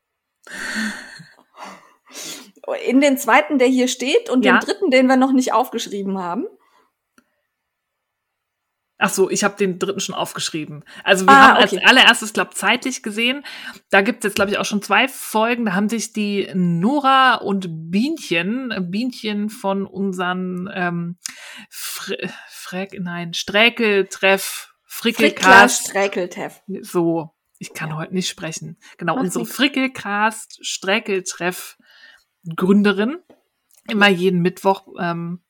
in den zweiten, der hier steht, und ja. den dritten, den wir noch nicht aufgeschrieben haben? Ach so, ich habe den dritten schon aufgeschrieben. Also wir ah, haben als allererstes, glaube zeitlich gesehen, da gibt es jetzt, glaube ich, auch schon zwei Folgen, da haben sich die Nora und Bienchen, Bienchen von unseren ähm, Fre Frek, nein, Sträkeltreff, Frickelcast. Sträkelteff. So, ich kann ja. heute nicht sprechen. Genau, Mach unsere Frickelcast, Sträkeltreff Gründerin, immer jeden Mittwoch ähm,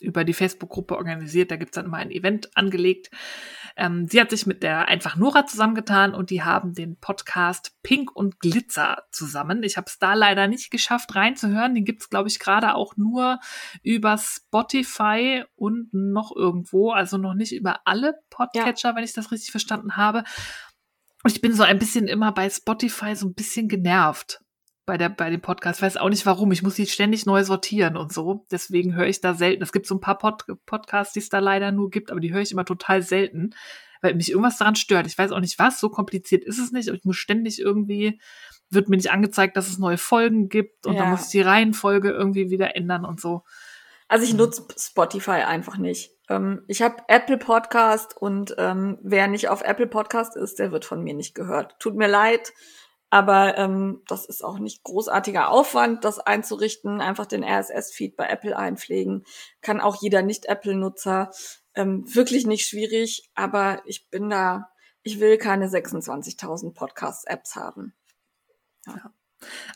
über die Facebook-Gruppe organisiert. Da gibt's dann immer ein Event angelegt. Ähm, sie hat sich mit der Einfach Nora zusammengetan und die haben den Podcast Pink und Glitzer zusammen. Ich habe es da leider nicht geschafft reinzuhören. Den gibt's glaube ich, gerade auch nur über Spotify und noch irgendwo. Also noch nicht über alle Podcatcher, ja. wenn ich das richtig verstanden habe. Ich bin so ein bisschen immer bei Spotify so ein bisschen genervt bei der bei dem Podcast. Ich weiß auch nicht warum. Ich muss die ständig neu sortieren und so. Deswegen höre ich da selten. Es gibt so ein paar Pod Podcasts, die es da leider nur gibt, aber die höre ich immer total selten, weil mich irgendwas daran stört. Ich weiß auch nicht was. So kompliziert ist es nicht. Aber ich muss ständig irgendwie wird mir nicht angezeigt, dass es neue Folgen gibt und ja. dann muss ich die Reihenfolge irgendwie wieder ändern und so. Also ich nutze Spotify einfach nicht. Ähm, ich habe Apple Podcast und ähm, wer nicht auf Apple Podcast ist, der wird von mir nicht gehört. Tut mir leid Aber ähm, das ist auch nicht großartiger Aufwand, das einzurichten. Einfach den RSS-Feed bei Apple einpflegen. Kann auch jeder Nicht-Apple-Nutzer. Ähm, wirklich nicht schwierig, aber ich bin da, ich will keine 26.000 Podcast-Apps haben. Ja.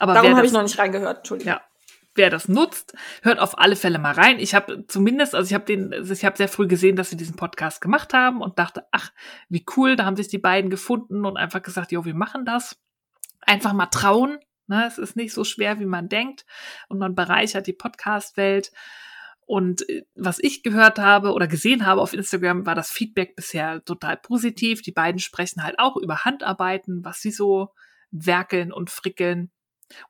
Aber Darum habe ich noch nicht reingehört, Entschuldigung. Ja, wer das nutzt, hört auf alle Fälle mal rein. Ich habe zumindest, also ich habe den, also ich habe sehr früh gesehen, dass sie diesen Podcast gemacht haben und dachte, ach, wie cool, da haben sich die beiden gefunden und einfach gesagt, jo, wir machen das. Einfach mal trauen. Ne? Es ist nicht so schwer, wie man denkt und man bereichert die Podcast-Welt. Und äh, was ich gehört habe oder gesehen habe auf Instagram, war das Feedback bisher total positiv. Die beiden sprechen halt auch über Handarbeiten, was sie so werkeln und frickeln.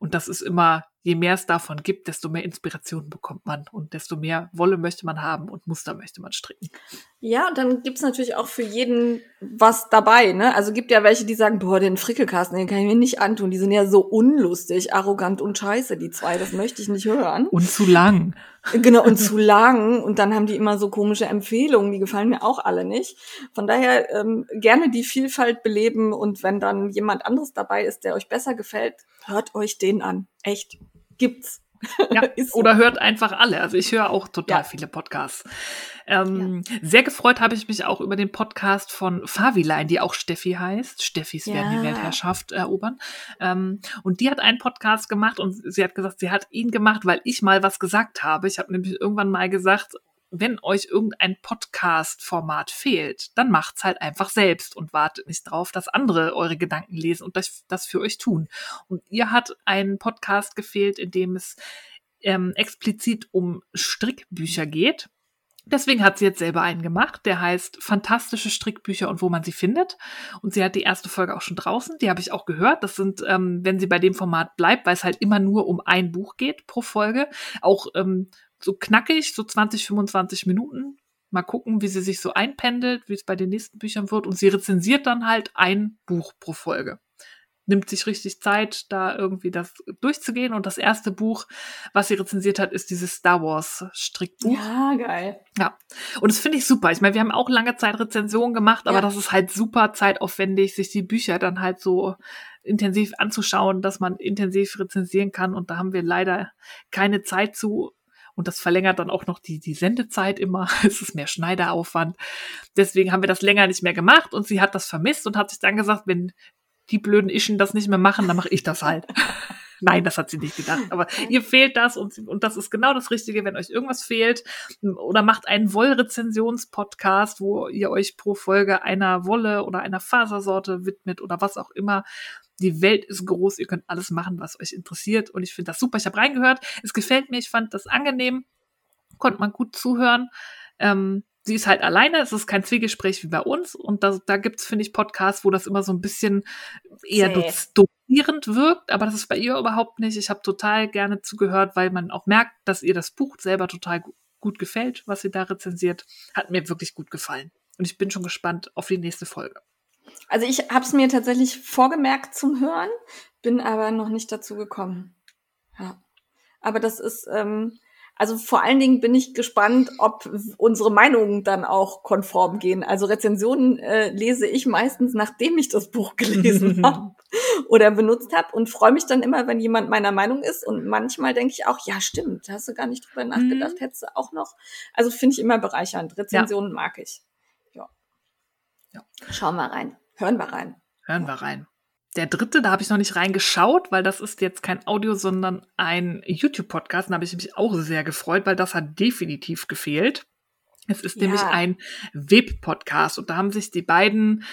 Und das ist immer je mehr es davon gibt, desto mehr Inspiration bekommt man und desto mehr Wolle möchte man haben und Muster möchte man stricken. Ja, und dann gibt's natürlich auch für jeden was dabei, ne? Also gibt ja welche, die sagen, boah, den Frickelkasten, den kann ich mir nicht antun. Die sind ja so unlustig, arrogant und scheiße, die zwei, das möchte ich nicht hören. Und zu lang. Genau, und zu lang. Und dann haben die immer so komische Empfehlungen, die gefallen mir auch alle nicht. Von daher ähm, gerne die Vielfalt beleben und wenn dann jemand anderes dabei ist, der euch besser gefällt, hört euch den an. Echt gibt's. Ja, so. Oder hört einfach alle. Also ich höre auch total ja. viele Podcasts. Ähm, ja. Sehr gefreut habe ich mich auch über den Podcast von Favilein, die auch Steffi heißt. Steffis werden die Weltherrschaft erobern. Ähm, und die hat einen Podcast gemacht und sie hat gesagt, sie hat ihn gemacht, weil ich mal was gesagt habe. Ich habe nämlich irgendwann mal gesagt, wenn euch irgendein Podcast-Format fehlt, dann macht's halt einfach selbst und wartet nicht drauf, dass andere eure Gedanken lesen und das, das für euch tun. Und ihr hat einen Podcast gefehlt, in dem es ähm, explizit um Strickbücher geht. Deswegen hat sie jetzt selber einen gemacht, der heißt Fantastische Strickbücher und wo man sie findet. Und sie hat die erste Folge auch schon draußen, die habe ich auch gehört. Das sind, ähm, wenn sie bei dem Format bleibt, weil es halt immer nur um ein Buch geht pro Folge, auch ähm, so knackig, so 20, 25 Minuten. Mal gucken, wie sie sich so einpendelt, wie es bei den nächsten Büchern wird. Und sie rezensiert dann halt ein Buch pro Folge. Nimmt sich richtig Zeit, da irgendwie das durchzugehen. Und das erste Buch, was sie rezensiert hat, ist dieses Star Wars Strickbuch. Ja, geil. Ja. Und das finde ich super. Ich meine, wir haben auch lange Zeit Rezensionen gemacht, aber ja. das ist halt super zeitaufwendig, sich die Bücher dann halt so intensiv anzuschauen, dass man intensiv rezensieren kann. Und da haben wir leider keine Zeit zu. Und das verlängert dann auch noch die, die Sendezeit immer. es ist mehr Schneideraufwand. Deswegen haben wir das länger nicht mehr gemacht und sie hat das vermisst und hat sich dann gesagt, wenn die blöden Ischen das nicht mehr machen, dann mache ich das halt. Nein, das hat sie nicht gedacht. Aber ihr fehlt das und, und das ist genau das Richtige, wenn euch irgendwas fehlt. Oder macht einen Wollrezensions-Podcast, wo ihr euch pro Folge einer Wolle oder einer Fasersorte widmet oder was auch immer. Die Welt ist groß, ihr könnt alles machen, was euch interessiert. Und ich finde das super. Ich habe reingehört. Es gefällt mir, ich fand das angenehm. Konnte man gut zuhören. Ähm, sie ist halt alleine, es ist kein Zwiegespräch wie bei uns. Und da, da gibt es, finde ich, Podcasts, wo das immer so ein bisschen eher dosierend wirkt, aber das ist bei ihr überhaupt nicht. Ich habe total gerne zugehört, weil man auch merkt, dass ihr das Buch selber total gut gefällt, was sie da rezensiert. Hat mir wirklich gut gefallen. Und ich bin schon gespannt auf die nächste Folge. Also ich habe es mir tatsächlich vorgemerkt zum Hören, bin aber noch nicht dazu gekommen. Ja. Aber das ist, ähm, also vor allen Dingen bin ich gespannt, ob unsere Meinungen dann auch konform gehen. Also Rezensionen äh, lese ich meistens, nachdem ich das Buch gelesen habe oder benutzt habe und freue mich dann immer, wenn jemand meiner Meinung ist. Und manchmal denke ich auch, ja, stimmt, hast du gar nicht drüber nachgedacht, mhm. hättest du auch noch. Also finde ich immer bereichernd. Rezensionen ja. mag ich. Ja. Schauen wir rein. Hören wir rein. Hören wir rein. Der dritte, da habe ich noch nicht reingeschaut, weil das ist jetzt kein Audio, sondern ein YouTube-Podcast. Da habe ich mich auch sehr gefreut, weil das hat definitiv gefehlt. Es ist ja. nämlich ein Web-Podcast und da haben sich die beiden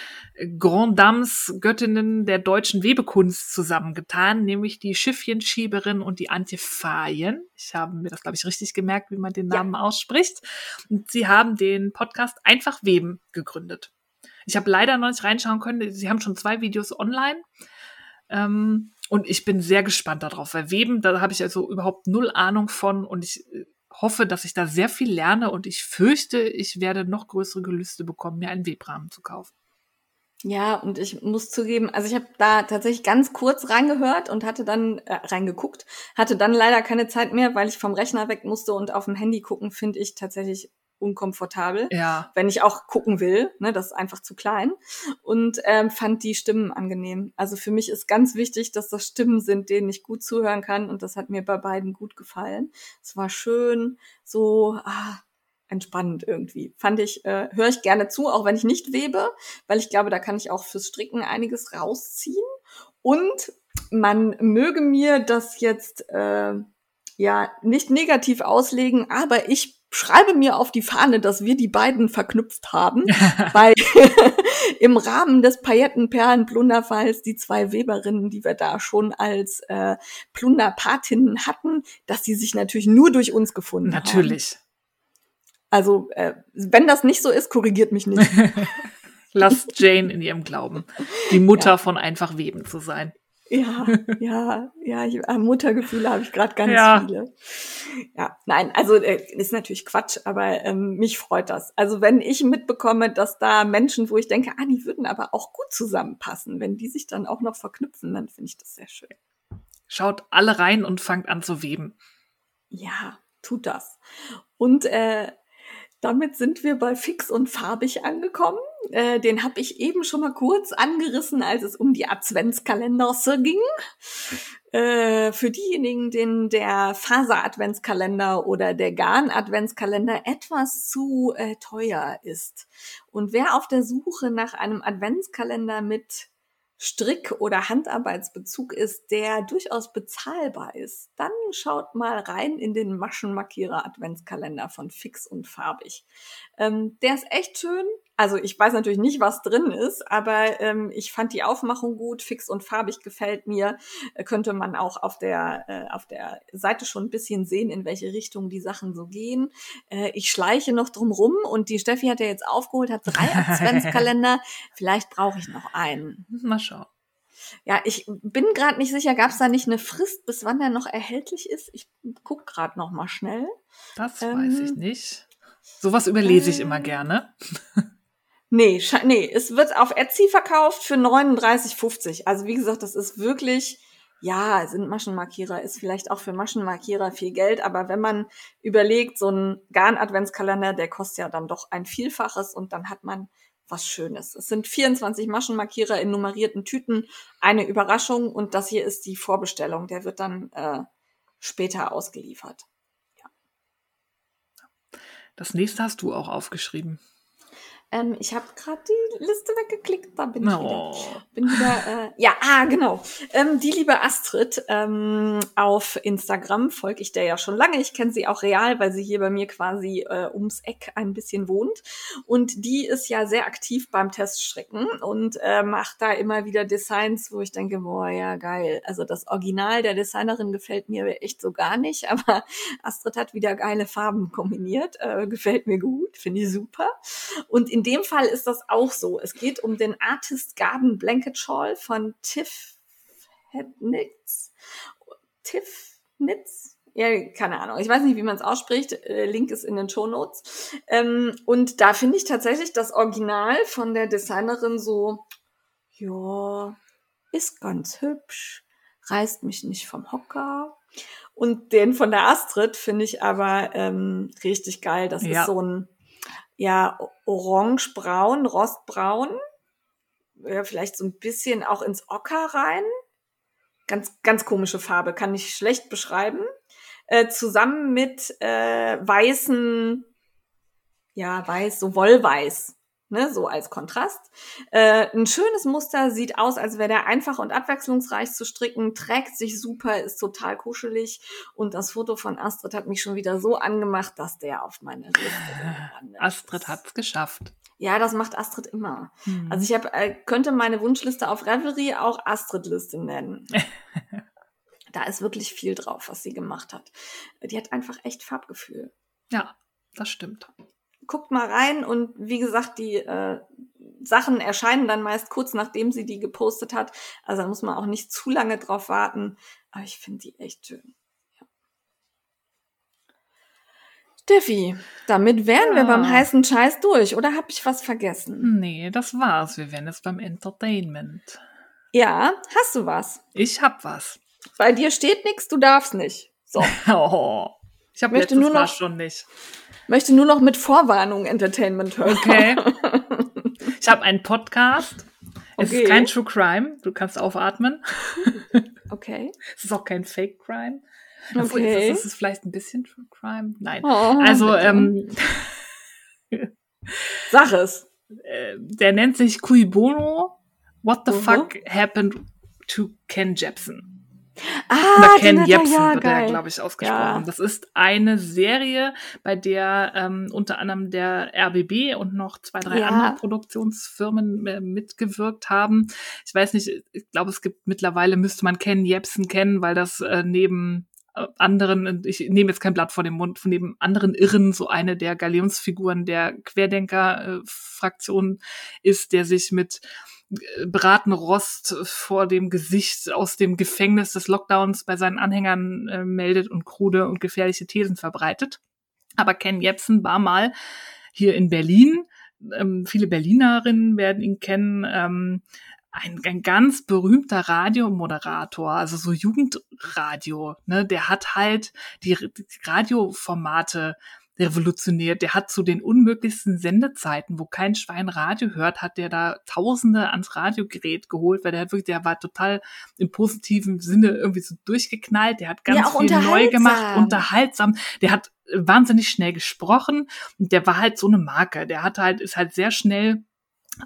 Grand Dames, Göttinnen der deutschen Webekunst zusammengetan, nämlich die Schiffchenschieberin und die Antje Fayen. Ich habe mir das, glaube ich, richtig gemerkt, wie man den Namen ja. ausspricht. Und sie haben den Podcast Einfach Weben gegründet. Ich habe leider noch nicht reinschauen können. Sie haben schon zwei Videos online. Ähm, und ich bin sehr gespannt darauf, weil Weben, da habe ich also überhaupt null Ahnung von und ich äh, hoffe, dass ich da sehr viel lerne und ich fürchte, ich werde noch größere Gelüste bekommen, mir einen Webrahmen zu kaufen. Ja, und ich muss zugeben, also ich habe da tatsächlich ganz kurz reingehört und hatte dann äh, reingeguckt, hatte dann leider keine Zeit mehr, weil ich vom Rechner weg musste und auf dem Handy gucken finde ich tatsächlich unkomfortabel, Ja. wenn ich auch gucken will. Ne, das ist einfach zu klein. Und ähm, fand die Stimmen angenehm. Also für mich ist ganz wichtig, dass das Stimmen sind, denen ich gut zuhören kann. Und das hat mir bei beiden gut gefallen. Es war schön, so ah, entspannend irgendwie. Fand ich, äh, höre ich gerne zu, auch wenn ich nicht webe, weil ich glaube, da kann ich auch fürs Stricken einiges rausziehen. Und man möge mir das jetzt äh, ja nicht negativ auslegen, aber ich schreibe mir auf die Fahne, dass wir die beiden verknüpft haben, weil im Rahmen des Paillettenperlen-Plunderfalls die zwei Weberinnen, die wir da schon als äh, Plunderpatinnen hatten, dass die sich natürlich nur durch uns gefunden haben. Natürlich. Also, äh, wenn das nicht so ist, korrigiert mich nicht. Lasst Jane in ihrem Glauben, die Mutter Ja. von einfach Weben zu sein. Ja, ja, ja, ich, äh, Muttergefühle habe ich gerade ganz Ja. viele. Ja, nein, also äh, ist natürlich Quatsch, aber ähm, mich freut das. Also wenn ich mitbekomme, dass da Menschen, wo ich denke, ah, die würden aber auch gut zusammenpassen, wenn die sich dann auch noch verknüpfen, dann finde ich das sehr schön. Schaut alle rein und fangt an zu weben. Ja, tut das. Und äh, damit sind wir bei fix und farbig angekommen. Äh, den habe ich eben schon mal kurz angerissen, als es um die Adventskalender ging. Äh, für diejenigen, denen der Faser-Adventskalender oder der Garn-Adventskalender etwas zu äh, teuer ist. Und wer auf der Suche nach einem Adventskalender mit Strick- oder Handarbeitsbezug ist, der durchaus bezahlbar ist, dann schaut mal rein in den Maschenmarkierer Adventskalender von Fix und Farbig. Ähm, der ist echt schön. Also ich weiß natürlich nicht, was drin ist, aber ähm, ich fand die Aufmachung gut. Fix und farbig gefällt mir. Äh, könnte man auch auf der äh, auf der Seite schon ein bisschen sehen, in welche Richtung die Sachen so gehen. Äh, ich schleiche noch drum rum und die Steffi hat ja jetzt aufgeholt, hat drei Adventskalender. Vielleicht brauche ich noch einen. Mal schauen. Ja, ich bin gerade nicht sicher, gab es da nicht eine Frist, bis wann der noch erhältlich ist? Ich guck gerade noch mal schnell. Das Ähm, weiß ich nicht. Sowas überlese ich äh, immer gerne. Nee, nee, es wird auf Etsy verkauft für 39,50. Also wie gesagt, das ist wirklich, ja, sind Maschenmarkierer, ist vielleicht auch für Maschenmarkierer viel Geld, aber wenn man überlegt, so ein Garn-Adventskalender, der kostet ja dann doch ein Vielfaches und dann hat man was Schönes. Es sind 24 Maschenmarkierer in nummerierten Tüten, eine Überraschung und das hier ist die Vorbestellung. Der wird dann äh, später ausgeliefert. Das nächste hast du auch aufgeschrieben. Ähm, ich habe gerade die Liste weggeklickt, da bin ich wieder. Oh. bin wieder, äh, ja, ah, genau. Ähm, die liebe Astrid ähm, auf Instagram folge ich der ja schon lange. Ich kenne sie auch real, weil sie hier bei mir quasi äh, ums Eck ein bisschen wohnt. Und die ist ja sehr aktiv beim Teststricken und äh, macht da immer wieder Designs, wo ich denke, boah, ja, geil. Also das Original der Designerin gefällt mir echt so gar nicht, aber Astrid hat wieder geile Farben kombiniert. Äh, gefällt mir gut, finde ich super. Und in dem Fall ist das auch so. Es geht um den Artist Garden Blanket Shawl von Tiff Nitz. Tiff Nitz? Ja, keine Ahnung. Ich weiß nicht, wie man es ausspricht. Äh, Link ist in den Show Notes. Ähm, und da finde ich tatsächlich das Original von der Designerin so, ja, ist ganz hübsch, reißt mich nicht vom Hocker. Und den von der Astrid finde ich aber ähm, richtig geil. Das Ja. ist so ein ja, orangebraun, rostbraun. Ja, vielleicht so ein bisschen auch ins Ocker rein. Ganz, ganz komische Farbe, kann ich schlecht beschreiben. Äh, zusammen mit äh, weißen, ja, weiß, so Wollweiß, ne, so als Kontrast. Äh, ein schönes Muster, sieht aus, als wäre der einfach und abwechslungsreich zu stricken, trägt sich super, ist total kuschelig. Und das Foto von Astrid hat mich schon wieder so angemacht, dass der auf meine Liste gelandet Astrid ist. hat's geschafft. Ja, das macht Astrid immer. Hm. Also ich hab, äh, könnte meine Wunschliste auf Revelry auch Astrid-Liste nennen. da ist wirklich viel drauf, was sie gemacht hat. Die hat einfach echt Farbgefühl. ja, das stimmt. Guckt mal rein und wie gesagt, die äh, Sachen erscheinen dann meist kurz nachdem sie die gepostet hat. Also da muss man auch nicht zu lange drauf warten. Aber ich finde die echt schön. Ja. Steffi, damit wären wir Ja. beim heißen Scheiß durch. Oder habe ich was vergessen? Nee, das war's. Wir wären jetzt beim Entertainment. Ja, hast du was? Ich hab was. Bei dir steht nichts, du darfst nicht. So. Oh, ich habe Möchte nur Mal noch- schon nicht. möchte nur noch mit Vorwarnung Entertainment hören. Okay. Ich habe einen Podcast. Es Okay. ist kein True Crime. Du kannst aufatmen. Okay. Es ist auch kein Fake Crime. Okay. Ist es vielleicht ein bisschen True Crime? Nein. Oh, Also, bitte. ähm, Sag es. äh, der nennt sich Cui Bono. What the Mhm. fuck happened to Ken Jepsen? Ah, Ken Jepsen ja, wird er, geil. glaube ich, ausgesprochen. Ja. Das ist eine Serie, bei der ähm, unter anderem der RBB und noch zwei, drei Ja. andere Produktionsfirmen äh, mitgewirkt haben. Ich weiß nicht, ich glaube, es gibt mittlerweile, müsste man Ken Jepsen kennen, weil das äh, neben äh, anderen, ich nehme jetzt kein Blatt vor den Mund, von neben anderen Irren so eine der Galionsfiguren der Querdenker-Fraktion ist, der sich mit äh, beraten Rost vor dem Gesicht aus dem Gefängnis des Lockdowns bei seinen Anhängern äh, meldet und krude und gefährliche Thesen verbreitet. Aber Ken Jebsen war mal hier in Berlin. Ähm, viele Berlinerinnen werden ihn kennen. Ähm, ein, ein ganz berühmter Radiomoderator, also so Jugendradio, ne, der hat halt die, die Radioformate revolutioniert. Der hat zu den unmöglichsten Sendezeiten, wo kein Schwein Radio hört, hat der da Tausende ans Radiogerät geholt, weil der hat wirklich, der war total im positiven Sinne irgendwie so durchgeknallt. Der hat ganz Ja, viel neu gemacht, unterhaltsam. unterhaltsam. Der hat wahnsinnig schnell gesprochen und der war halt so eine Marke. Der hat halt, ist halt sehr schnell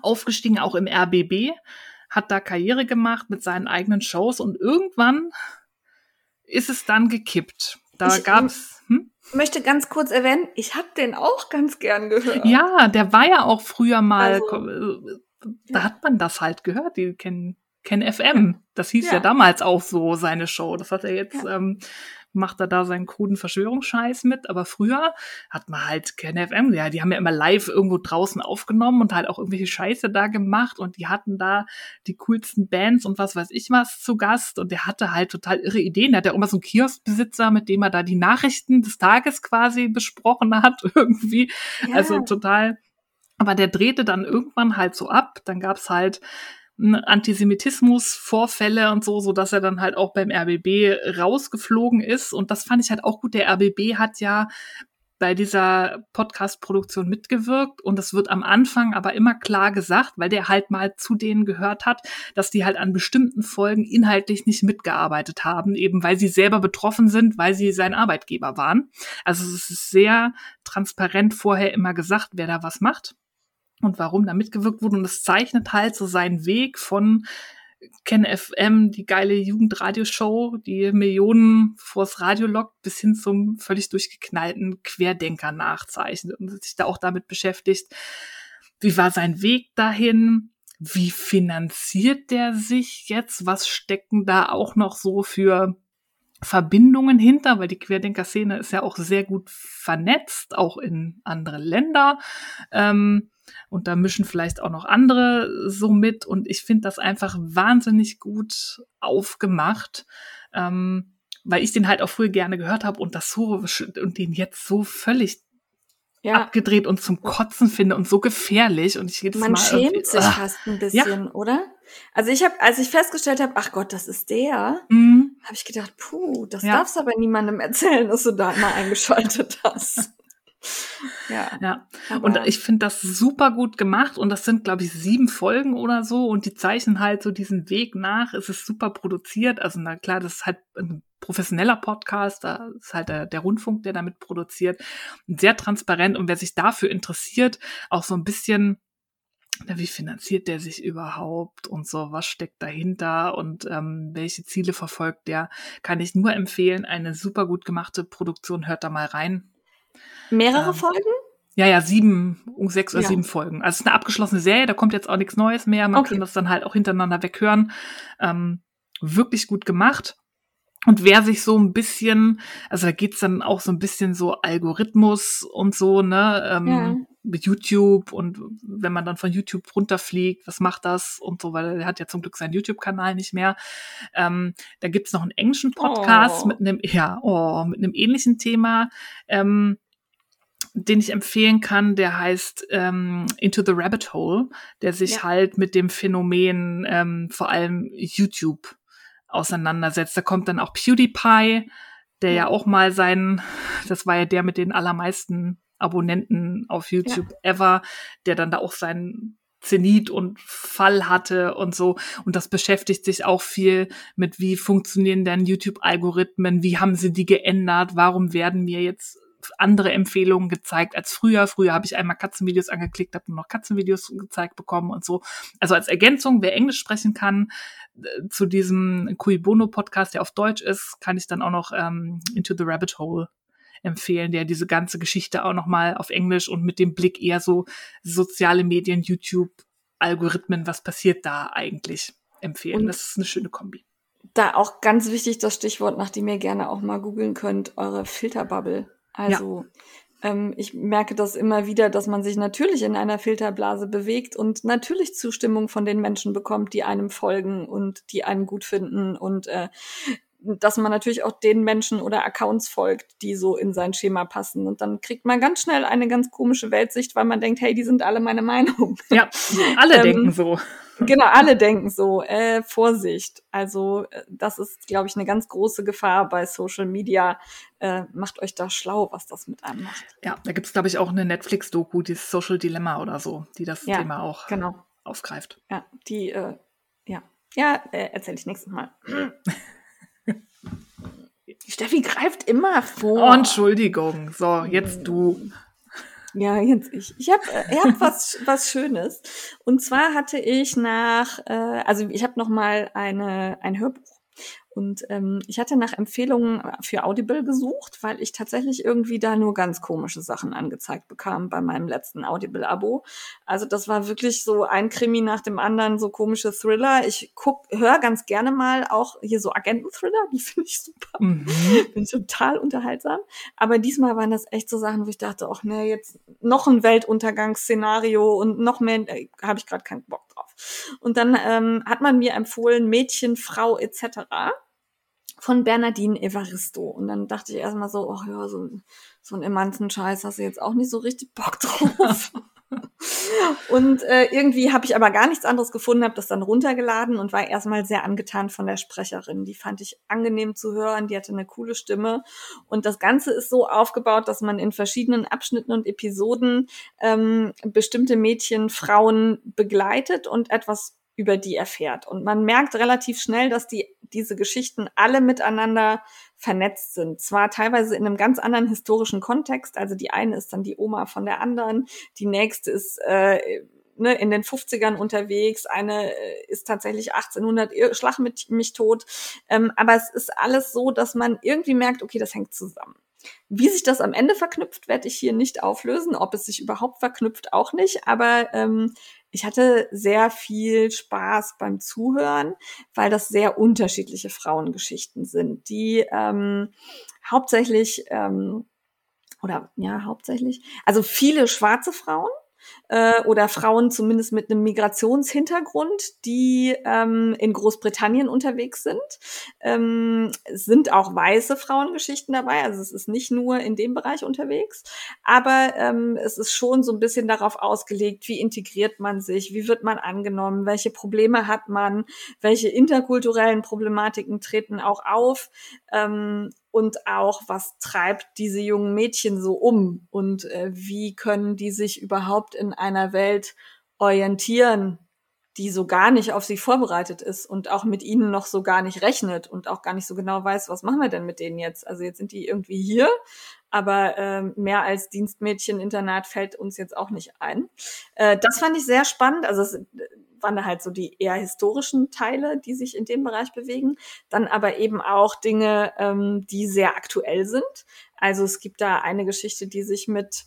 aufgestiegen, auch im RBB, hat da Karriere gemacht mit seinen eigenen Shows und irgendwann ist es dann gekippt. Da Ich- gab's, hm? Möchte ganz kurz erwähnen, ich habe den auch ganz gern gehört. Ja, der war ja auch früher mal, Also, äh, da ja. hat man das halt gehört, die Ken, Ken FM. Das hieß ja. Ja. damals auch so, seine Show. Das hat er jetzt, ähm, macht er da seinen kruden Verschwörungsscheiß mit. Aber früher hat man halt Ken FM, ja, die haben ja immer live irgendwo draußen aufgenommen und halt auch irgendwelche Scheiße da gemacht und die hatten da die coolsten Bands und was weiß ich was zu Gast und der hatte halt total irre Ideen. Der hat ja auch immer so einen Kioskbesitzer, mit dem er da die Nachrichten des Tages quasi besprochen hat irgendwie. Ja. Also total. Aber der drehte dann irgendwann halt so ab. Dann gab's halt n- Antisemitismus-Vorfälle und so, so dass er dann halt auch beim RBB rausgeflogen ist. Und das fand ich halt auch gut. Der RBB hat ja bei dieser Podcast-Produktion mitgewirkt und es wird am Anfang aber immer klar gesagt, weil der halt mal zu denen gehört hat, dass die halt an bestimmten Folgen inhaltlich nicht mitgearbeitet haben, eben weil sie selber betroffen sind, weil sie sein Arbeitgeber waren. Also es ist sehr transparent vorher immer gesagt, wer da was macht und warum da mitgewirkt wurde. Und es zeichnet halt so seinen Weg von Ken FM, die geile Jugendradioshow, die Millionen vors Radio lockt, bis hin zum völlig durchgeknallten Querdenker nachzeichnet und sich da auch damit beschäftigt, wie war sein Weg dahin, wie finanziert der sich jetzt, was stecken da auch noch so für Verbindungen hinter, weil die Querdenker-Szene ist ja auch sehr gut vernetzt, auch in andere Länder. Ähm, und da mischen vielleicht auch noch andere so mit. Und ich finde das einfach wahnsinnig gut aufgemacht, ähm, weil ich den halt auch früher gerne gehört habe und das so und den jetzt so völlig ja. abgedreht und zum Kotzen finde und so gefährlich. Und ich jedes Man Mal schämt sich Ah. fast ein bisschen, oder? Also ich habe, als ich festgestellt habe, ach Gott, das ist der, Mhm. habe ich gedacht, puh, das Ja. darfst aber niemandem erzählen, dass du da mal eingeschaltet hast. ja. Ja, aber- und ich finde das super gut gemacht und das sind, glaube ich, sieben Folgen oder so und die zeichnen halt so diesen Weg nach. Es ist super produziert, also na klar, das ist halt ein professioneller Podcast, da ist halt der, der Rundfunk, der damit produziert, sehr transparent und wer sich dafür interessiert, auch so ein bisschen wie finanziert der sich überhaupt und so, was steckt dahinter und ähm, welche Ziele verfolgt der, kann ich nur empfehlen. Eine super gut gemachte Produktion, hört da mal rein. Mehrere ähm, Folgen? Ja, ja, sieben, um sechs oder Ja. sieben Folgen. Also es ist eine abgeschlossene Serie, da kommt jetzt auch nichts Neues mehr. Man Okay. kann das dann halt auch hintereinander weghören. Ähm, wirklich gut gemacht. Und wer sich so ein bisschen, also da geht's dann auch so ein bisschen so Algorithmus und so, ne, ähm, Ja. mit YouTube und wenn man dann von YouTube runterfliegt, was macht das und so, weil er hat ja zum Glück seinen YouTube-Kanal nicht mehr. Ähm, da gibt's noch einen englischen Podcast Oh. mit einem, ja, oh, mit einem ähnlichen Thema. Ähm, den ich empfehlen kann, der heißt ähm, Into the Rabbit Hole, der sich Ja. halt mit dem Phänomen ähm, vor allem YouTube auseinandersetzt. Da kommt dann auch PewDiePie, der ja auch mal sein, das war ja der mit den allermeisten Abonnenten auf YouTube ja. ever, der dann da auch seinen Zenit und Fall hatte und so. Und das beschäftigt sich auch viel mit, wie funktionieren denn YouTube-Algorithmen, wie haben sie die geändert, warum werden mir jetzt andere Empfehlungen gezeigt als früher. Früher habe ich einmal Katzenvideos angeklickt, habe nur noch Katzenvideos gezeigt bekommen und so. Also als Ergänzung, wer Englisch sprechen kann, äh, zu diesem Cui Bono Podcast, der auf Deutsch ist, kann ich dann auch noch ähm, Into the Rabbit Hole empfehlen, der diese ganze Geschichte auch noch mal auf Englisch und mit dem Blick eher so soziale Medien, YouTube, Algorithmen, was passiert da eigentlich empfehlen. Und das ist eine schöne Kombi. Da auch ganz wichtig das Stichwort, nach dem ihr gerne auch mal googeln könnt, eure Filterbubble. Also ja. ähm, ich merke das immer wieder, dass man sich natürlich in einer Filterblase bewegt und natürlich Zustimmung von den Menschen bekommt, die einem folgen und die einen gut finden und äh, dass man natürlich auch den Menschen oder Accounts folgt, die so in sein Schema passen. Und dann kriegt man ganz schnell eine ganz komische Weltsicht, weil man denkt, hey, die sind alle meine Meinung. Ja, alle ähm, denken so. Genau, alle denken so. Äh, Vorsicht. Also äh, das ist, glaube ich, eine ganz große Gefahr bei Social Media. Äh, macht euch da schlau, was das mit einem macht. Ja, da gibt's glaube ich, auch eine Netflix-Doku, die Social Dilemma oder so, die das ja, Thema auch genau. aufgreift. Ja, die, äh, ja, ja, äh, erzähle ich nächstes Mal. Steffi greift immer vor. Oh, Entschuldigung. So, jetzt du. Ja, jetzt ich. Ich habe äh, ich hab was was Schönes. Und zwar hatte ich nach, äh, also ich habe noch mal eine ein Hörbuch und ähm, ich hatte nach Empfehlungen für Audible gesucht, weil ich tatsächlich irgendwie da nur ganz komische Sachen angezeigt bekam bei meinem letzten Audible-Abo. Also das war wirklich so ein Krimi nach dem anderen, so komische Thriller. Ich guck, höre ganz gerne mal auch hier so Agenten-Thriller, die finde ich super. Mhm. Bin total unterhaltsam. Aber diesmal waren das echt so Sachen, wo ich dachte, ach ne, jetzt noch ein Weltuntergangsszenario und noch mehr, äh, habe ich gerade keinen Bock drauf. Und dann ähm, hat man mir empfohlen, Mädchen, Frau etc von Bernardine Evaristo. Und dann dachte ich erstmal so, ach ja, so, so einen immanzen Scheiß hast du jetzt auch nicht so richtig Bock drauf. und äh, irgendwie habe ich aber gar nichts anderes gefunden, habe das dann runtergeladen und war erstmal sehr angetan von der Sprecherin. Die fand ich angenehm zu hören, die hatte eine coole Stimme. Und das Ganze ist so aufgebaut, dass man in verschiedenen Abschnitten und Episoden ähm, bestimmte Mädchen, Frauen begleitet und etwas über die erfährt. Und man merkt relativ schnell, dass die, diese Geschichten alle miteinander vernetzt sind. Zwar teilweise in einem ganz anderen historischen Kontext. Also die eine ist dann die Oma von der anderen, die nächste ist äh, ne, in den 50ern unterwegs, eine äh, ist tatsächlich 1800, schlag mit mich tot. Ähm, aber es ist alles so, dass man irgendwie merkt, okay, das hängt zusammen. Wie sich das am Ende verknüpft, werde ich hier nicht auflösen. Ob es sich überhaupt verknüpft, auch nicht. Aber ähm, ich hatte sehr viel Spaß beim Zuhören, weil das sehr unterschiedliche Frauengeschichten sind, die ähm, hauptsächlich ähm, oder ja hauptsächlich, also viele schwarze Frauen äh, oder Frauen zumindest mit einem Migrationshintergrund, die ähm, in Großbritannien unterwegs sind. Ähm, sind auch weiße Frauengeschichten dabei, also es ist nicht nur in dem Bereich unterwegs, aber ähm, es ist schon so ein bisschen darauf ausgelegt, wie integriert man sich, wie wird man angenommen, welche Probleme hat man, welche interkulturellen Problematiken treten auch auf. Ähm, und auch, was treibt diese jungen Mädchen so um und äh, wie können die sich überhaupt in einer Welt orientieren, die so gar nicht auf sie vorbereitet ist und auch mit ihnen noch so gar nicht rechnet und auch gar nicht so genau weiß, was machen wir denn mit denen jetzt? Also jetzt sind die irgendwie hier, aber äh, mehr als Dienstmädchen-Internat fällt uns jetzt auch nicht ein. Äh, das fand ich sehr spannend. Also es, waren da halt so die eher historischen Teile, die sich in dem Bereich bewegen. Dann aber eben auch Dinge, ähm, die sehr aktuell sind. Also es gibt da eine Geschichte, die sich mit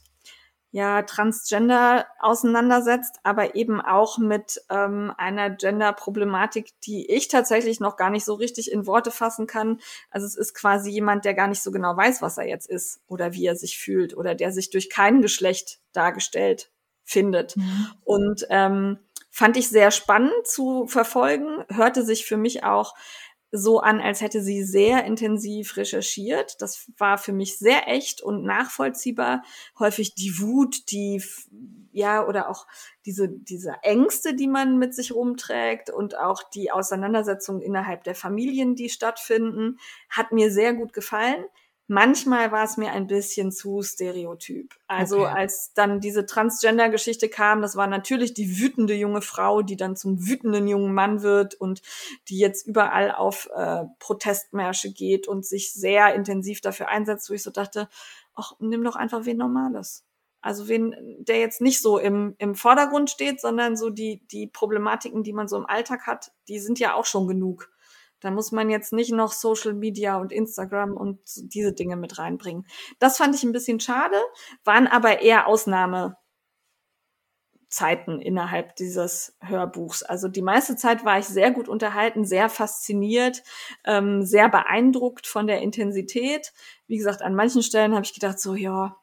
ja, Transgender auseinandersetzt, aber eben auch mit ähm, einer Gender-Problematik, die ich tatsächlich noch gar nicht so richtig in Worte fassen kann. Also es ist quasi jemand, der gar nicht so genau weiß, was er jetzt ist oder wie er sich fühlt oder der sich durch kein Geschlecht dargestellt findet. Mhm. Und ähm, Fand ich sehr spannend zu verfolgen, hörte sich für mich auch so an, als hätte sie sehr intensiv recherchiert. Das war für mich sehr echt und nachvollziehbar. Häufig die Wut, die, ja, oder auch diese, diese Ängste, die man mit sich rumträgt und auch die Auseinandersetzungen innerhalb der Familien, die stattfinden, hat mir sehr gut gefallen. Manchmal war es mir ein bisschen zu stereotyp. Also Okay. als dann diese Transgender-Geschichte kam, das war natürlich die wütende junge Frau, die dann zum wütenden jungen Mann wird und die jetzt überall auf äh, Protestmärsche geht und sich sehr intensiv dafür einsetzt, wo ich so dachte, ach, nimm doch einfach wen Normales. Also wen, der jetzt nicht so im, im Vordergrund steht, sondern so die, die Problematiken, die man so im Alltag hat, die sind ja auch schon genug. Da muss man jetzt nicht noch Social Media und Instagram und diese Dinge mit reinbringen. Das fand ich ein bisschen schade, waren aber eher Ausnahmezeiten innerhalb dieses Hörbuchs. Also die meiste Zeit war ich sehr gut unterhalten, sehr fasziniert, ähm, sehr beeindruckt von der Intensität. Wie gesagt, an manchen Stellen habe ich gedacht, so ja,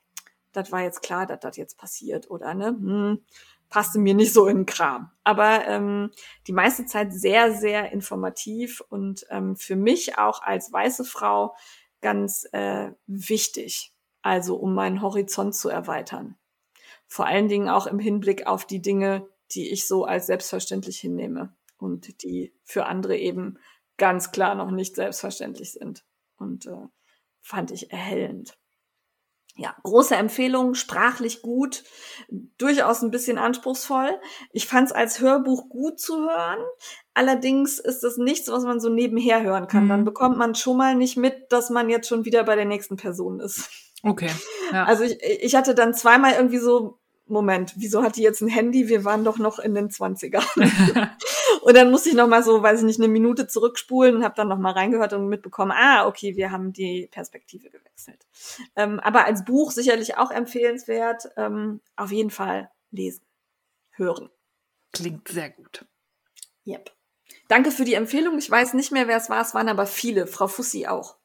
das war jetzt klar, dass das jetzt passiert oder ne, hm, passte mir nicht so in den Kram. Aber ähm, die meiste Zeit sehr, sehr informativ und ähm, für mich auch als weiße Frau ganz äh, wichtig. Also um meinen Horizont zu erweitern. Vor allen Dingen auch im Hinblick auf die Dinge, die ich so als selbstverständlich hinnehme und die für andere eben ganz klar noch nicht selbstverständlich sind. Und äh, fand ich erhellend. Ja, große Empfehlung, sprachlich gut, durchaus ein bisschen anspruchsvoll. Ich fand es als Hörbuch gut zu hören. Allerdings ist es nichts, was man so nebenher hören kann. Mhm. Dann bekommt man schon mal nicht mit, dass man jetzt schon wieder bei der nächsten Person ist. Okay. Ja. Also ich, ich hatte dann zweimal irgendwie so, Moment, wieso hat die jetzt ein Handy? Wir waren doch noch in den 20ern. und dann musste ich noch mal so, weiß ich nicht, eine Minute zurückspulen und habe dann noch mal reingehört und mitbekommen, ah, okay, wir haben die Perspektive gewechselt. Ähm, aber als Buch sicherlich auch empfehlenswert. Ähm, auf jeden Fall lesen, hören. Klingt sehr gut. Yep. Danke für die Empfehlung. Ich weiß nicht mehr, wer es war. Es waren aber viele. Frau Fussi auch.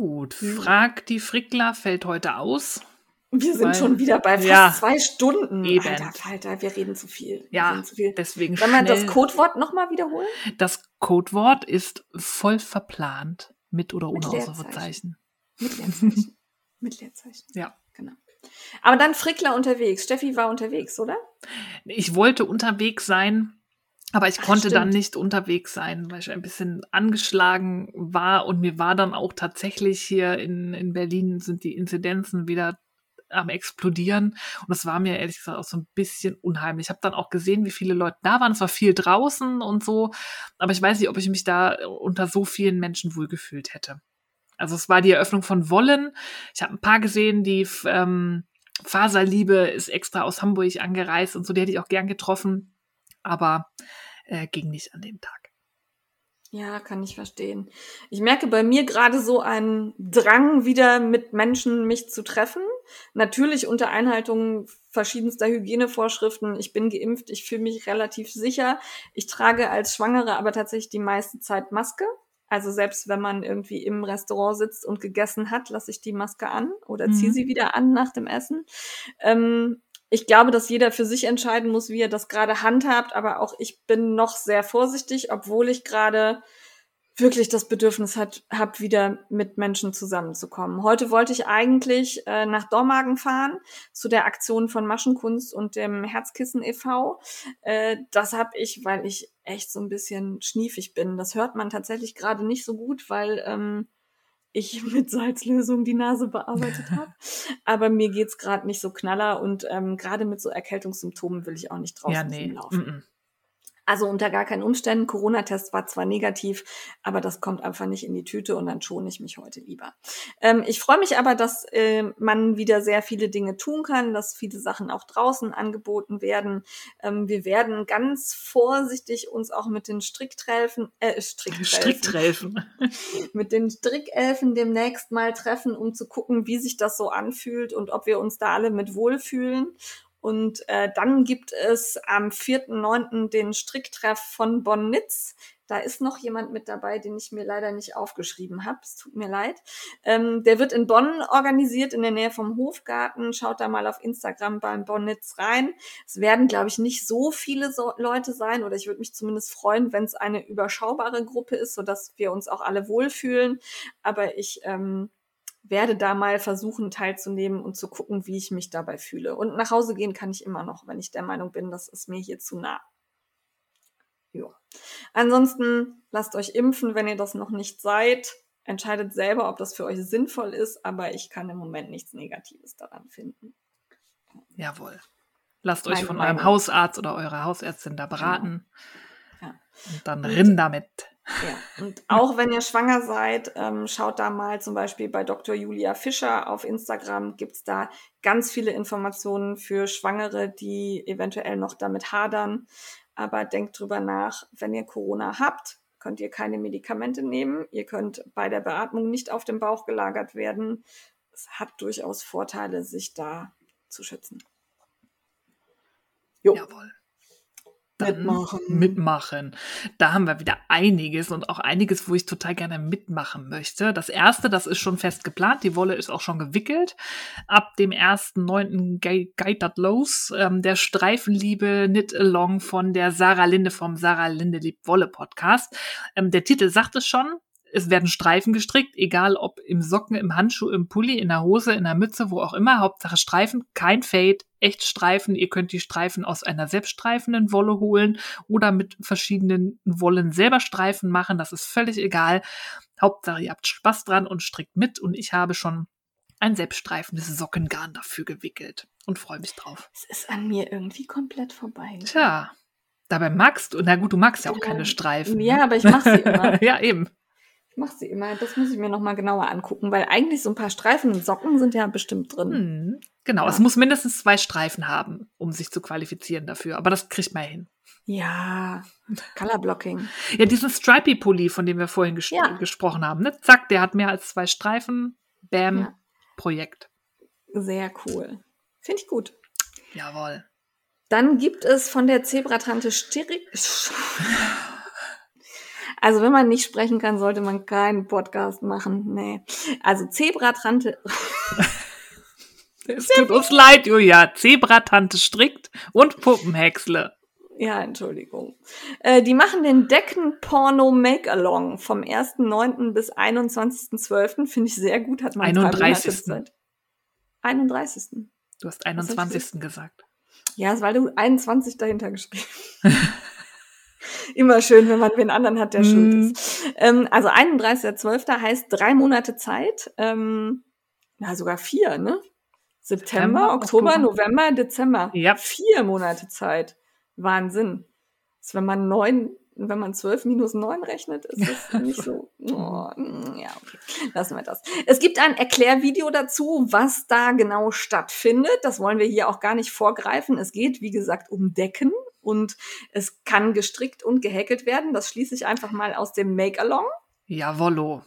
Gut. Hm. Frag die Frickler fällt heute aus. Wir sind Weil- schon wieder bei fast Ja. zwei Stunden. Eben. Alter Falter, wir reden zu viel. Wir Ja, zu viel. deswegen Sollen wir das. Codewort nochmal wiederholen? Das Codewort ist voll verplant. Mit oder ohne. Ausrufezeichen. Mit Leerzeichen. Mit Leerzeichen. Ja. Genau. Aber dann Frickler unterwegs. Steffi war unterwegs, oder? Ich wollte unterwegs sein, aber ich Ach, konnte dann stimmt. nicht unterwegs sein, weil ich ein bisschen angeschlagen war und mir war dann auch tatsächlich hier in, in Berlin sind die Inzidenzen wieder am explodieren und das war mir ehrlich gesagt auch so ein bisschen unheimlich. Ich habe dann auch gesehen, wie viele Leute da waren. Es war viel draußen und so, aber ich weiß nicht, ob ich mich da unter so vielen Menschen wohlgefühlt hätte. Also es war die Eröffnung von Wollen. Ich habe ein paar gesehen, die ähm, Faserliebe ist extra aus Hamburg angereist und so, die hätte ich auch gern getroffen, aber äh, ging nicht an dem Tag. Ja, kann ich verstehen. Ich merke bei mir gerade so einen Drang, wieder mit Menschen mich zu treffen. Natürlich unter Einhaltung verschiedenster Hygienevorschriften. Ich bin geimpft, ich fühle mich relativ sicher. Ich trage als Schwangere aber tatsächlich die meiste Zeit Maske. Also selbst wenn man irgendwie im Restaurant sitzt und gegessen hat, lasse ich die Maske an oder Mhm. ziehe sie wieder an nach dem Essen. Ähm, ich glaube, dass jeder für sich entscheiden muss, wie er das gerade handhabt, aber auch ich bin noch sehr vorsichtig, obwohl ich gerade wirklich das Bedürfnis hat, habe, wieder mit Menschen zusammenzukommen. Heute wollte ich eigentlich äh, nach Dormagen fahren zu der Aktion von Maschenkunst und dem Herzkissen e.V. Äh, das habe ich, weil ich echt so ein bisschen schniefig bin. Das hört man tatsächlich gerade nicht so gut, weil ähm, ich mit Salzlösung die Nase bearbeitet habe. Aber mir geht's gerade nicht so knaller und ähm, gerade mit so Erkältungssymptomen will ich auch nicht draußen ja, nee. rumlaufen. Also unter gar keinen Umständen. Corona-Test war zwar negativ, aber das kommt einfach nicht in die Tüte und dann schone ich mich heute lieber. Ähm, ich freue mich aber, dass äh, man wieder sehr viele Dinge tun kann, dass viele Sachen auch draußen angeboten werden. Ähm, wir werden ganz vorsichtig uns auch mit den Stricktreffen, äh, Stricktreffen. mit den Strickelfen demnächst mal treffen, um zu gucken, wie sich das so anfühlt und ob wir uns da alle mit wohlfühlen. Und äh, dann gibt es am 4.9. den Stricktreff von Bonn-Nitz. Da ist noch jemand mit dabei, den ich mir leider nicht aufgeschrieben habe. Es tut mir leid. Ähm, der wird in Bonn organisiert, in der Nähe vom Hofgarten. Schaut da mal auf Instagram beim Bonn-Nitz rein. Es werden, glaube ich, nicht so viele so Leute sein, oder ich würde mich zumindest freuen, wenn es eine überschaubare Gruppe ist, sodass wir uns auch alle wohlfühlen. Aber ich ähm, werde da mal versuchen teilzunehmen und zu gucken, wie ich mich dabei fühle. Und nach Hause gehen kann ich immer noch, wenn ich der Meinung bin, das ist mir hier zu nah. Ja. Ansonsten lasst euch impfen, wenn ihr das noch nicht seid. Entscheidet selber, ob das für euch sinnvoll ist, aber ich kann im Moment nichts Negatives daran finden. Jawohl. Lasst euch Meine von Meinung. eurem Hausarzt oder eurer Hausärztin da beraten. Ja. Und dann rinn damit. Ja, und auch wenn ihr schwanger seid, ähm, schaut da mal zum Beispiel bei Dr. Julia Fischer auf Instagram, gibt's da ganz viele Informationen für Schwangere, die eventuell noch damit hadern. Aber denkt drüber nach, wenn ihr Corona habt, könnt ihr keine Medikamente nehmen. Ihr könnt bei der Beatmung nicht auf dem Bauch gelagert werden. Es hat durchaus Vorteile, sich da zu schützen. Jo. Jawohl. Mitmachen. Mitmachen. Da haben wir wieder einiges und auch einiges, wo ich total gerne mitmachen möchte. Das erste, das ist schon fest geplant. Die Wolle ist auch schon gewickelt. Ab dem 1.9. ge- geht das los. Ähm, der Streifenliebe Knit Along von der Sarah Linde vom Sarah Linde liebt Wolle Podcast. Ähm, der Titel sagt es schon. Es werden Streifen gestrickt, egal ob im Socken, im Handschuh, im Pulli, in der Hose, in der Mütze, wo auch immer. Hauptsache Streifen, kein Fade, echt Streifen. Ihr könnt die Streifen aus einer selbststreifenden Wolle holen oder mit verschiedenen Wollen selber Streifen machen. Das ist völlig egal. Hauptsache, ihr habt Spaß dran und strickt mit. Und ich habe schon ein selbststreifendes Sockengarn dafür gewickelt und freue mich drauf. Es ist an mir irgendwie komplett vorbei. Tja, dabei magst du, na gut, du magst ja auch keine Streifen. ne? Ja, aber ich mache sie immer. ja, eben. Ich mache sie immer. Das muss ich mir noch mal genauer angucken, weil eigentlich so ein paar Streifen und Socken sind ja bestimmt drin. Hm, genau, Ja. es muss mindestens zwei Streifen haben, um sich zu qualifizieren dafür. Aber das kriegt man hin. Ja, Colorblocking. Ja, diesen Stripey-Pulli, von dem wir vorhin ges Ja. gesprochen haben, ne? Zack, der hat mehr als zwei Streifen. Bam, Ja. Projekt. Sehr cool. Finde ich gut. Jawohl. Dann gibt es von der Zebratante Stiri. Also wenn man nicht sprechen kann, sollte man keinen Podcast machen. Nee. Also Zebratante. Es tut uns leid, Julia. Zebratante strickt und Puppenhäcksle. Ja, Entschuldigung. Äh, die machen den Decken-Porno Make-Along vom 1.9. bis 21.12. Finde ich sehr gut. Hat man zwei Monate 31.. Zeit. 31. Du hast hab ich 21. gesagt. Ja, ist, weil du 21 dahinter geschrieben Immer schön, wenn man wen anderen hat, der Mm. schuld ist. Ähm, also 31.12. heißt drei Monate Zeit. Ähm, na, sogar vier, ne? September, September, Oktober, Oktober. November, Dezember. Ja. Vier Monate Zeit. Wahnsinn. Das, wenn man neun, wenn man zwölf minus neun rechnet, ist das nicht so. Oh, ja, okay. Lassen wir das. Es gibt ein Erklärvideo dazu, was da genau stattfindet. Das wollen wir hier auch gar nicht vorgreifen. Es geht, wie gesagt, um Decken und es kann gestrickt und gehäkelt werden. Das schließe ich einfach mal aus dem Make-Along. Jawollo.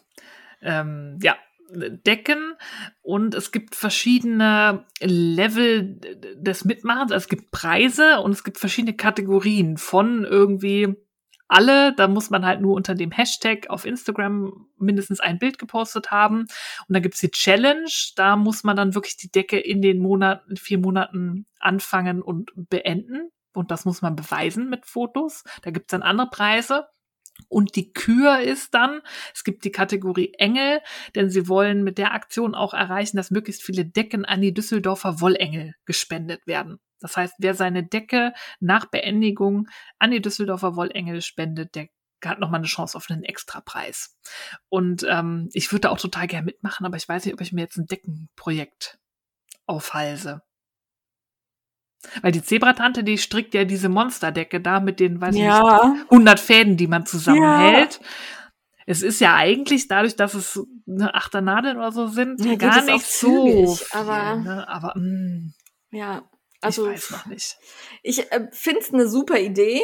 Ähm, ja, Decken und es gibt verschiedene Level des Mitmachens. Also es gibt Preise und es gibt verschiedene Kategorien von irgendwie alle. Da muss man halt nur unter dem Hashtag auf Instagram mindestens ein Bild gepostet haben. Und dann gibt's die Challenge. Da muss man dann wirklich die Decke in den Monaten, vier Monaten anfangen und beenden. Und das muss man beweisen mit Fotos. Da gibt's dann andere Preise. Und die Kür ist dann, es gibt die Kategorie Engel, denn sie wollen mit der Aktion auch erreichen, dass möglichst viele Decken an die Düsseldorfer Wollengel gespendet werden. Das heißt, wer seine Decke nach Beendigung an die Düsseldorfer Wollengel spendet, der hat nochmal eine Chance auf einen Extrapreis. Und ähm, ich würde auch total gerne mitmachen, aber ich weiß nicht, ob ich mir jetzt ein Deckenprojekt aufhalse. Weil die Zebratante, die strickt ja diese Monsterdecke da mit den, weiß ich nicht, Ja, 100 Fäden, die man zusammenhält. Es ist ja eigentlich dadurch, dass es eine Achternadeln oder so sind, Ja, gar nicht so viel, aber- ne? aber mh, ja. also, Also ich weiß noch nicht. Ich äh, finde es eine super Idee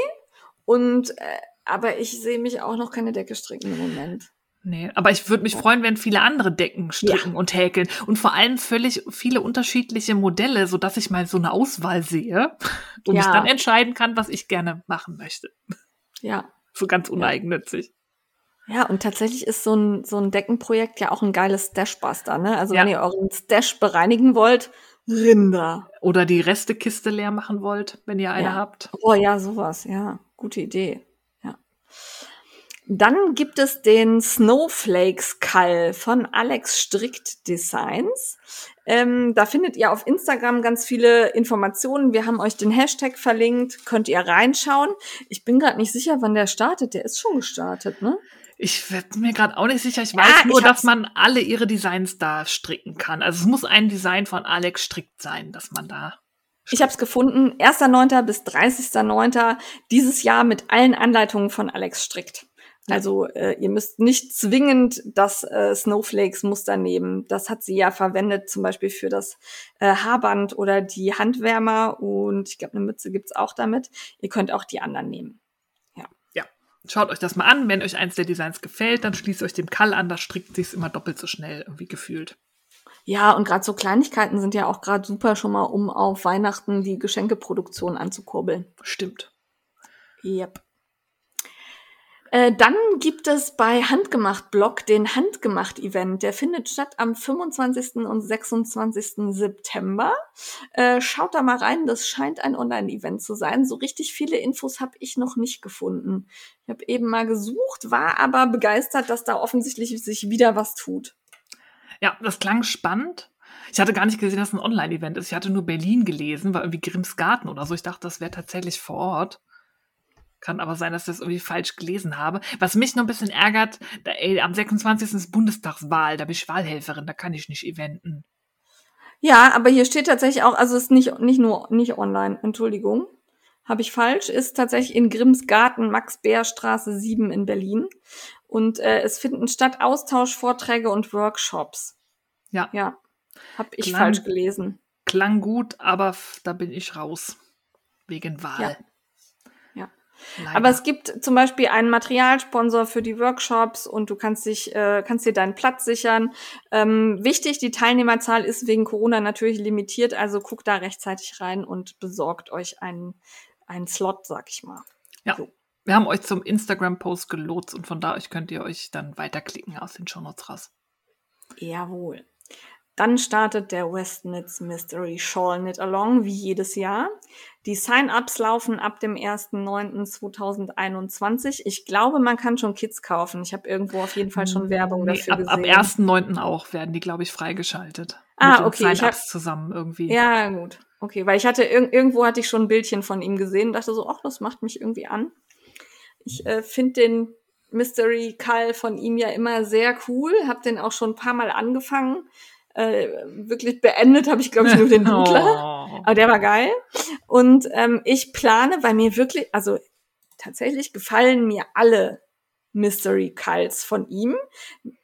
und äh, aber ich sehe mich auch noch keine Decke stricken im Moment. Nee, aber ich würde mich freuen, wenn viele andere Decken stricken und häkeln und vor allem völlig viele unterschiedliche Modelle, so dass ich mal so eine Auswahl sehe und Ja. ich dann entscheiden kann, was ich gerne machen möchte. Ja. So ganz uneigennützig. Ja, und tatsächlich ist so ein, so ein Deckenprojekt ja auch ein geiles Stashbuster, ne? Also Ja. wenn ihr euren Stash bereinigen wollt, Rinder. Oder die Restekiste leer machen wollt, wenn ihr eine Ja. habt. Oh ja, sowas, ja. Gute Idee. Ja. Dann gibt es den Snowflakes Kall von Alex Strickt Designs. Ähm, da findet ihr auf Instagram ganz viele Informationen. Wir haben euch den Hashtag verlinkt, könnt ihr reinschauen. Ich bin gerade nicht sicher, wann der startet. Der ist schon gestartet, ne? Ich bin mir gerade auch nicht sicher. Ich weiß nur, dass man alle ihre Designs da stricken kann. Also es muss ein Design von Alex strickt sein, dass man da. Ich habe es gefunden, 1.9. bis 30.9. dieses Jahr mit allen Anleitungen von Alex strickt. Also äh, ihr müsst nicht zwingend das äh, Snowflakes-Muster nehmen. Das hat sie ja verwendet, zum Beispiel für das äh, Haarband oder die Handwärmer und ich glaube, eine Mütze gibt's auch damit. Ihr könnt auch die anderen nehmen. Ja. Ja. Schaut euch das mal an. Wenn euch eins der Designs gefällt, dann schließt euch dem Kall an. Da strickt sich's immer doppelt so schnell irgendwie gefühlt. Ja, und gerade so Kleinigkeiten sind ja auch gerade super schon mal, um auf Weihnachten die Geschenkeproduktion anzukurbeln. Stimmt. Yep. Äh, dann gibt es bei Handgemacht Blog den Handgemacht Event. Der findet statt am 25. und 26. September. Äh, schaut da mal rein, das scheint ein Online-Event zu sein. So richtig viele Infos habe ich noch nicht gefunden. Ich habe eben mal gesucht, war aber begeistert, dass da offensichtlich sich wieder was tut. Ja, das klang spannend. Ich hatte gar nicht gesehen, dass es ein Online-Event ist. Ich hatte nur Berlin gelesen, war irgendwie Grimms Garten oder so. Ich dachte, das wäre tatsächlich vor Ort. Kann aber sein, dass ich das irgendwie falsch gelesen habe. Was mich noch ein bisschen ärgert, da, ey, am 26. ist Bundestagswahl, da bin ich Wahlhelferin, da kann ich nicht eventen. Ja, aber hier steht tatsächlich auch, also es ist nicht, nicht nur nicht online, Entschuldigung. Habe ich falsch, ist tatsächlich in Grimmsgarten, Max-Beer-Straße 7 in Berlin. Und äh, es finden statt Austausch, Vorträge und Workshops. Ja. Ja. Habe ich klang, falsch gelesen. Klang gut, aber da bin ich raus. Wegen Wahl. Ja. Leider. Aber es gibt zum Beispiel einen Materialsponsor für die Workshops und du kannst dich, äh, kannst dir deinen Platz sichern. Ähm, wichtig, die Teilnehmerzahl ist wegen Corona natürlich limitiert, also guckt da rechtzeitig rein und besorgt euch einen, einen Slot, sag ich mal. Ja. So. Wir haben euch zum Instagram-Post gelotst und von da euch könnt ihr euch dann weiterklicken aus den Shownotes raus. Jawohl. Dann startet der Westnitz Mystery Shawl Knit Along wie jedes Jahr. Die Sign-ups laufen ab dem 1.9.2021. Ich glaube, man kann schon Kits kaufen. Ich habe irgendwo auf jeden Fall schon Werbung nee, dafür ab, gesehen. Ab 1.9. auch werden die, glaube ich, freigeschaltet. Ah, okay. Sign-ups hab, zusammen irgendwie. Ja, gut. Okay, weil ich hatte irgendwo hatte ich schon ein Bildchen von ihm gesehen und dachte so, ach, das macht mich irgendwie an. Ich äh, finde den Mystery Call von ihm ja immer sehr cool, habe den auch schon ein paar Mal angefangen äh, wirklich beendet habe ich, glaube ich, nur den Dudler. Oh. Aber der war geil. Und ähm, ich plane, weil mir wirklich, also tatsächlich gefallen mir alle Mystery Cults von ihm.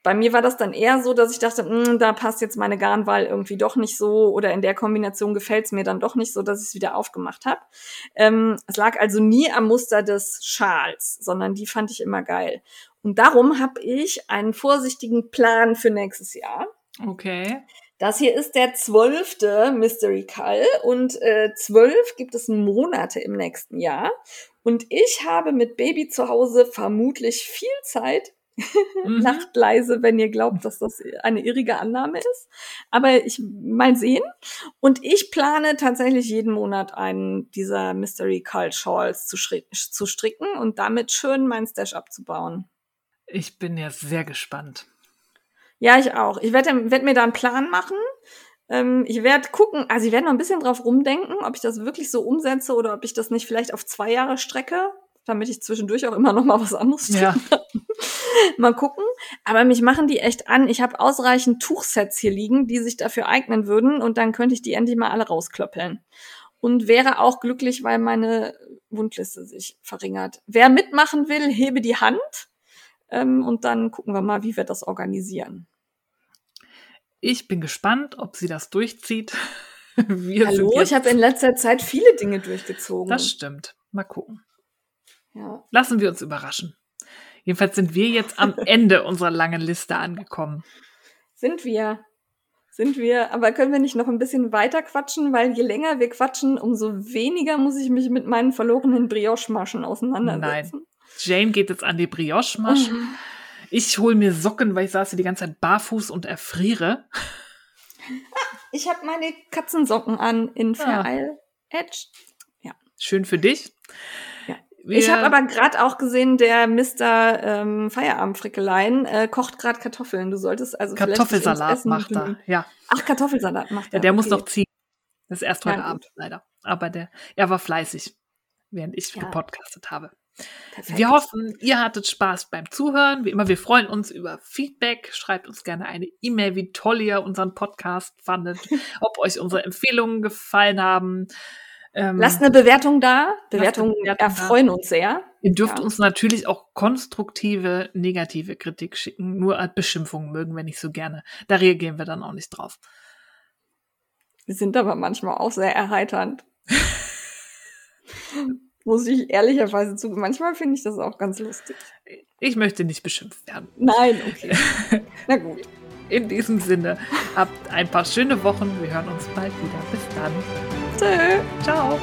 Bei mir war das dann eher so, dass ich dachte, hm, da passt jetzt meine Garnwahl irgendwie doch nicht so oder in der Kombination gefällt es mir dann doch nicht so, dass ich es wieder aufgemacht habe. Ähm, es lag also nie am Muster des Schals, sondern die fand ich immer geil. Und darum habe ich einen vorsichtigen Plan für nächstes Jahr. Okay. Das hier ist der zwölfte Mystery Call und äh, zwölf gibt es Monate im nächsten Jahr. Und ich habe mit Baby zu Hause vermutlich viel Zeit. Mhm. Lacht leise, wenn ihr glaubt, dass das eine irrige Annahme ist. Aber ich mal sehen. Und ich plane tatsächlich jeden Monat einen dieser Mystery Call Shawls zu, zu stricken und damit schön mein Stash abzubauen. Ich bin ja sehr gespannt. Ja, ich auch. Ich werde werd mir da einen Plan machen. Ähm, ich werde gucken, also ich werde noch ein bisschen drauf rumdenken, ob ich das wirklich so umsetze oder ob ich das nicht vielleicht auf zwei Jahre strecke, damit ich zwischendurch auch immer noch mal was anderes tun ja. mal gucken. Aber mich machen die echt an. Ich habe ausreichend Tuchsets hier liegen, die sich dafür eignen würden und dann könnte ich die endlich mal alle rausklöppeln. Und wäre auch glücklich, weil meine Wundliste sich verringert. Wer mitmachen will, hebe die Hand. Ähm, und dann gucken wir mal, wie wir das organisieren. Ich bin gespannt, ob sie das durchzieht. Wir Hallo, ich habe in letzter Zeit viele Dinge durchgezogen. Das stimmt. Mal gucken. Ja. Lassen wir uns überraschen. Jedenfalls sind wir jetzt am Ende unserer langen Liste angekommen. Sind wir. Sind wir. Aber können wir nicht noch ein bisschen weiter quatschen? Weil je länger wir quatschen, umso weniger muss ich mich mit meinen verlorenen Brioche-Maschen auseinandersetzen. Nein. Jane geht jetzt an die Brioche-Maschen. Ich hole mir Socken, weil ich saß hier die ganze Zeit barfuß und erfriere. Ich habe meine Katzensocken an in Fair Isle Edge. Ja. Schön für dich. Ja. ich habe aber gerade auch gesehen, der Mr. Ähm, Feierabendfrickelein äh, kocht gerade Kartoffeln. Du solltest also Kartoffelsalat macht er. Ja. Ach, Kartoffelsalat macht er. Ja, der okay. muss noch ziehen. Das ist erst heute ja, Abend leider. Aber der, er war fleißig, während ich ja. gepodcastet habe. Perfekt. Wir hoffen, ihr hattet Spaß beim Zuhören. Wie immer, wir freuen uns über Feedback. Schreibt uns gerne eine E-Mail, wie toll ihr unseren Podcast fandet, ob euch unsere Empfehlungen gefallen haben. Ähm, Lasst eine Bewertung da. Bewertungen Bewertung erfreuen da. uns sehr. Ihr dürft ja. uns natürlich auch konstruktive, negative Kritik schicken. Nur als Beschimpfungen mögen wir nicht so gerne. Da reagieren wir dann auch nicht drauf. Wir sind aber manchmal auch sehr erheiternd. Muss ich ehrlicherweise zugeben. Manchmal finde ich das auch ganz lustig. Ich möchte nicht beschimpft werden. Nein, okay. Na gut. In diesem Sinne, habt ein paar schöne Wochen. Wir hören uns bald wieder. Bis dann. Tschö. Ciao.